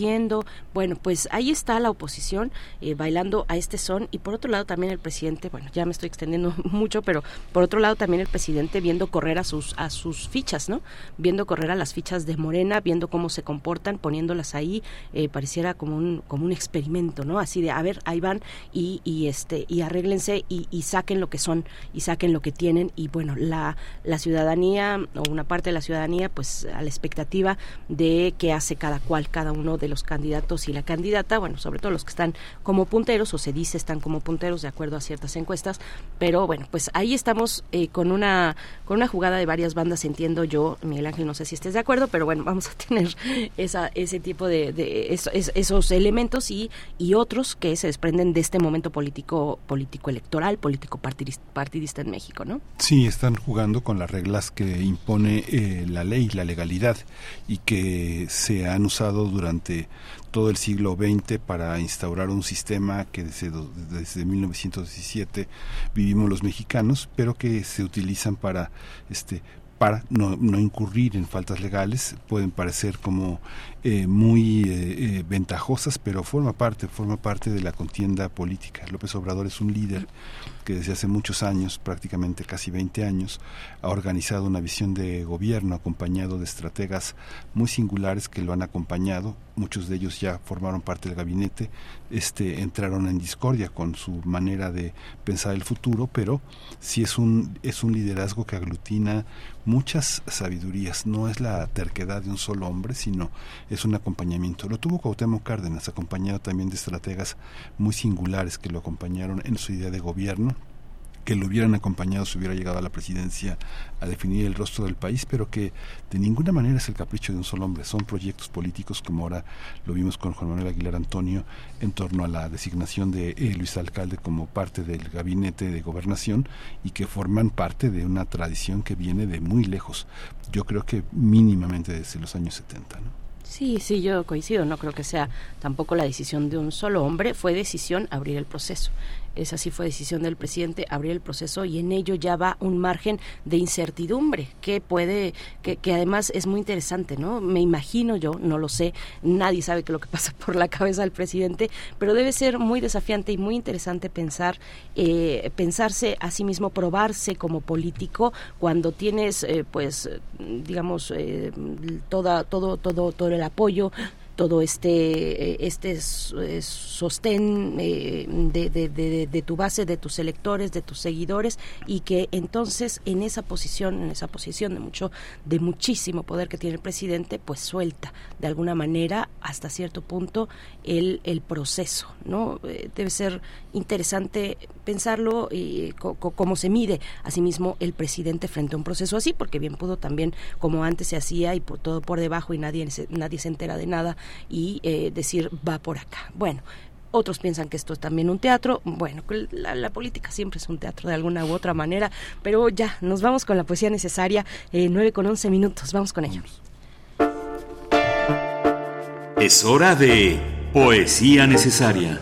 bueno, pues ahí está la oposición eh, bailando a este son y por otro lado también el presidente, bueno, ya me estoy extendiendo [LAUGHS] mucho, pero por otro lado también el presidente viendo correr a sus a sus fichas, ¿no? Viendo correr a las fichas de Morena, viendo cómo se comportan, poniéndolas ahí, eh, pareciera como un como un experimento, ¿no? Así de, a ver, ahí van y, y este y arréglense y, saquen lo que son y saquen lo que tienen y bueno, la la ciudadanía o una parte de la ciudadanía pues a la expectativa de qué hace cada cual, cada uno de los candidatos y la candidata, bueno, sobre todo los que están como punteros, o se dice están como punteros de acuerdo a ciertas encuestas, pero bueno, pues ahí estamos eh, con una con una jugada de varias bandas, entiendo yo, Miguel Ángel, no sé si estés de acuerdo, pero bueno, vamos a [LAUGHS] tener esa, ese tipo de, esos elementos y, y otros que se desprenden de este momento político político electoral, político partidista en México, ¿no? Sí, están jugando con las reglas que impone eh, la ley, la legalidad y que se han usado durante todo el siglo XX para instaurar un sistema que desde, desde 1917 vivimos los mexicanos, pero que se utilizan para este para no, no incurrir en faltas legales, pueden parecer como eh, muy eh, eh, ventajosas, pero forma parte, forma parte de la contienda política. López Obrador es un líder que desde hace muchos años, prácticamente casi 20 años, ha organizado una visión de gobierno acompañado de estrategas muy singulares que lo han acompañado. Muchos de ellos ya formaron parte del gabinete, este, entraron en discordia con su manera de pensar el futuro, pero sí es un, es un liderazgo que aglutina muchas sabidurías. No es la terquedad de un solo hombre, sino es un acompañamiento. Lo tuvo Cuauhtémoc Cárdenas, acompañado también de estrategas muy singulares que lo acompañaron en su idea de gobierno que lo hubieran acompañado si hubiera llegado a la presidencia a definir el rostro del país, pero que de ninguna manera es el capricho de un solo hombre. Son proyectos políticos, como ahora lo vimos con Juan Manuel Aguilar Antonio, en torno a la designación de eh, Luis Alcalde como parte del gabinete de gobernación y que forman parte de una tradición que viene de muy lejos. Yo creo que mínimamente desde los años 70. ¿no? Sí, sí, yo coincido. No creo que sea tampoco la decisión de un solo hombre. Fue decisión abrir el proceso esa sí fue decisión del presidente, abrir el proceso y en ello ya va un margen de incertidumbre que puede, que, que además es muy interesante, ¿no? Me imagino yo, no lo sé, nadie sabe qué lo que pasa por la cabeza del presidente, pero debe ser muy desafiante y muy interesante pensar, eh, pensarse a sí mismo, probarse como político cuando tienes, eh, pues, digamos, eh, toda, todo, todo, todo el apoyo todo este, eh, este eh, sostén eh, de, de, de, tu base, de tus electores, de tus seguidores, y que entonces en esa posición, en esa posición de mucho, de muchísimo poder que tiene el presidente, pues suelta de alguna manera hasta cierto punto el, el proceso, ¿no? Debe ser interesante pensarlo y cómo se mide a sí mismo el presidente frente a un proceso así, porque bien pudo también, como antes se hacía, y por, todo por debajo y nadie, nadie se entera de nada, y eh, decir va por acá. Bueno, otros piensan que esto es también un teatro. Bueno, la, la, política siempre es un teatro de alguna u otra manera, pero ya, nos vamos con la poesía necesaria, eh, 9 con 11 minutos, vamos con ella. Es hora de poesía necesaria.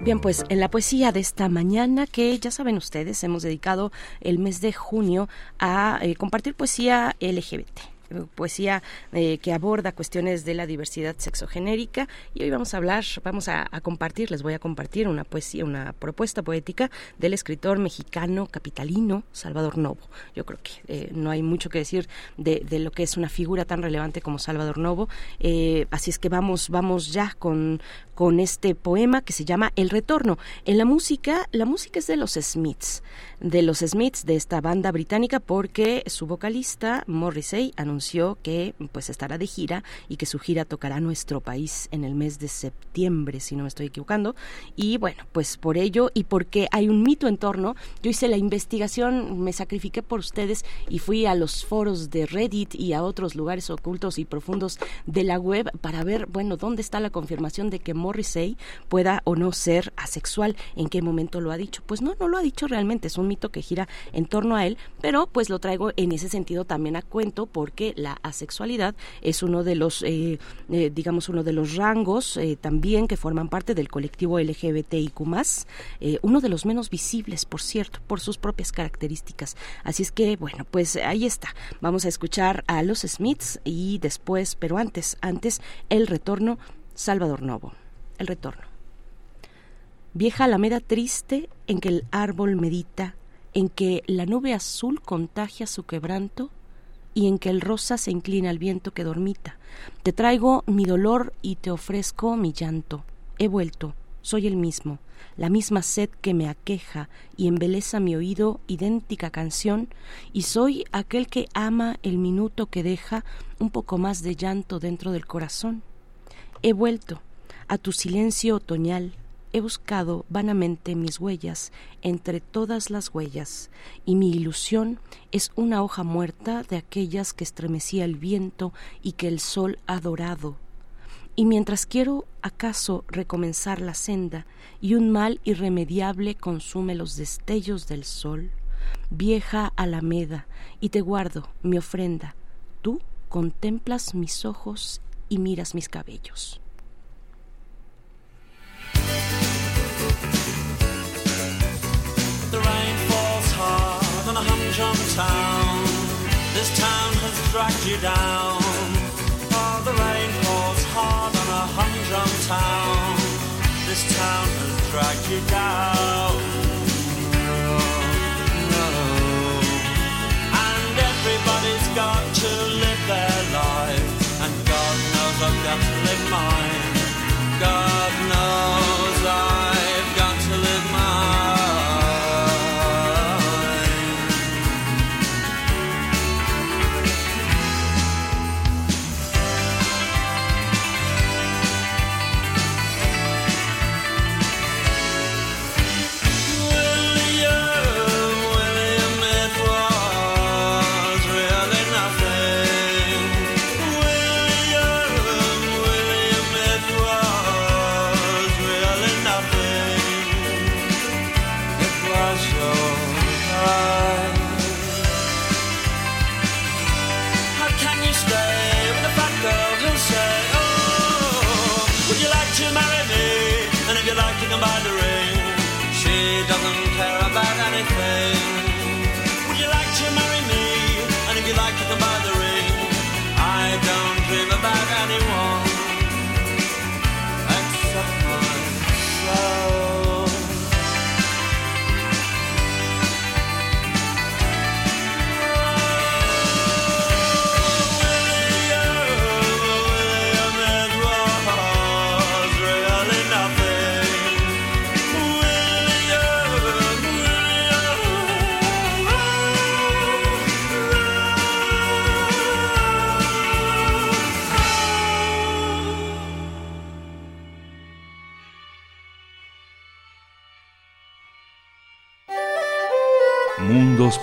Bien, pues en la poesía de esta mañana, que ya saben ustedes, hemos dedicado el mes de junio a eh, compartir poesía LGBT poesía eh, que aborda cuestiones de la diversidad sexogenérica y hoy vamos a hablar, vamos a, a, compartir, les voy a compartir una poesía, una propuesta poética del escritor mexicano capitalino Salvador Novo. Yo creo que eh, no hay mucho que decir de, de, lo que es una figura tan relevante como Salvador Novo, eh, así es que vamos, vamos ya con, con este poema que se llama El Retorno. En la música, la música es de los Smiths, de los Smiths, de esta banda británica, porque su vocalista Morrissey anunció que pues estará de gira y que su gira tocará nuestro país en el mes de septiembre, si no me estoy equivocando. Y bueno, pues por ello y porque hay un mito en torno, yo hice la investigación, me sacrifiqué por ustedes y fui a los foros de Reddit y a otros lugares ocultos y profundos de la web para ver, bueno, dónde está la confirmación de que Morrissey pueda o no ser asexual, en qué momento lo ha dicho. Pues no, no lo ha dicho realmente, es un mito que gira en torno a él, pero pues lo traigo en ese sentido también a cuento porque la asexualidad es uno de los, eh, eh, digamos, uno de los rangos eh, también que forman parte del colectivo LGBTIQ+, uno de los menos visibles, por cierto, por sus propias características. Así es que, bueno, pues ahí está. Vamos a escuchar a los Smiths y después, pero antes, antes, el retorno, Salvador Novo. El retorno. Vieja alameda triste en que el árbol medita en que la nube azul contagia su quebranto y en que el rosa se inclina al viento que dormita. Te traigo mi dolor y te ofrezco mi llanto. He vuelto, soy el mismo, la misma sed que me aqueja y embeleza mi oído, idéntica canción, y soy aquel que ama el minuto que deja un poco más de llanto dentro del corazón. He vuelto a tu silencio otoñal, he buscado vanamente mis huellas entre todas las huellas, y mi ilusión es una hoja muerta de aquellas que estremecía el viento y que el sol ha dorado. Y mientras quiero acaso recomenzar la senda y un mal irremediable consume los destellos del sol, vieja alameda, y te guardo mi ofrenda, tú contemplas mis ojos y miras mis cabellos. Humdrum town. This town has dragged you down. Oh, the rain falls hard on a humdrum town. This town has dragged you down.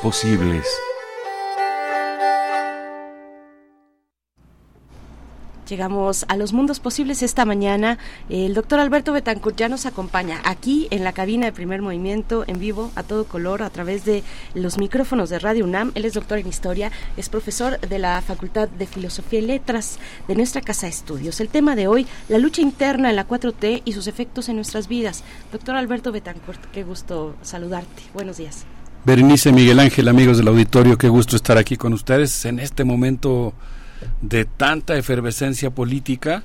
Posibles. Llegamos a los mundos posibles esta mañana. El doctor Alberto Betancourt ya nos acompaña aquí en la cabina de primer movimiento, en vivo, a todo color, a través de los micrófonos de Radio UNAM. Él es doctor en historia, es profesor de la Facultad de Filosofía y Letras de nuestra Casa de Estudios. El tema de hoy, la lucha interna en la 4T y sus efectos en nuestras vidas. Doctor Alberto Betancourt, qué gusto saludarte. Buenos días. Berenice Miguel Ángel, amigos del auditorio, qué gusto estar aquí con ustedes en este momento de tanta efervescencia política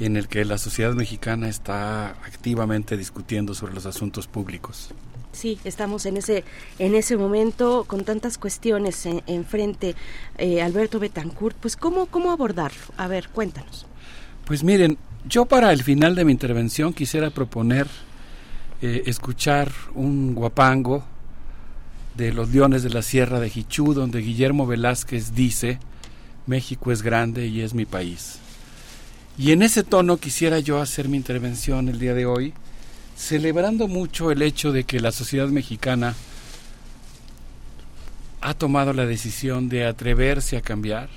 en el que la sociedad mexicana está activamente discutiendo sobre los asuntos públicos. Sí, estamos en ese en ese momento con tantas cuestiones en- enfrente. Eh, Alberto Betancourt, pues cómo cómo abordarlo. A ver, cuéntanos. Pues miren, yo para el final de mi intervención quisiera proponer eh, escuchar un guapango de los Leones de la Sierra de Jichú, donde Guillermo Velázquez dice, México es grande y es mi país. Y en ese tono quisiera yo hacer mi intervención el día de hoy, celebrando mucho el hecho de que la sociedad mexicana ha tomado la decisión de atreverse a cambiar.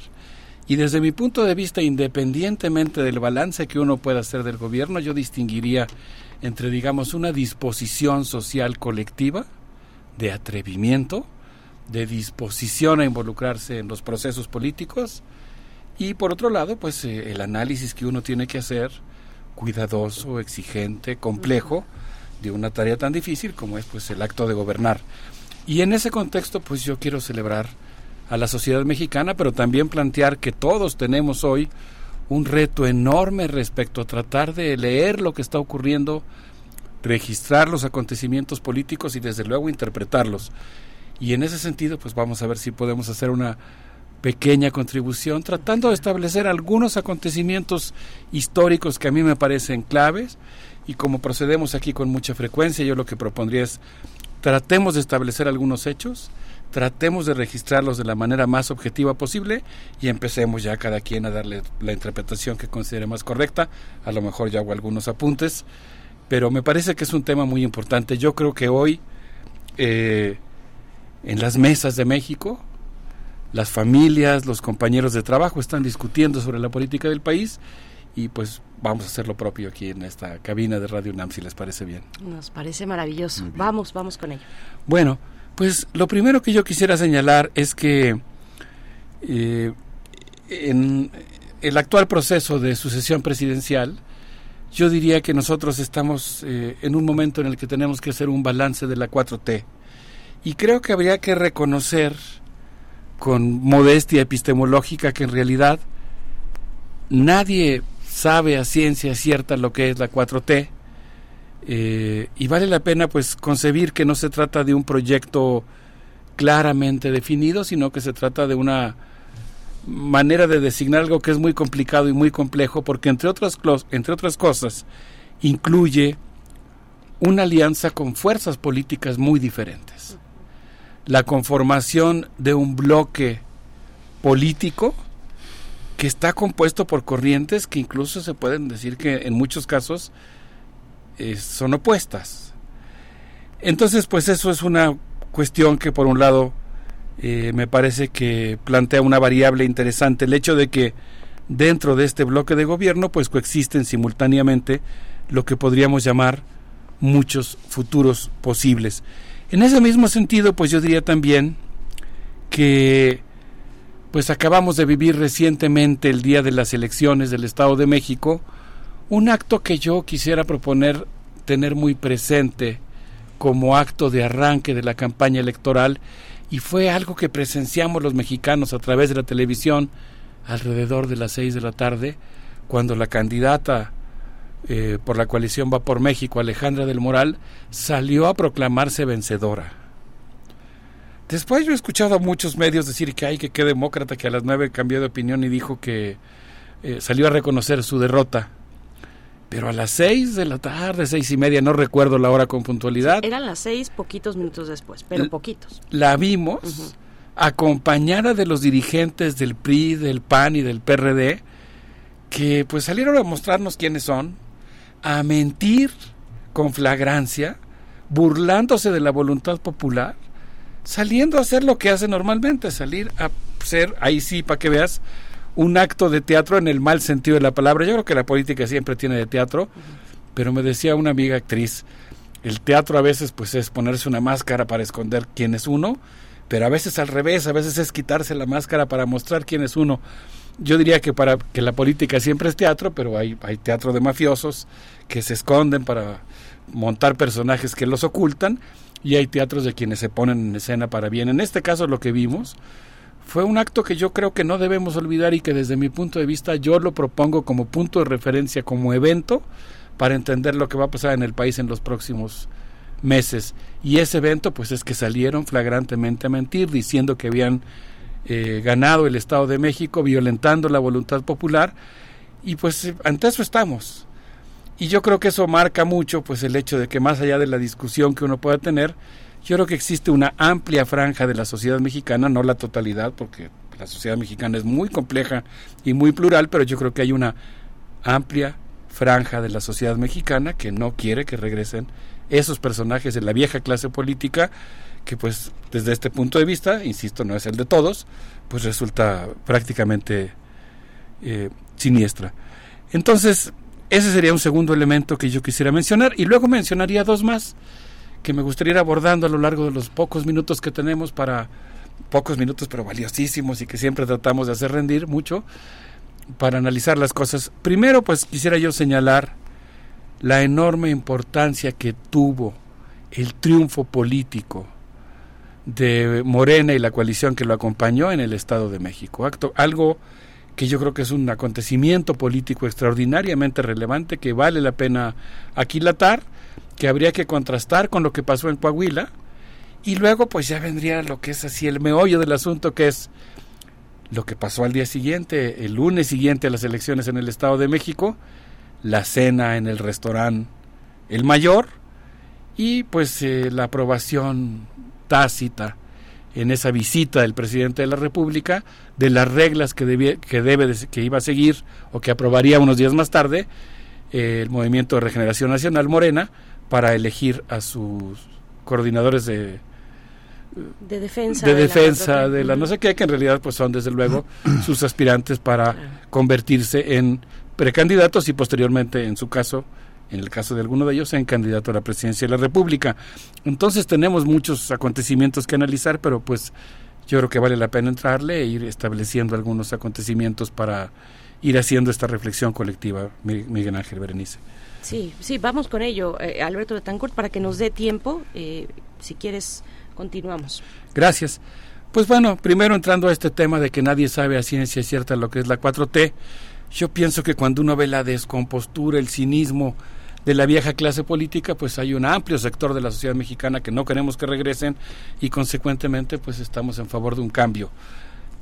Y desde mi punto de vista, independientemente del balance que uno pueda hacer del gobierno, yo distinguiría entre, digamos, una disposición social colectiva, de atrevimiento, de disposición a involucrarse en los procesos políticos, y por otro lado, pues eh, el análisis que uno tiene que hacer, cuidadoso, exigente, complejo, de una tarea tan difícil como es pues el acto de gobernar. Y en ese contexto, pues yo quiero celebrar a la sociedad mexicana, pero también plantear que todos tenemos hoy un reto enorme respecto a tratar de leer lo que está ocurriendo, registrar los acontecimientos políticos y desde luego interpretarlos. Y en ese sentido, pues vamos a ver si podemos hacer una pequeña contribución tratando de establecer algunos acontecimientos históricos que a mí me parecen claves y como procedemos aquí con mucha frecuencia, yo lo que propondría es tratemos de establecer algunos hechos, tratemos de registrarlos de la manera más objetiva posible y empecemos ya cada quien a darle la interpretación que considere más correcta. A lo mejor ya hago algunos apuntes, pero me parece que es un tema muy importante. Yo creo que hoy eh, en las mesas de México, las familias, los compañeros de trabajo están discutiendo sobre la política del país y pues vamos a hacer lo propio aquí en esta cabina de Radio UNAM, si les parece bien. Nos parece maravilloso. Vamos, vamos con ello. Bueno, pues lo primero que yo quisiera señalar es que eh, en el actual proceso de sucesión presidencial, yo diría que nosotros estamos eh, en un momento en el que tenemos que hacer un balance de la 4T. Y creo que habría que reconocer con modestia epistemológica que en realidad nadie sabe a ciencia cierta lo que es la 4T. Eh, y vale la pena pues concebir que no se trata de un proyecto claramente definido, sino que se trata de una manera de designar algo que es muy complicado y muy complejo, porque entre otras, cosas incluye una alianza con fuerzas políticas muy diferentes. La conformación de un bloque político que está compuesto por corrientes que incluso se pueden decir que en muchos casos eh, son opuestas. Entonces, pues eso es una cuestión que por un lado eh, me parece que plantea una variable interesante, el hecho de que dentro de este bloque de gobierno pues coexisten simultáneamente lo que podríamos llamar muchos futuros posibles. En ese mismo sentido, pues yo diría también que pues acabamos de vivir recientemente el día de las elecciones del Estado de México, un acto que yo quisiera proponer tener muy presente como acto de arranque de la campaña electoral y fue algo que presenciamos los mexicanos a través de la televisión alrededor de las seis de la tarde, cuando la candidata eh, por la coalición Va por México, Alejandra del Moral, salió a proclamarse vencedora. Después yo he escuchado a muchos medios decir que hay que qué demócrata que a las nueve cambió de opinión y dijo que eh, salió a reconocer su derrota. Pero a las seis de la tarde, seis y media, no recuerdo la hora con puntualidad. Eran las seis, poquitos minutos después, pero poquitos. La vimos acompañada de los dirigentes del PRI, del PAN y del PRD, que pues salieron a mostrarnos quiénes son, a mentir con flagrancia, burlándose de la voluntad popular, saliendo a hacer lo que hace normalmente, salir a ser, ahí sí, para que veas, un acto de teatro en el mal sentido de la palabra. Yo creo que la política siempre tiene de teatro, pero me decía una amiga actriz, el teatro a veces pues es ponerse una máscara para esconder quién es uno, pero a veces al revés, a veces es quitarse la máscara para mostrar quién es uno. Yo diría que para que la política siempre es teatro, pero hay, hay teatro de mafiosos que se esconden para montar personajes que los ocultan y hay teatros de quienes se ponen en escena para bien. En este caso lo que vimos fue un acto que yo creo que no debemos olvidar y que desde mi punto de vista yo lo propongo como punto de referencia, como evento para entender lo que va a pasar en el país en los próximos meses. Y ese evento pues es que salieron flagrantemente a mentir diciendo que habían eh, ganado el Estado de México, violentando la voluntad popular y pues ante eso estamos. Y yo creo que eso marca mucho pues el hecho de que más allá de la discusión que uno pueda tener, yo creo que existe una amplia franja de la sociedad mexicana, no la totalidad, porque la sociedad mexicana es muy compleja y muy plural, pero yo creo que hay una amplia franja de la sociedad mexicana que no quiere que regresen esos personajes de la vieja clase política que pues desde este punto de vista, insisto, no es el de todos, pues resulta prácticamente eh, siniestra. Entonces, ese sería un segundo elemento que yo quisiera mencionar y luego mencionaría dos más que me gustaría ir abordando a lo largo de los pocos minutos que tenemos para pocos minutos pero valiosísimos y que siempre tratamos de hacer rendir mucho para analizar las cosas. Primero, pues quisiera yo señalar la enorme importancia que tuvo el triunfo político de Morena y la coalición que lo acompañó en el Estado de México. Acto, algo que yo creo que es un acontecimiento político extraordinariamente relevante que vale la pena aquilatar que habría que contrastar con lo que pasó en Coahuila y luego pues ya vendría lo que es así el meollo del asunto que es lo que pasó al día siguiente, el lunes siguiente a las elecciones en el Estado de México, la cena en el restaurante El Mayor y pues eh, la aprobación tácita en esa visita del presidente de la República de las reglas que, debía, que debe que iba a seguir o que aprobaría unos días más tarde eh, el Movimiento de Regeneración Nacional Morena para elegir a sus coordinadores de de defensa de, defensa de la no sé qué que en realidad pues son desde luego sus aspirantes para convertirse en precandidatos y posteriormente en su caso en el caso de alguno de ellos en candidato a la presidencia de la República. Entonces tenemos muchos acontecimientos que analizar pero pues yo creo que vale la pena entrarle e ir estableciendo algunos acontecimientos para ir haciendo esta reflexión colectiva Miguel Ángel Berenice Sí, sí, vamos con ello, eh, Alberto Betancourt, para que nos dé tiempo. Eh, si quieres, continuamos. Gracias. Pues bueno, primero entrando a este tema de que nadie sabe a ciencia cierta lo que es la 4T, yo pienso que cuando uno ve la descompostura, el cinismo de la vieja clase política, pues hay un amplio sector de la sociedad mexicana que no queremos que regresen y consecuentemente pues estamos en favor de un cambio.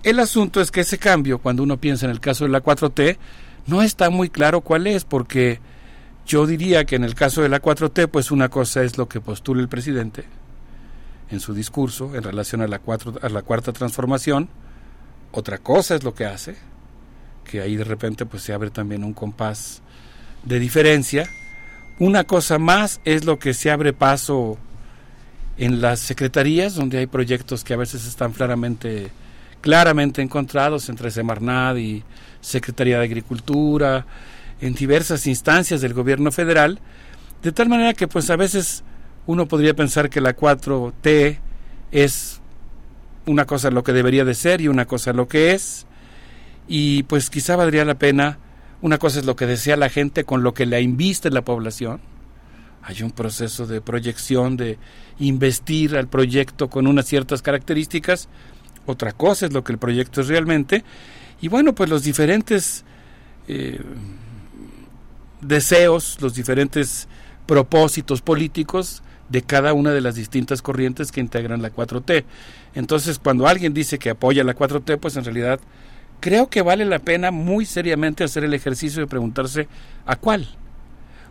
El asunto es que ese cambio, cuando uno piensa en el caso de la 4T, no está muy claro cuál es, porque yo diría que en el caso de la 4T, pues una cosa es lo que postula el presidente en su discurso en relación a la, cuatro, a la cuarta transformación, otra cosa es lo que hace, que ahí de repente pues se abre también un compás de diferencia. Una cosa más es lo que se abre paso en las secretarías, donde hay proyectos que a veces están claramente, claramente encontrados entre Semarnat y Secretaría de Agricultura, en diversas instancias del gobierno federal, de tal manera que pues a veces uno podría pensar que la 4T es una cosa lo que debería de ser y una cosa lo que es, y pues quizá valdría la pena, una cosa es lo que desea la gente con lo que la inviste la población, hay un proceso de proyección, de investir al proyecto con unas ciertas características, otra cosa es lo que el proyecto es realmente, y bueno, pues los diferentes eh, deseos, los diferentes propósitos políticos de cada una de las distintas corrientes que integran la 4T. Entonces, cuando alguien dice que apoya la 4T, pues en realidad creo que vale la pena muy seriamente hacer el ejercicio de preguntarse a cuál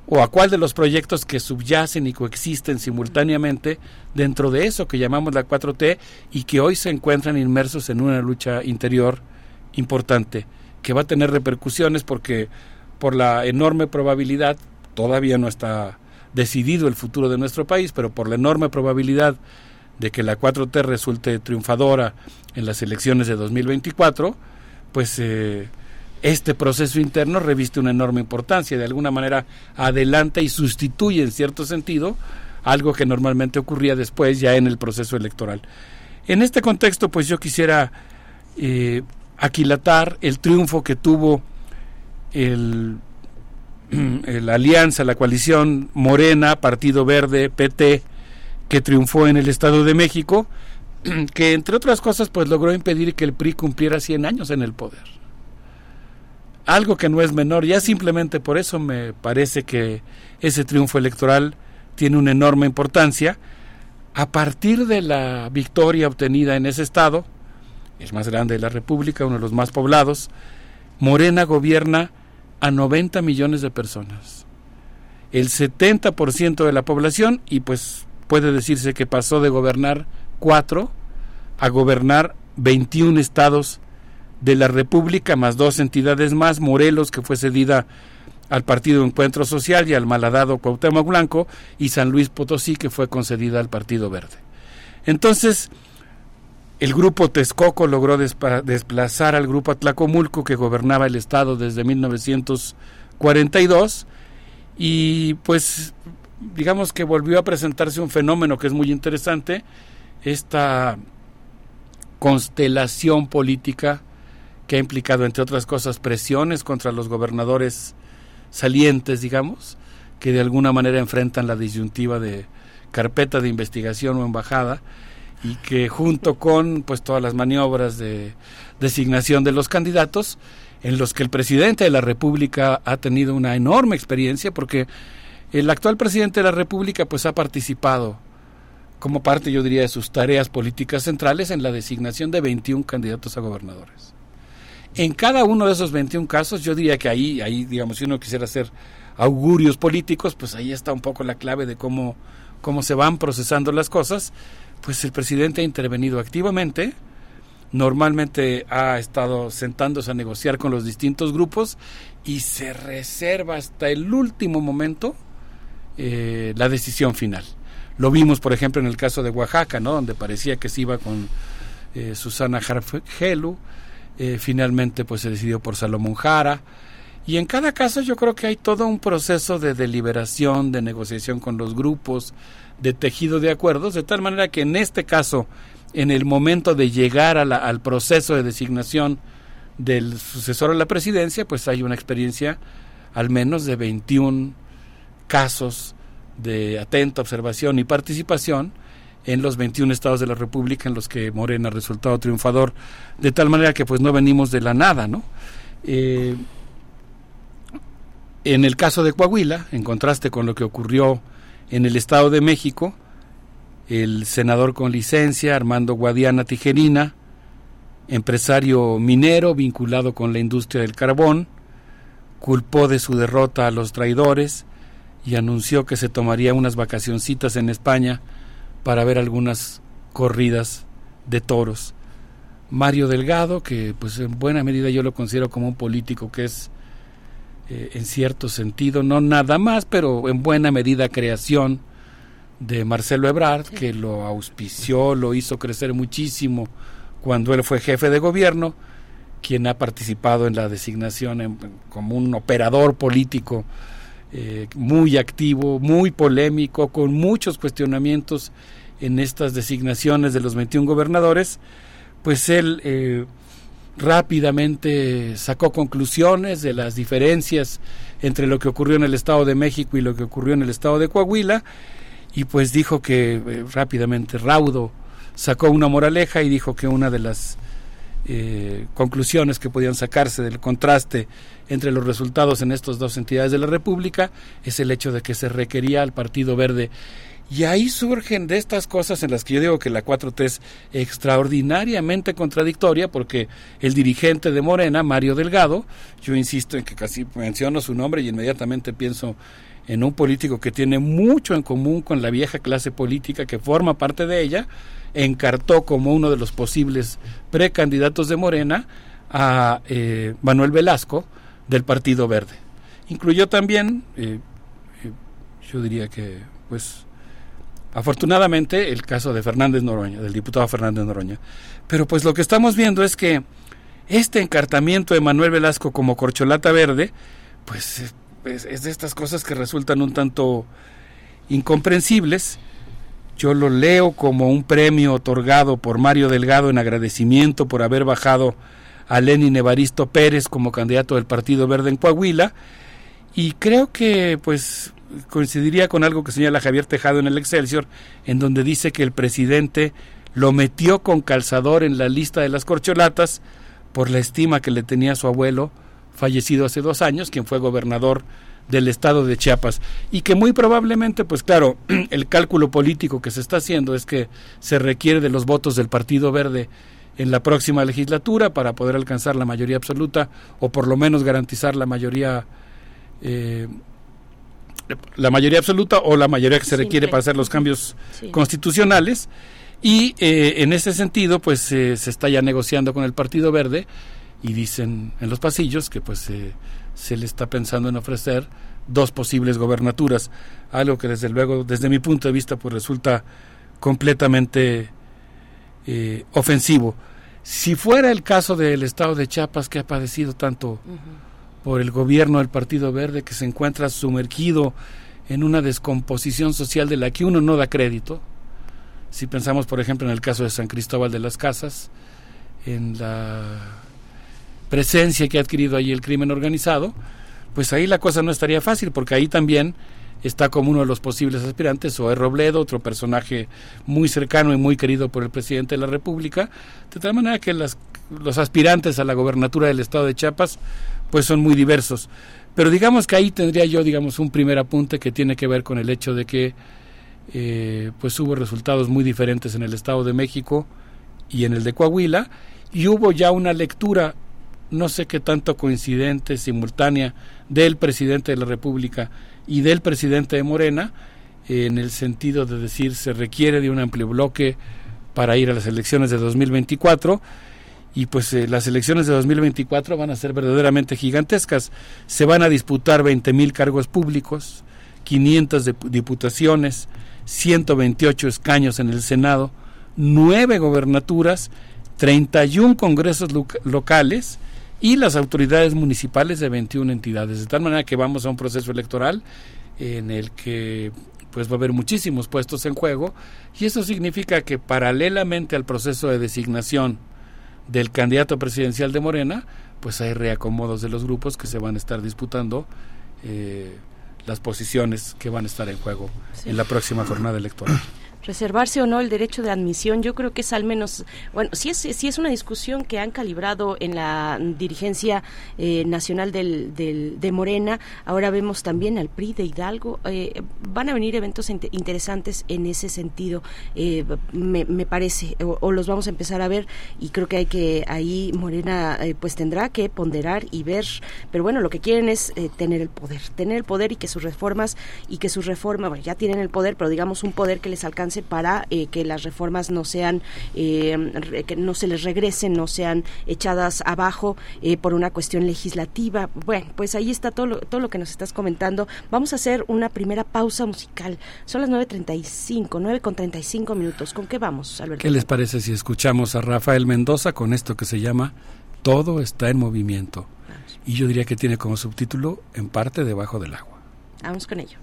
o a cuál de los proyectos que subyacen y coexisten simultáneamente dentro de eso que llamamos la 4T y que hoy se encuentran inmersos en una lucha interior importante que va a tener repercusiones porque por la enorme probabilidad, todavía no está decidido el futuro de nuestro país, pero por la enorme probabilidad de que la 4T resulte triunfadora en las elecciones de 2024, pues eh, este proceso interno reviste una enorme importancia, de alguna manera adelanta y sustituye en cierto sentido algo que normalmente ocurría después ya en el proceso electoral. En este contexto, pues yo quisiera eh, aquilatar el triunfo que tuvo el, [CLEARS THROAT] la alianza, la coalición Morena, Partido Verde, PT, que triunfó en el Estado de México, [CLEARS THROAT] que entre otras cosas pues logró impedir que el PRI cumpliera 100 años en el poder. Algo que no es menor, ya simplemente por eso me parece que ese triunfo electoral tiene una enorme importancia. A partir de la victoria obtenida en ese estado, el más grande de la República, uno de los más poblados, Morena gobierna a 90 millones de personas. El 70% de la población, y pues puede decirse que pasó de gobernar cuatro a gobernar 21 estados de la República, más dos entidades más, Morelos, que fue cedida al Partido Encuentro Social y al malhadado Cuauhtémoc Blanco, y San Luis Potosí, que fue concedida al Partido Verde. Entonces, el grupo Texcoco logró desplazar al grupo Atlacomulco que gobernaba el estado desde 1942 y pues digamos que volvió a presentarse un fenómeno que es muy interesante, esta constelación política que ha implicado entre otras cosas presiones contra los gobernadores salientes, digamos, que de alguna manera enfrentan la disyuntiva de carpeta de investigación o embajada y que junto con pues todas las maniobras de designación de los candidatos en los que el presidente de la República ha tenido una enorme experiencia porque el actual presidente de la República pues ha participado como parte yo diría de sus tareas políticas centrales en la designación de 21 candidatos a gobernadores. En cada uno de esos 21 casos yo diría que ahí ahí digamos si uno quisiera hacer augurios políticos, pues ahí está un poco la clave de cómo cómo se van procesando las cosas pues el presidente ha intervenido activamente, normalmente ha estado sentándose a negociar con los distintos grupos y se reserva hasta el último momento eh, la decisión final. Lo vimos, por ejemplo, en el caso de Oaxaca, ¿no? donde parecía que se iba con eh, Susana Jargelu, eh, finalmente pues se decidió por Salomón Jara, y en cada caso yo creo que hay todo un proceso de deliberación, de negociación con los grupos, de tejido de acuerdos, de tal manera que en este caso, en el momento de llegar al proceso de designación del sucesor a la presidencia, pues hay una experiencia al menos de 21 casos de atenta observación y participación en los 21 estados de la República en los que Morena ha resultado triunfador, de tal manera que pues no venimos de la nada, ¿no? Eh, en el caso de Coahuila, en contraste con lo que ocurrió en el Estado de México, el senador con licencia, Armando Guadiana Tijerina, empresario minero vinculado con la industria del carbón, culpó de su derrota a los traidores y anunció que se tomaría unas vacacioncitas en España para ver algunas corridas de toros. Mario Delgado, que pues en buena medida yo lo considero como un político que es eh, en cierto sentido, no nada más, pero en buena medida creación de Marcelo Ebrard, que lo auspició, lo hizo crecer muchísimo cuando él fue jefe de gobierno, quien ha participado en la designación como un operador político eh, muy activo, muy polémico, con muchos cuestionamientos en estas designaciones de los 21 gobernadores, pues él eh, rápidamente sacó conclusiones de las diferencias entre lo que ocurrió en el Estado de México y lo que ocurrió en el Estado de Coahuila y pues dijo que eh, rápidamente Raudo sacó una moraleja y dijo que una de las eh, conclusiones que podían sacarse del contraste entre los resultados en estas dos entidades de la República es el hecho de que se requería al Partido Verde y ahí surgen de estas cosas en las que yo digo que la 4T es extraordinariamente contradictoria porque el dirigente de Morena, Mario Delgado, yo insisto en que casi menciono su nombre y inmediatamente pienso en un político que tiene mucho en común con la vieja clase política que forma parte de ella, encartó como uno de los posibles precandidatos de Morena a eh, Manuel Velasco del Partido Verde. Incluyó también, eh, eh, yo diría que, pues, Afortunadamente, el caso de Fernández Noroña, del diputado Fernández Noroña. Pero pues lo que estamos viendo es que este encartamiento de Manuel Velasco como corcholata verde, pues es, de estas cosas que resultan un tanto incomprensibles. Yo lo leo como un premio otorgado por Mario Delgado en agradecimiento por haber bajado a Lenin Evaristo Pérez como candidato del Partido Verde en Coahuila. Y creo que pues coincidiría con algo que señala Javier Tejado en el Excelsior, en donde dice que el presidente lo metió con calzador en la lista de las corcholatas por la estima que le tenía su abuelo, fallecido hace dos años, quien fue gobernador del estado de Chiapas. Y que muy probablemente pues claro [CLEARS THROAT] el cálculo político que se está haciendo es que se requiere de los votos del Partido Verde en la próxima legislatura para poder alcanzar la mayoría absoluta o por lo menos garantizar la mayoría eh, la mayoría absoluta o la mayoría que se requiere para hacer los cambios constitucionales. Y eh, en ese sentido pues eh, se está ya negociando con el Partido Verde y dicen en los pasillos que pues se le está pensando en ofrecer dos posibles gobernaturas algo que desde luego desde mi punto de vista pues resulta completamente eh, ofensivo. Si fuera el caso del estado de Chiapas que ha padecido tanto por el gobierno del Partido Verde que se encuentra sumergido en una descomposición social de la que uno no da crédito. Si pensamos, por ejemplo, en el caso de San Cristóbal de las Casas, en la presencia que ha adquirido allí el crimen organizado, pues ahí la cosa no estaría fácil, porque ahí también está como uno de los posibles aspirantes, o Robledo, otro personaje muy cercano y muy querido por el presidente de la República, de tal manera que las, los aspirantes a la gobernatura del estado de Chiapas pues son muy diversos. Pero digamos que ahí tendría yo, digamos, un primer apunte que tiene que ver con el hecho de que eh, pues hubo resultados muy diferentes en el Estado de México y en el de Coahuila, y hubo ya una lectura, no sé qué tanto coincidente, simultánea, del presidente de la República y del presidente de Morena, en el sentido de decir se requiere de un amplio bloque para ir a las elecciones de 2024 y pues eh, las elecciones de 2024 van a ser verdaderamente gigantescas. Se van a disputar 20 mil cargos públicos, 500 diputaciones, 128 escaños en el Senado, 9 gobernaturas, 31 congresos locales y las autoridades municipales de 21 entidades. De tal manera que vamos a un proceso electoral en el que pues va a haber muchísimos puestos en juego y eso significa que paralelamente al proceso de designación del candidato presidencial de Morena, pues hay reacomodos de los grupos que se van a estar disputando eh, las posiciones que van a estar en juego en la próxima jornada electoral reservarse o no el derecho de admisión, yo creo que es al menos, bueno, sí es, sí es una discusión que han calibrado en la dirigencia eh, nacional del, del, de Morena, ahora vemos también al PRI de Hidalgo, eh, van a venir eventos interesantes en ese sentido, eh, me, me, parece, o, los vamos a empezar a ver y creo que hay que, ahí Morena pues tendrá que ponderar y ver, pero bueno, lo que quieren es tener el poder, tener el poder y que sus reformas, y que sus reformas, bueno, ya tienen el poder, pero digamos un poder que les para eh, que las reformas no sean, eh, que no se les regresen, no sean echadas abajo eh, por una cuestión legislativa. Bueno, pues ahí está todo lo, todo lo que nos estás comentando. Vamos a hacer una primera pausa musical. Son las 9.35, 9.35 minutos. ¿Con qué vamos, Alberto? ¿Qué les parece si escuchamos a Rafael Mendoza con esto que se llama Todo está en movimiento? Y yo diría que tiene como subtítulo En parte debajo del agua. Vamos con ello.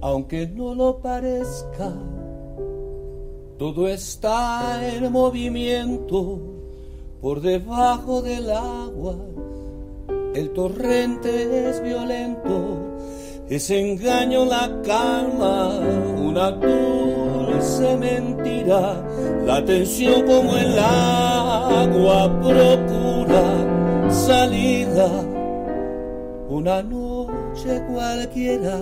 Aunque no lo parezca, Todo está en movimiento por debajo del agua. El torrente es violento, es engaño la calma, una dulce mentira. La tensión como el agua procura salida. Una noche cualquiera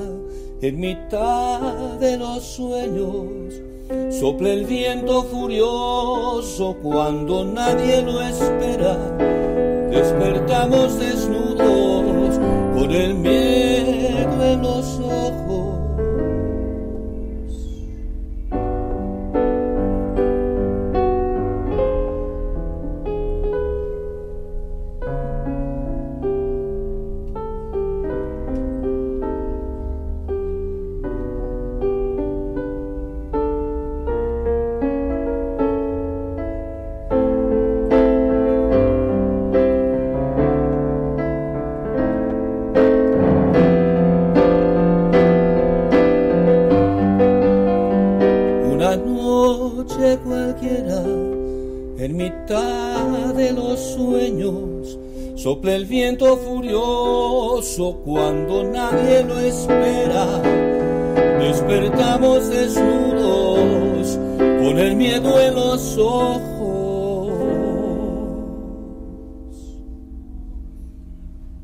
en mitad de los sueños Sopla el viento furioso cuando nadie lo espera. Despertamos desnudos con el miedo en los ojos. Sopla el viento furioso cuando nadie lo espera. Despertamos desnudos con el miedo en los ojos.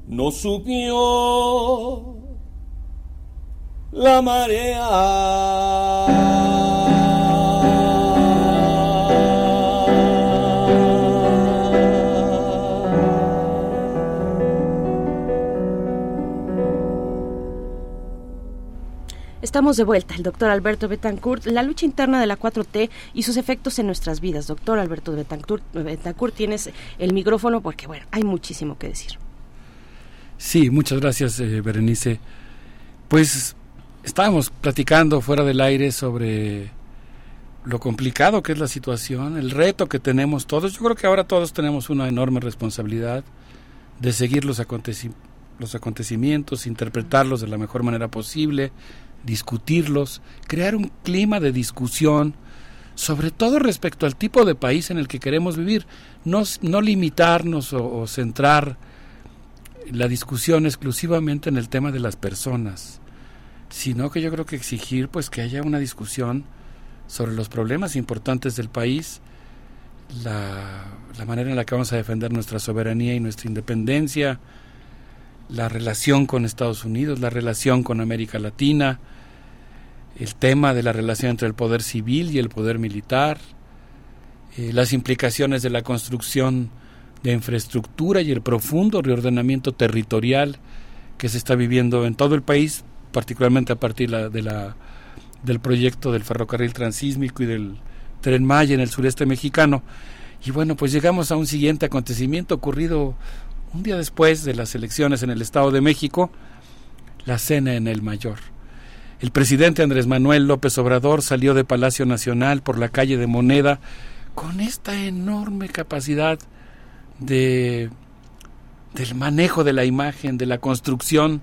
No subió la marea. Estamos de vuelta, el doctor Alberto Betancourt, la lucha interna de la 4T y sus efectos en nuestras vidas. Doctor Alberto Betancourt, Betancourt tienes el micrófono porque, bueno, hay muchísimo que decir. Sí, muchas gracias, eh, Berenice. Pues estábamos platicando fuera del aire sobre lo complicado que es la situación, el reto que tenemos todos. Yo creo que ahora todos tenemos una enorme responsabilidad de seguir los, los acontecimientos, interpretarlos de la mejor manera posible, discutirlos, crear un clima de discusión, sobre todo respecto al tipo de país en el que queremos vivir, no, no limitarnos o, centrar la discusión exclusivamente en el tema de las personas, sino que yo creo que exigir pues que haya una discusión sobre los problemas importantes del país, la, la manera en la que vamos a defender nuestra soberanía y nuestra independencia, la relación con Estados Unidos, la relación con América Latina, el tema de la relación entre el poder civil y el poder militar, eh, las implicaciones de la construcción de infraestructura y el profundo reordenamiento territorial que se está viviendo en todo el país, particularmente a partir de la, del proyecto del ferrocarril transísmico y del tren Maya en el sureste mexicano. Y bueno, pues llegamos a un siguiente acontecimiento ocurrido un día después de las elecciones en el Estado de México, la cena en el Mayor. El presidente Andrés Manuel López Obrador salió de Palacio Nacional por la calle de Moneda con esta enorme capacidad de del manejo de la imagen, de la construcción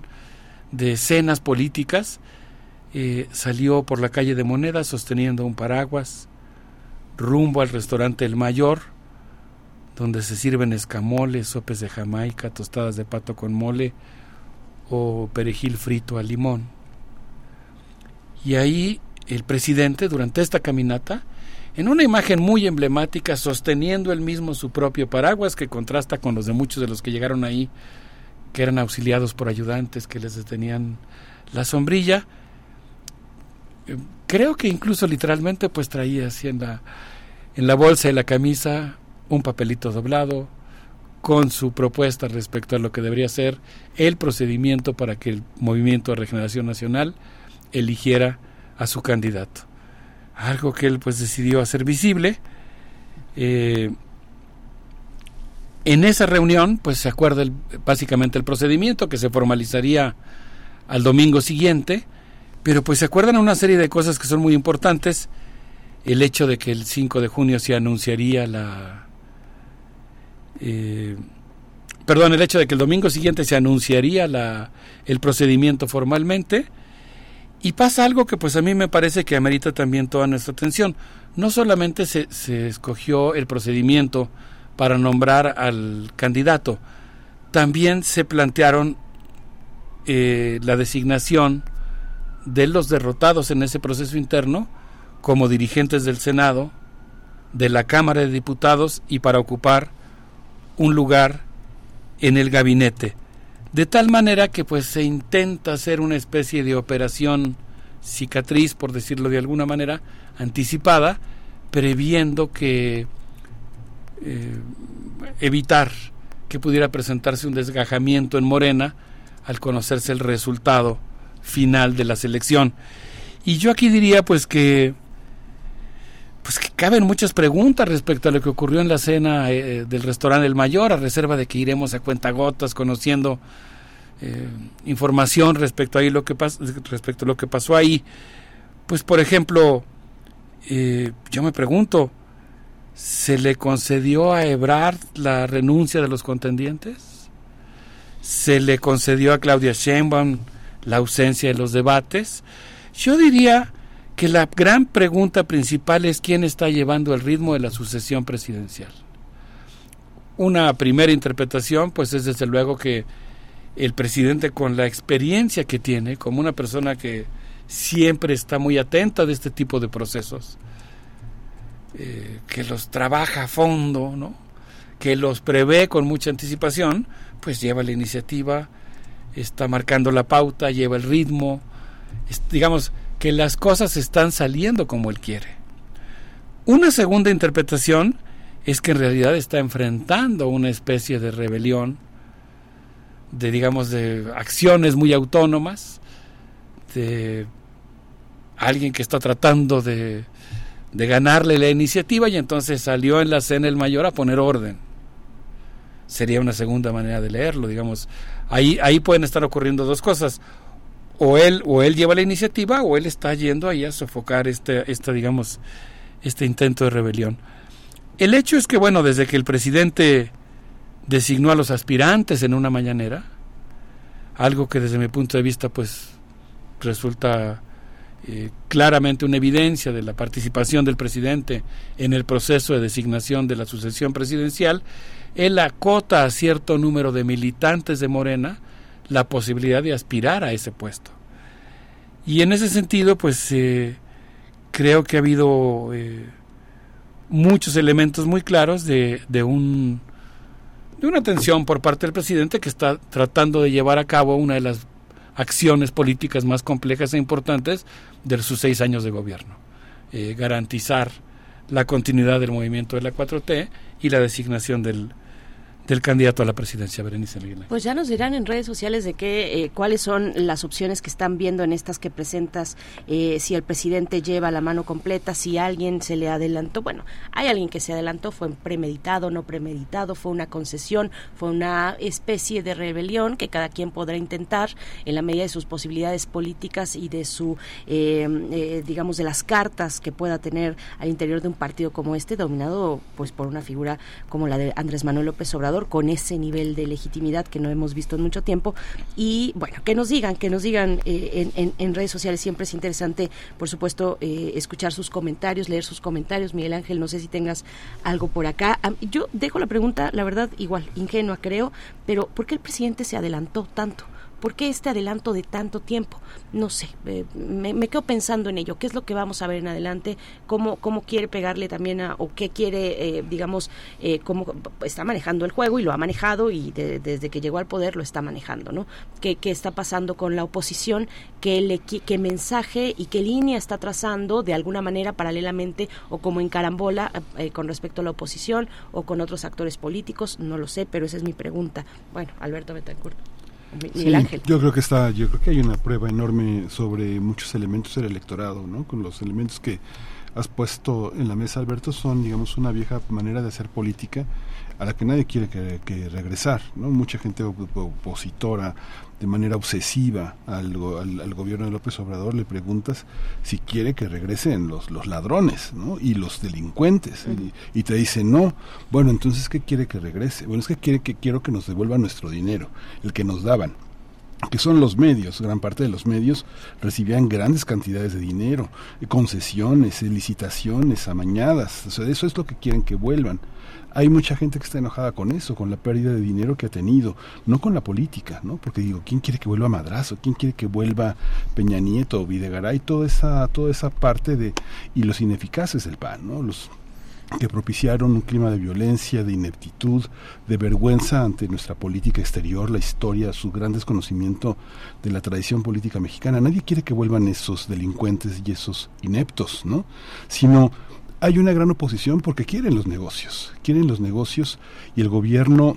de escenas políticas, eh, salió por la calle de Moneda sosteniendo un paraguas rumbo al restaurante El Mayor, donde se sirven escamoles, sopes de Jamaica, tostadas de pato con mole o perejil frito al limón. Y ahí el presidente, durante esta caminata, en una imagen muy emblemática, sosteniendo él mismo su propio paraguas, que contrasta con los de muchos de los que llegaron ahí, que eran auxiliados por ayudantes que les detenían la sombrilla. Eh, creo que incluso literalmente pues traía así en la, en la bolsa de la camisa un papelito doblado con su propuesta respecto a lo que debería ser el procedimiento para que el Movimiento de Regeneración Nacional eligiera a su candidato. Algo que él pues decidió hacer visible. Eh, en esa reunión pues se acuerda básicamente el procedimiento que se formalizaría al domingo siguiente, pero pues se acuerdan una serie de cosas que son muy importantes. El hecho de que el 5 de junio se anunciaría la... Eh, perdón, el hecho de que el domingo siguiente se anunciaría la, el procedimiento formalmente Y pasa algo que pues a mí me parece que amerita también toda nuestra atención. No solamente se, se escogió el procedimiento para nombrar al candidato, también se plantearon eh, la designación de los derrotados en ese proceso interno como dirigentes del Senado, de la Cámara de Diputados y para ocupar un lugar en el gabinete. De tal manera que pues se intenta hacer una especie de operación cicatriz, por decirlo de alguna manera, anticipada, previendo que eh, evitar que pudiera presentarse un desgajamiento en Morena al conocerse el resultado final de la selección. Y yo aquí diría pues que pues que caben muchas preguntas respecto a lo que ocurrió en la cena eh, del restaurante El Mayor, a reserva de que iremos a cuentagotas conociendo eh, información respecto a, ahí lo que respecto a lo que pasó ahí. Pues por ejemplo, eh, yo me pregunto, ¿se le concedió a Ebrard la renuncia de los contendientes? ¿Se le concedió a Claudia Sheinbaum la ausencia de los debates? Yo diría que la gran pregunta principal es quién está llevando el ritmo de la sucesión presidencial. Una primera interpretación, pues es desde luego que el presidente con la experiencia que tiene, como una persona que siempre está muy atenta de este tipo de procesos, eh, que los trabaja a fondo, ¿no? que los prevé con mucha anticipación, pues lleva la iniciativa, está marcando la pauta, lleva el ritmo, digamos, que las cosas están saliendo como él quiere. Una segunda interpretación es que en realidad está enfrentando una especie de rebelión, de digamos de acciones muy autónomas, de alguien que está tratando de, de ganarle la iniciativa y entonces salió en la cena el mayor a poner orden. Sería una segunda manera de leerlo, digamos. Ahí, ahí pueden estar ocurriendo dos cosas o él o él lleva la iniciativa o él está yendo ahí a sofocar este, esta digamos este intento de rebelión. El hecho es que bueno, desde que el presidente designó a los aspirantes en una mañanera, algo que desde mi punto de vista pues resulta eh, claramente una evidencia de la participación del presidente en el proceso de designación de la sucesión presidencial, él acota a cierto número de militantes de Morena la posibilidad de aspirar a ese puesto. Y en ese sentido, pues eh, creo que ha habido eh, muchos elementos muy claros de, de, un, de una atención por parte del presidente que está tratando de llevar a cabo una de las acciones políticas más complejas e importantes de sus seis años de gobierno. Eh, garantizar la continuidad del movimiento de la 4T y la designación del, del candidato a la presidencia, Berenice Miguel. Pues ya nos dirán en redes sociales de qué, eh, cuáles son las opciones que están viendo en estas que presentas, eh, si el presidente lleva la mano completa, si alguien se le adelantó. Bueno, hay alguien que se adelantó, fue premeditado, no premeditado, fue una concesión, fue una especie de rebelión que cada quien podrá intentar en la medida de sus posibilidades políticas y de su, eh, digamos, de las cartas que pueda tener al interior de un partido como este, dominado pues por una figura como la de Andrés Manuel López Obrador con ese nivel de legitimidad que no hemos visto en mucho tiempo. Y bueno, que nos digan, que nos digan eh, en, redes sociales. Siempre es interesante, por supuesto, eh, escuchar sus comentarios, leer sus comentarios. Miguel Ángel, no sé si tengas algo por acá. Yo dejo la pregunta, la verdad, igual, ingenua creo, pero ¿por qué el presidente se adelantó tanto? ¿Por qué este adelanto de tanto tiempo? No sé, eh, me, quedo pensando en ello. ¿Qué es lo que vamos a ver en adelante? ¿Cómo, cómo quiere pegarle también a, o qué quiere, eh, digamos, eh, cómo está manejando el juego y lo ha manejado y desde que llegó al poder lo está manejando, ¿no? ¿Qué, qué está pasando con la oposición? ¿Qué, le, ¿Qué mensaje y qué línea está trazando de alguna manera paralelamente o como en carambola con respecto a la oposición o con otros actores políticos? No lo sé, pero esa es mi pregunta. Bueno, Alberto Betancourt yo creo que está, yo creo que hay una prueba enorme sobre muchos elementos del electorado, ¿no? Con los elementos que has puesto en la mesa, Alberto, son, digamos, una vieja manera de hacer política a la que nadie quiere que, regresar, ¿no? Mucha gente opositora de manera obsesiva al, al, gobierno de López Obrador le preguntas si quiere que regresen los, los ladrones ¿no? y los delincuentes y, te dice no bueno entonces qué quiere que regrese bueno es que quiere que quiero que nos devuelvan nuestro dinero el que nos daban que son los medios, gran parte de los medios recibían grandes cantidades de dinero, eh, concesiones, eh, licitaciones, amañadas, o sea, eso es lo que quieren que vuelvan. Hay mucha gente que está enojada con eso, con la pérdida de dinero que ha tenido, no con la política, ¿no? Porque digo, ¿quién quiere que vuelva Madrazo? ¿Quién quiere que vuelva Peña Nieto, Videgaray, toda esa toda esa parte de y los ineficaces del PAN, ¿no? Los que propiciaron un clima de violencia, de ineptitud, de vergüenza ante nuestra política exterior, la historia, su gran desconocimiento de la tradición política mexicana. Nadie quiere que vuelvan esos delincuentes y esos ineptos, ¿no? Sino hay una gran oposición porque quieren los negocios, quieren los negocios y el gobierno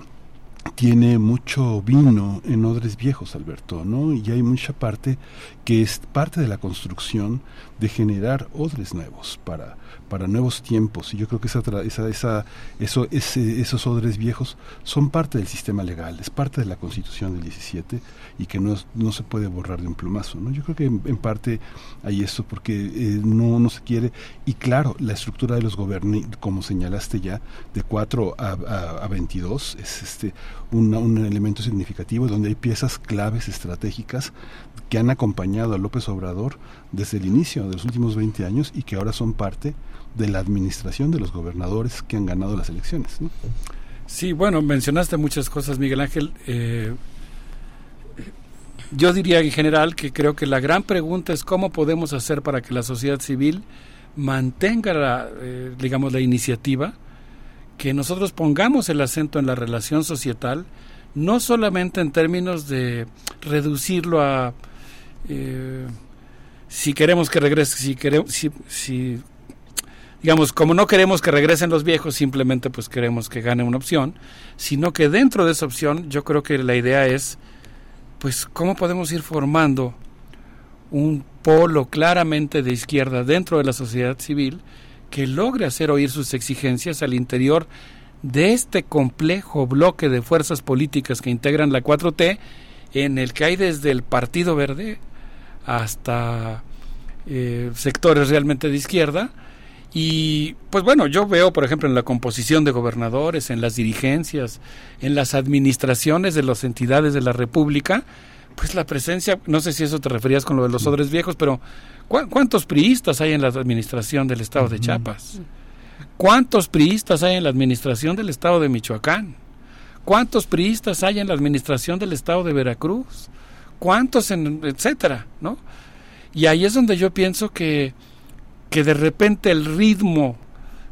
tiene mucho vino en odres viejos, Alberto, ¿no? Y hay mucha parte que es parte de la construcción de generar odres nuevos para para nuevos tiempos y yo creo que esa, esa, esa eso, ese, esos odres viejos son parte del sistema legal, es parte de la constitución del 17 y que no, no se puede borrar de un plumazo. ¿no? Yo creo que en, parte hay eso porque eh, no, no se quiere y claro, la estructura de los gobiernos, como señalaste ya, de 4 a, a, 22 es este un, un elemento significativo donde hay piezas claves estratégicas que han acompañado a López Obrador desde el inicio de los últimos 20 años y que ahora son parte de la administración de los gobernadores que han ganado las elecciones. Sí, bueno, mencionaste muchas cosas, Miguel Ángel. Eh, yo diría en general que creo que la gran pregunta es cómo podemos hacer para que la sociedad civil mantenga, la, eh, digamos, la iniciativa, que nosotros pongamos el acento en la relación societal, no solamente en términos de reducirlo a eh, si queremos que regrese, si queremos, si, si digamos, como no queremos que regresen los viejos, simplemente pues queremos que gane una opción, sino que dentro de esa opción yo creo que la idea es, pues, cómo podemos ir formando un polo claramente de izquierda dentro de la sociedad civil que logre hacer oír sus exigencias al interior de este complejo bloque de fuerzas políticas que integran la 4T, en el que hay desde el Partido Verde hasta eh, sectores realmente de izquierda, y pues bueno, yo veo, por ejemplo, en la composición de gobernadores, en las dirigencias, en las administraciones de las entidades de la República, pues la presencia, no sé si eso te referías con lo de los odres viejos, pero ¿cuántos priistas hay en la administración del estado de Chiapas? ¿Cuántos priistas hay en la administración del estado de Michoacán? ¿Cuántos priistas hay en la administración del estado de Veracruz? ¿Cuántos en etcétera, no? Y ahí es donde yo pienso que que de repente el ritmo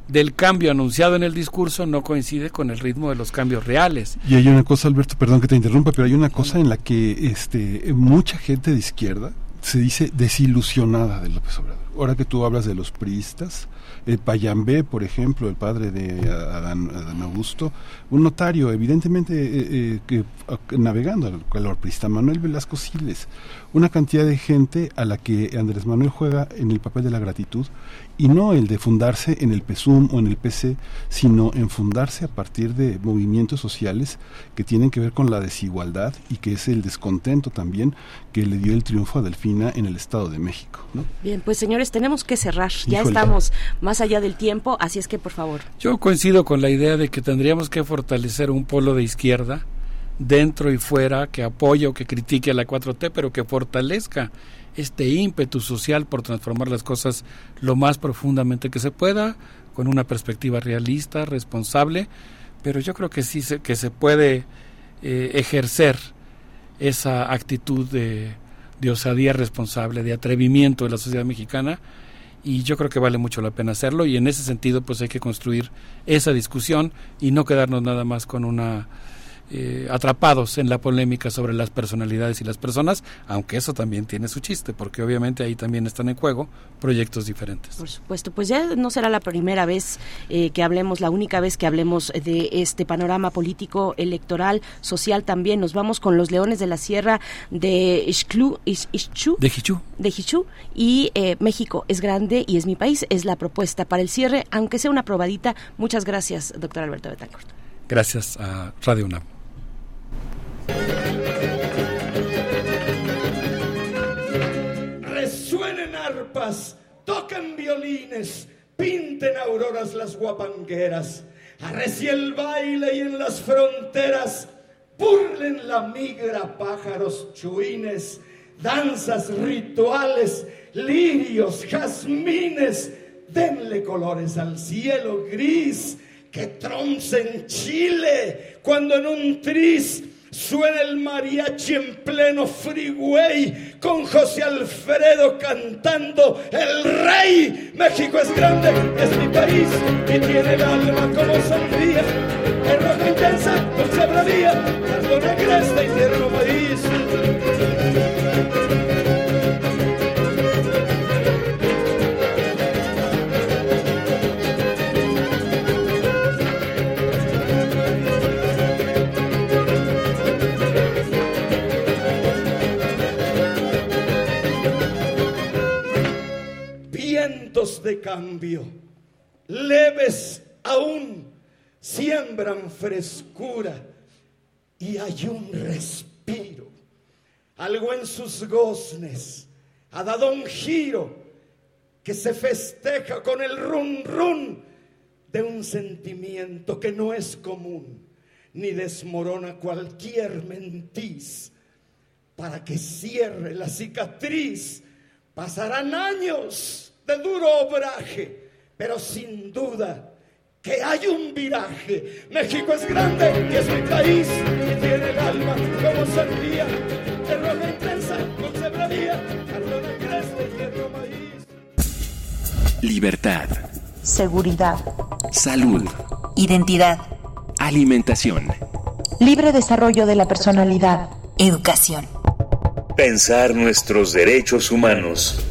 del cambio anunciado en el discurso no coincide con el ritmo de los cambios reales. Y hay una cosa, Alberto, perdón que te interrumpa, pero hay una cosa en la que este, mucha gente de izquierda se dice desilusionada de López Obrador. Ahora que tú hablas de los priistas, el Payambé, por ejemplo, el padre de Adán, Augusto, un notario, evidentemente eh, eh, que navegando al calor priista, Manuel Velasco Siles, una cantidad de gente a la que Andrés Manuel juega en el papel de la gratitud y no el de fundarse en el PSUM o en el PC, sino en fundarse a partir de movimientos sociales que tienen que ver con la desigualdad y que es el descontento también que le dio el triunfo a Delfina en el Estado de México. Bien, pues señores, tenemos que cerrar. Ya estamos más allá del tiempo, así es que por favor. Yo coincido con la idea de que tendríamos que fortalecer un polo de izquierda dentro y fuera que apoye o que critique a la 4T, pero que fortalezca este ímpetu social por transformar las cosas lo más profundamente que se pueda, con una perspectiva realista, responsable, pero yo creo que sí se, que se puede eh, ejercer esa actitud de, de osadía responsable, de atrevimiento de la sociedad mexicana, y yo creo que vale mucho la pena hacerlo, y en ese sentido pues hay que construir esa discusión y no quedarnos nada más con una eh, atrapados en la polémica sobre las personalidades y las personas, aunque eso también tiene su chiste, porque obviamente ahí también están en juego proyectos diferentes. Por supuesto, pues ya no será la primera vez eh, que hablemos, la única vez que hablemos de este panorama político, electoral, social también. Nos vamos con los Leones de la Sierra de Ixclu, de Hichú. De Hichú. Y eh, México es grande y es mi país, es la propuesta para el cierre, aunque sea una probadita. Muchas gracias, doctor Alberto Betancourt. Gracias a Radio UNAM. Resuenen arpas, tocan violines, pinten auroras las guapangueras, arrecie el baile y en las fronteras burlen la migra pájaros chuines, danzas rituales, lirios, jazmines, denle colores al cielo gris, que tronce en Chile cuando en un tris suena el mariachi en pleno freeway con José Alfredo cantando El Rey. México es grande, es mi país y tiene el alma como sandía. Es roja intensa, dulce bravía, cardo negresta y tierno maíz. De cambio, leves aún, siembran frescura y hay un respiro. Algo en sus goznes ha dado un giro que se festeja con el run run de un sentimiento que no es común ni desmorona cualquier mentiz para que cierre la cicatriz Pasarán años de duro obraje, pero sin duda que hay un viraje. México es grande y es mi país y tiene el alma como sandía, de roja intensa, dulce bravía, cardona creste, hierro maíz. Libertad. Seguridad. Salud. Identidad. Alimentación. Libre desarrollo de la personalidad. Educación. Pensar nuestros derechos humanos.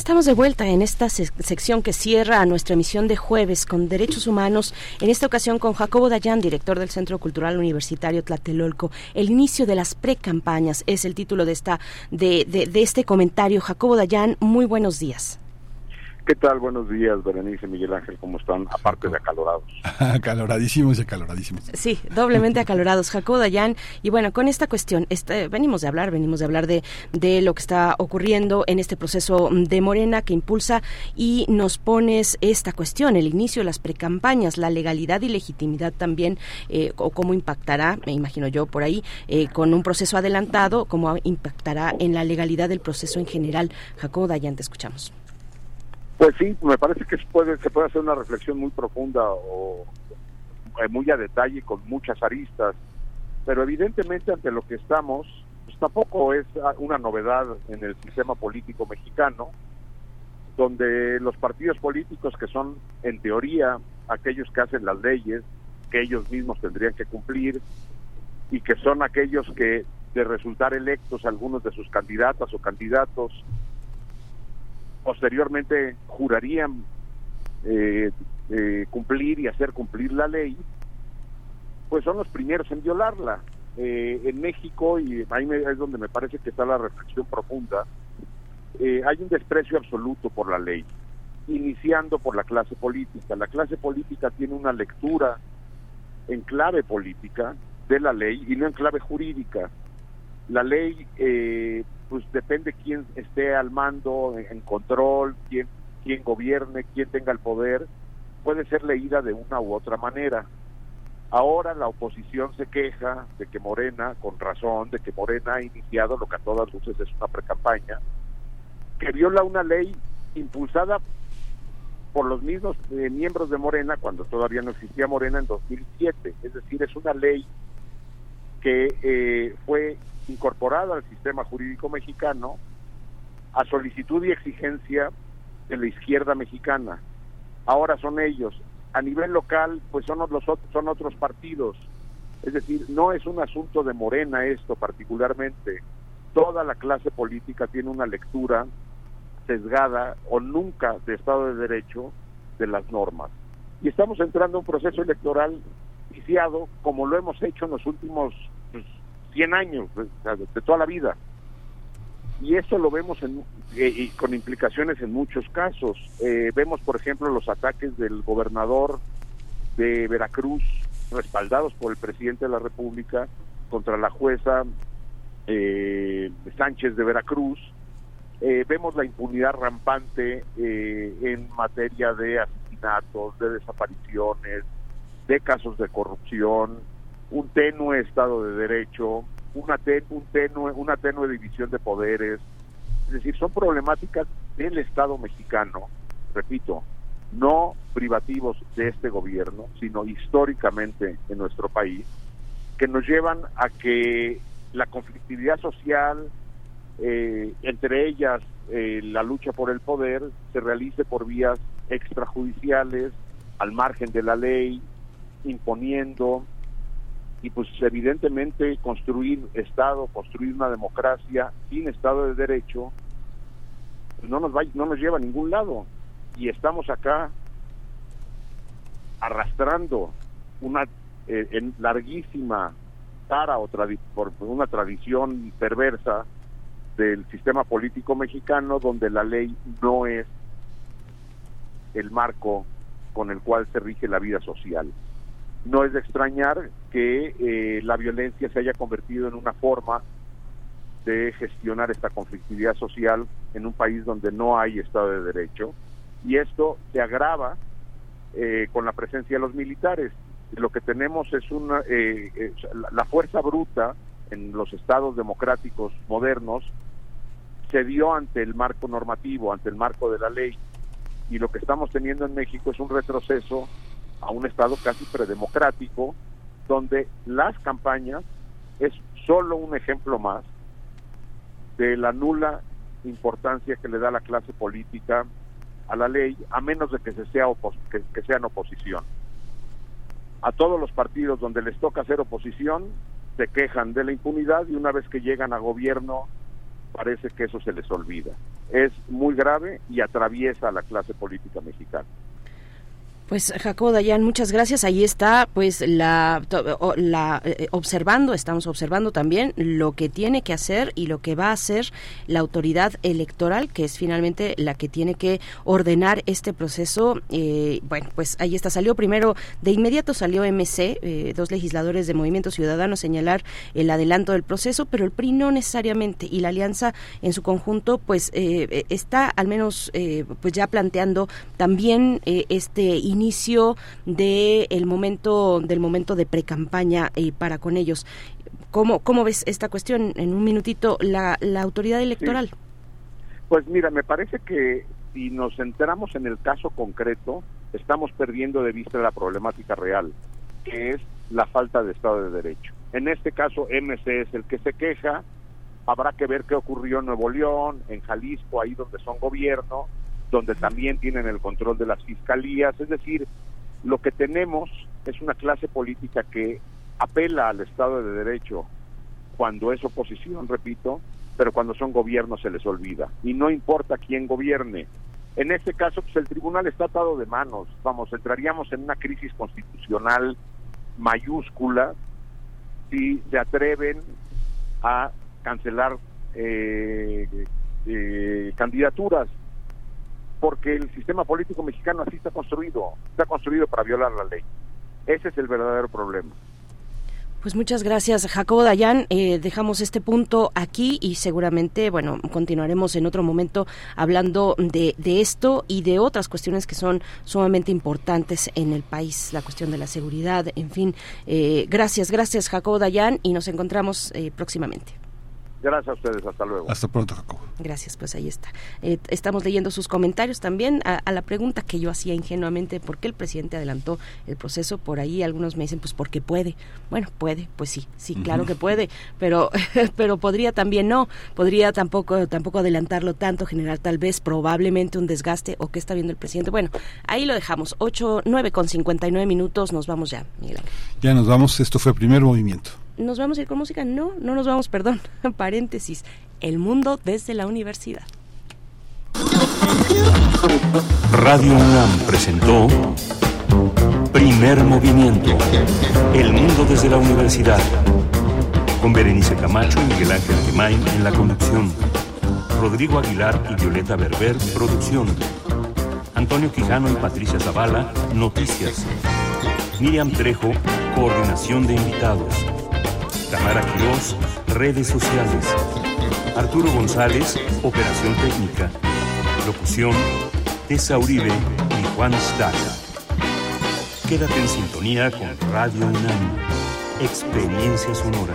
Estamos de vuelta en esta sección que cierra nuestra emisión de jueves con derechos humanos, en esta ocasión con Jacobo Dayan, director del Centro Cultural Universitario Tlatelolco. El inicio de las precampañas es el título de, esta, de, de, de este comentario. Jacobo Dayan, muy buenos días. ¿Qué tal? Buenos días, Berenice, Miguel Ángel, ¿cómo están? Aparte de acalorados. [LAUGHS] acaloradísimos y acaloradísimos. Sí, doblemente [LAUGHS] acalorados. Jacobo Dayan, y bueno, con esta cuestión, este, venimos de hablar, venimos de hablar de, de lo que está ocurriendo en este proceso de Morena que impulsa y nos pones esta cuestión, el inicio de las precampañas, la legalidad y legitimidad también, eh, o cómo impactará, me imagino yo por ahí, eh, con un proceso adelantado, cómo impactará en la legalidad del proceso en general. Jacobo Dayan, te escuchamos. Pues sí, me parece que se puede, se puede hacer una reflexión muy profunda o eh, muy a detalle con muchas aristas, pero evidentemente ante lo que estamos, pues tampoco es una novedad en el sistema político mexicano, donde los partidos políticos que son en teoría aquellos que hacen las leyes, que ellos mismos tendrían que cumplir, y que son aquellos que de resultar electos algunos de sus candidatas o candidatos posteriormente jurarían eh, eh, cumplir y hacer cumplir la ley, pues son los primeros en violarla. Eh, en México, y ahí me, es donde me parece que está la reflexión profunda, eh, hay un desprecio absoluto por la ley, iniciando por la clase política. La clase política tiene una lectura en clave política de la ley y no en clave jurídica. La ley pues depende quién esté al mando, en control, quién, quién gobierne, quién tenga el poder, puede ser leída de una u otra manera. Ahora la oposición se queja de que Morena, con razón, de que Morena ha iniciado lo que a todas luces es una precampaña, que viola una ley impulsada por los mismos eh, miembros de Morena cuando todavía no existía Morena en 2007. Es decir, es una ley que eh, fue incorporada al sistema jurídico mexicano a solicitud y exigencia de la izquierda mexicana. Ahora son ellos. A nivel local, pues son los son otros partidos. Es decir, no es un asunto de Morena esto particularmente. Toda la clase política tiene una lectura sesgada o nunca de Estado de Derecho de las normas. Y estamos entrando a un proceso electoral viciado como lo hemos hecho en los últimos pues, 100 años, de, de, toda la vida. Y eso lo vemos en, eh, y con implicaciones en muchos casos. Eh, vemos, por ejemplo, los ataques del gobernador de Veracruz, respaldados por el presidente de la República, contra la jueza eh, Sánchez de Veracruz. Eh, vemos la impunidad rampante eh, en materia de asesinatos, de desapariciones, de casos de corrupción, un tenue Estado de Derecho, una, te- un tenue, una tenue división de poderes. Es decir, son problemáticas del Estado mexicano, repito, no privativos de este gobierno, sino históricamente en nuestro país, que nos llevan a que la conflictividad social, eh, entre ellas eh, la lucha por el poder, se realice por vías extrajudiciales, al margen de la ley, imponiendo, y pues evidentemente construir Estado, construir una democracia sin Estado de Derecho, pues no nos va, no nos lleva a ningún lado. Y estamos acá arrastrando una eh, en larguísima tara o tradi- por una tradición perversa del sistema político mexicano donde la ley no es el marco con el cual se rige la vida social. No es de extrañar que eh, la violencia se haya convertido en una forma de gestionar esta conflictividad social en un país donde no hay Estado de Derecho y esto se agrava eh, con la presencia de los militares. Lo que tenemos es una eh, eh, la- la fuerza bruta en los estados democráticos modernos se dio ante el marco normativo, ante el marco de la ley y lo que estamos teniendo en México es un retroceso a un estado casi predemocrático donde las campañas es solo un ejemplo más de la nula importancia que le da la clase política a la ley, a menos de que se sea opos- que, que sean oposición. A todos los partidos donde les toca hacer oposición se quejan de la impunidad y una vez que llegan a gobierno parece que eso se les olvida. Es muy grave y atraviesa a la clase política mexicana. Pues Jacobo Dayan, muchas gracias. Ahí está, pues la, la eh, observando, estamos observando también lo que tiene que hacer y lo que va a hacer la autoridad electoral, que es finalmente la que tiene que ordenar este proceso. Eh, bueno, pues ahí está. Salió primero, de inmediato salió MC, eh, dos legisladores de Movimiento Ciudadano señalar el adelanto del proceso, pero el PRI no necesariamente y la alianza en su conjunto, pues eh, eh, está al menos, eh, pues ya planteando también eh, este inicio de el momento del momento de precampaña eh, para con ellos. ¿Cómo, ¿Cómo ves esta cuestión en un minutito la, la autoridad electoral? Pues mira, me parece que si nos centramos en el caso concreto, estamos perdiendo de vista la problemática real, que es la falta de Estado de Derecho. En este caso, MC es el que se queja, habrá que ver qué ocurrió en Nuevo León, en Jalisco, ahí donde son gobierno, donde también tienen el control de las fiscalías, es decir, lo que tenemos es una clase política que apela al Estado de Derecho cuando es oposición, repito, pero cuando son gobiernos se les olvida. Y no importa quién gobierne. En este caso, pues el tribunal está atado de manos. Vamos, entraríamos en una crisis constitucional mayúscula si se atreven a cancelar eh, eh, candidaturas porque el sistema político mexicano así está construido, está construido para violar la ley. Ese es el verdadero problema. Pues muchas gracias, Jacobo Dayan. Eh, dejamos este punto aquí y seguramente, bueno, continuaremos en otro momento hablando de, esto y de otras cuestiones que son sumamente importantes en el país, la cuestión de la seguridad, en fin. Eh, gracias, gracias, Jacobo Dayan, y nos encontramos eh, próximamente. Gracias a ustedes, hasta luego. Hasta pronto, Jacobo. Gracias, pues ahí está. Eh, estamos leyendo sus comentarios también a, a la pregunta que yo hacía ingenuamente, ¿por qué el presidente adelantó el proceso? Por ahí algunos me dicen, pues porque puede. Bueno, puede, pues sí, sí, claro que puede, pero, [LAUGHS] pero podría también no, podría tampoco, tampoco adelantarlo tanto, generar tal vez probablemente un desgaste o qué está viendo el presidente. Bueno, ahí lo dejamos, 8, 9 con 59 minutos, nos vamos ya, Miguel. Ya nos vamos, esto fue primer movimiento. ¿Nos vamos a ir con música? No, no nos vamos, perdón. [LAUGHS] Paréntesis. El mundo desde la universidad. Radio UNAM presentó Primer Movimiento. El mundo desde la universidad. Con Berenice Camacho y Miguel Ángel Gemain en la conducción. Rodrigo Aguilar y Violeta Berber, producción. Antonio Quijano y Patricia Zavala, noticias. Miriam Trejo, coordinación de invitados. Tamara Quirós, redes sociales. Arturo González, operación técnica. Locución, Tessa Uribe y Juan Staca. Quédate en sintonía con Radio UNAM. Experiencia sonora.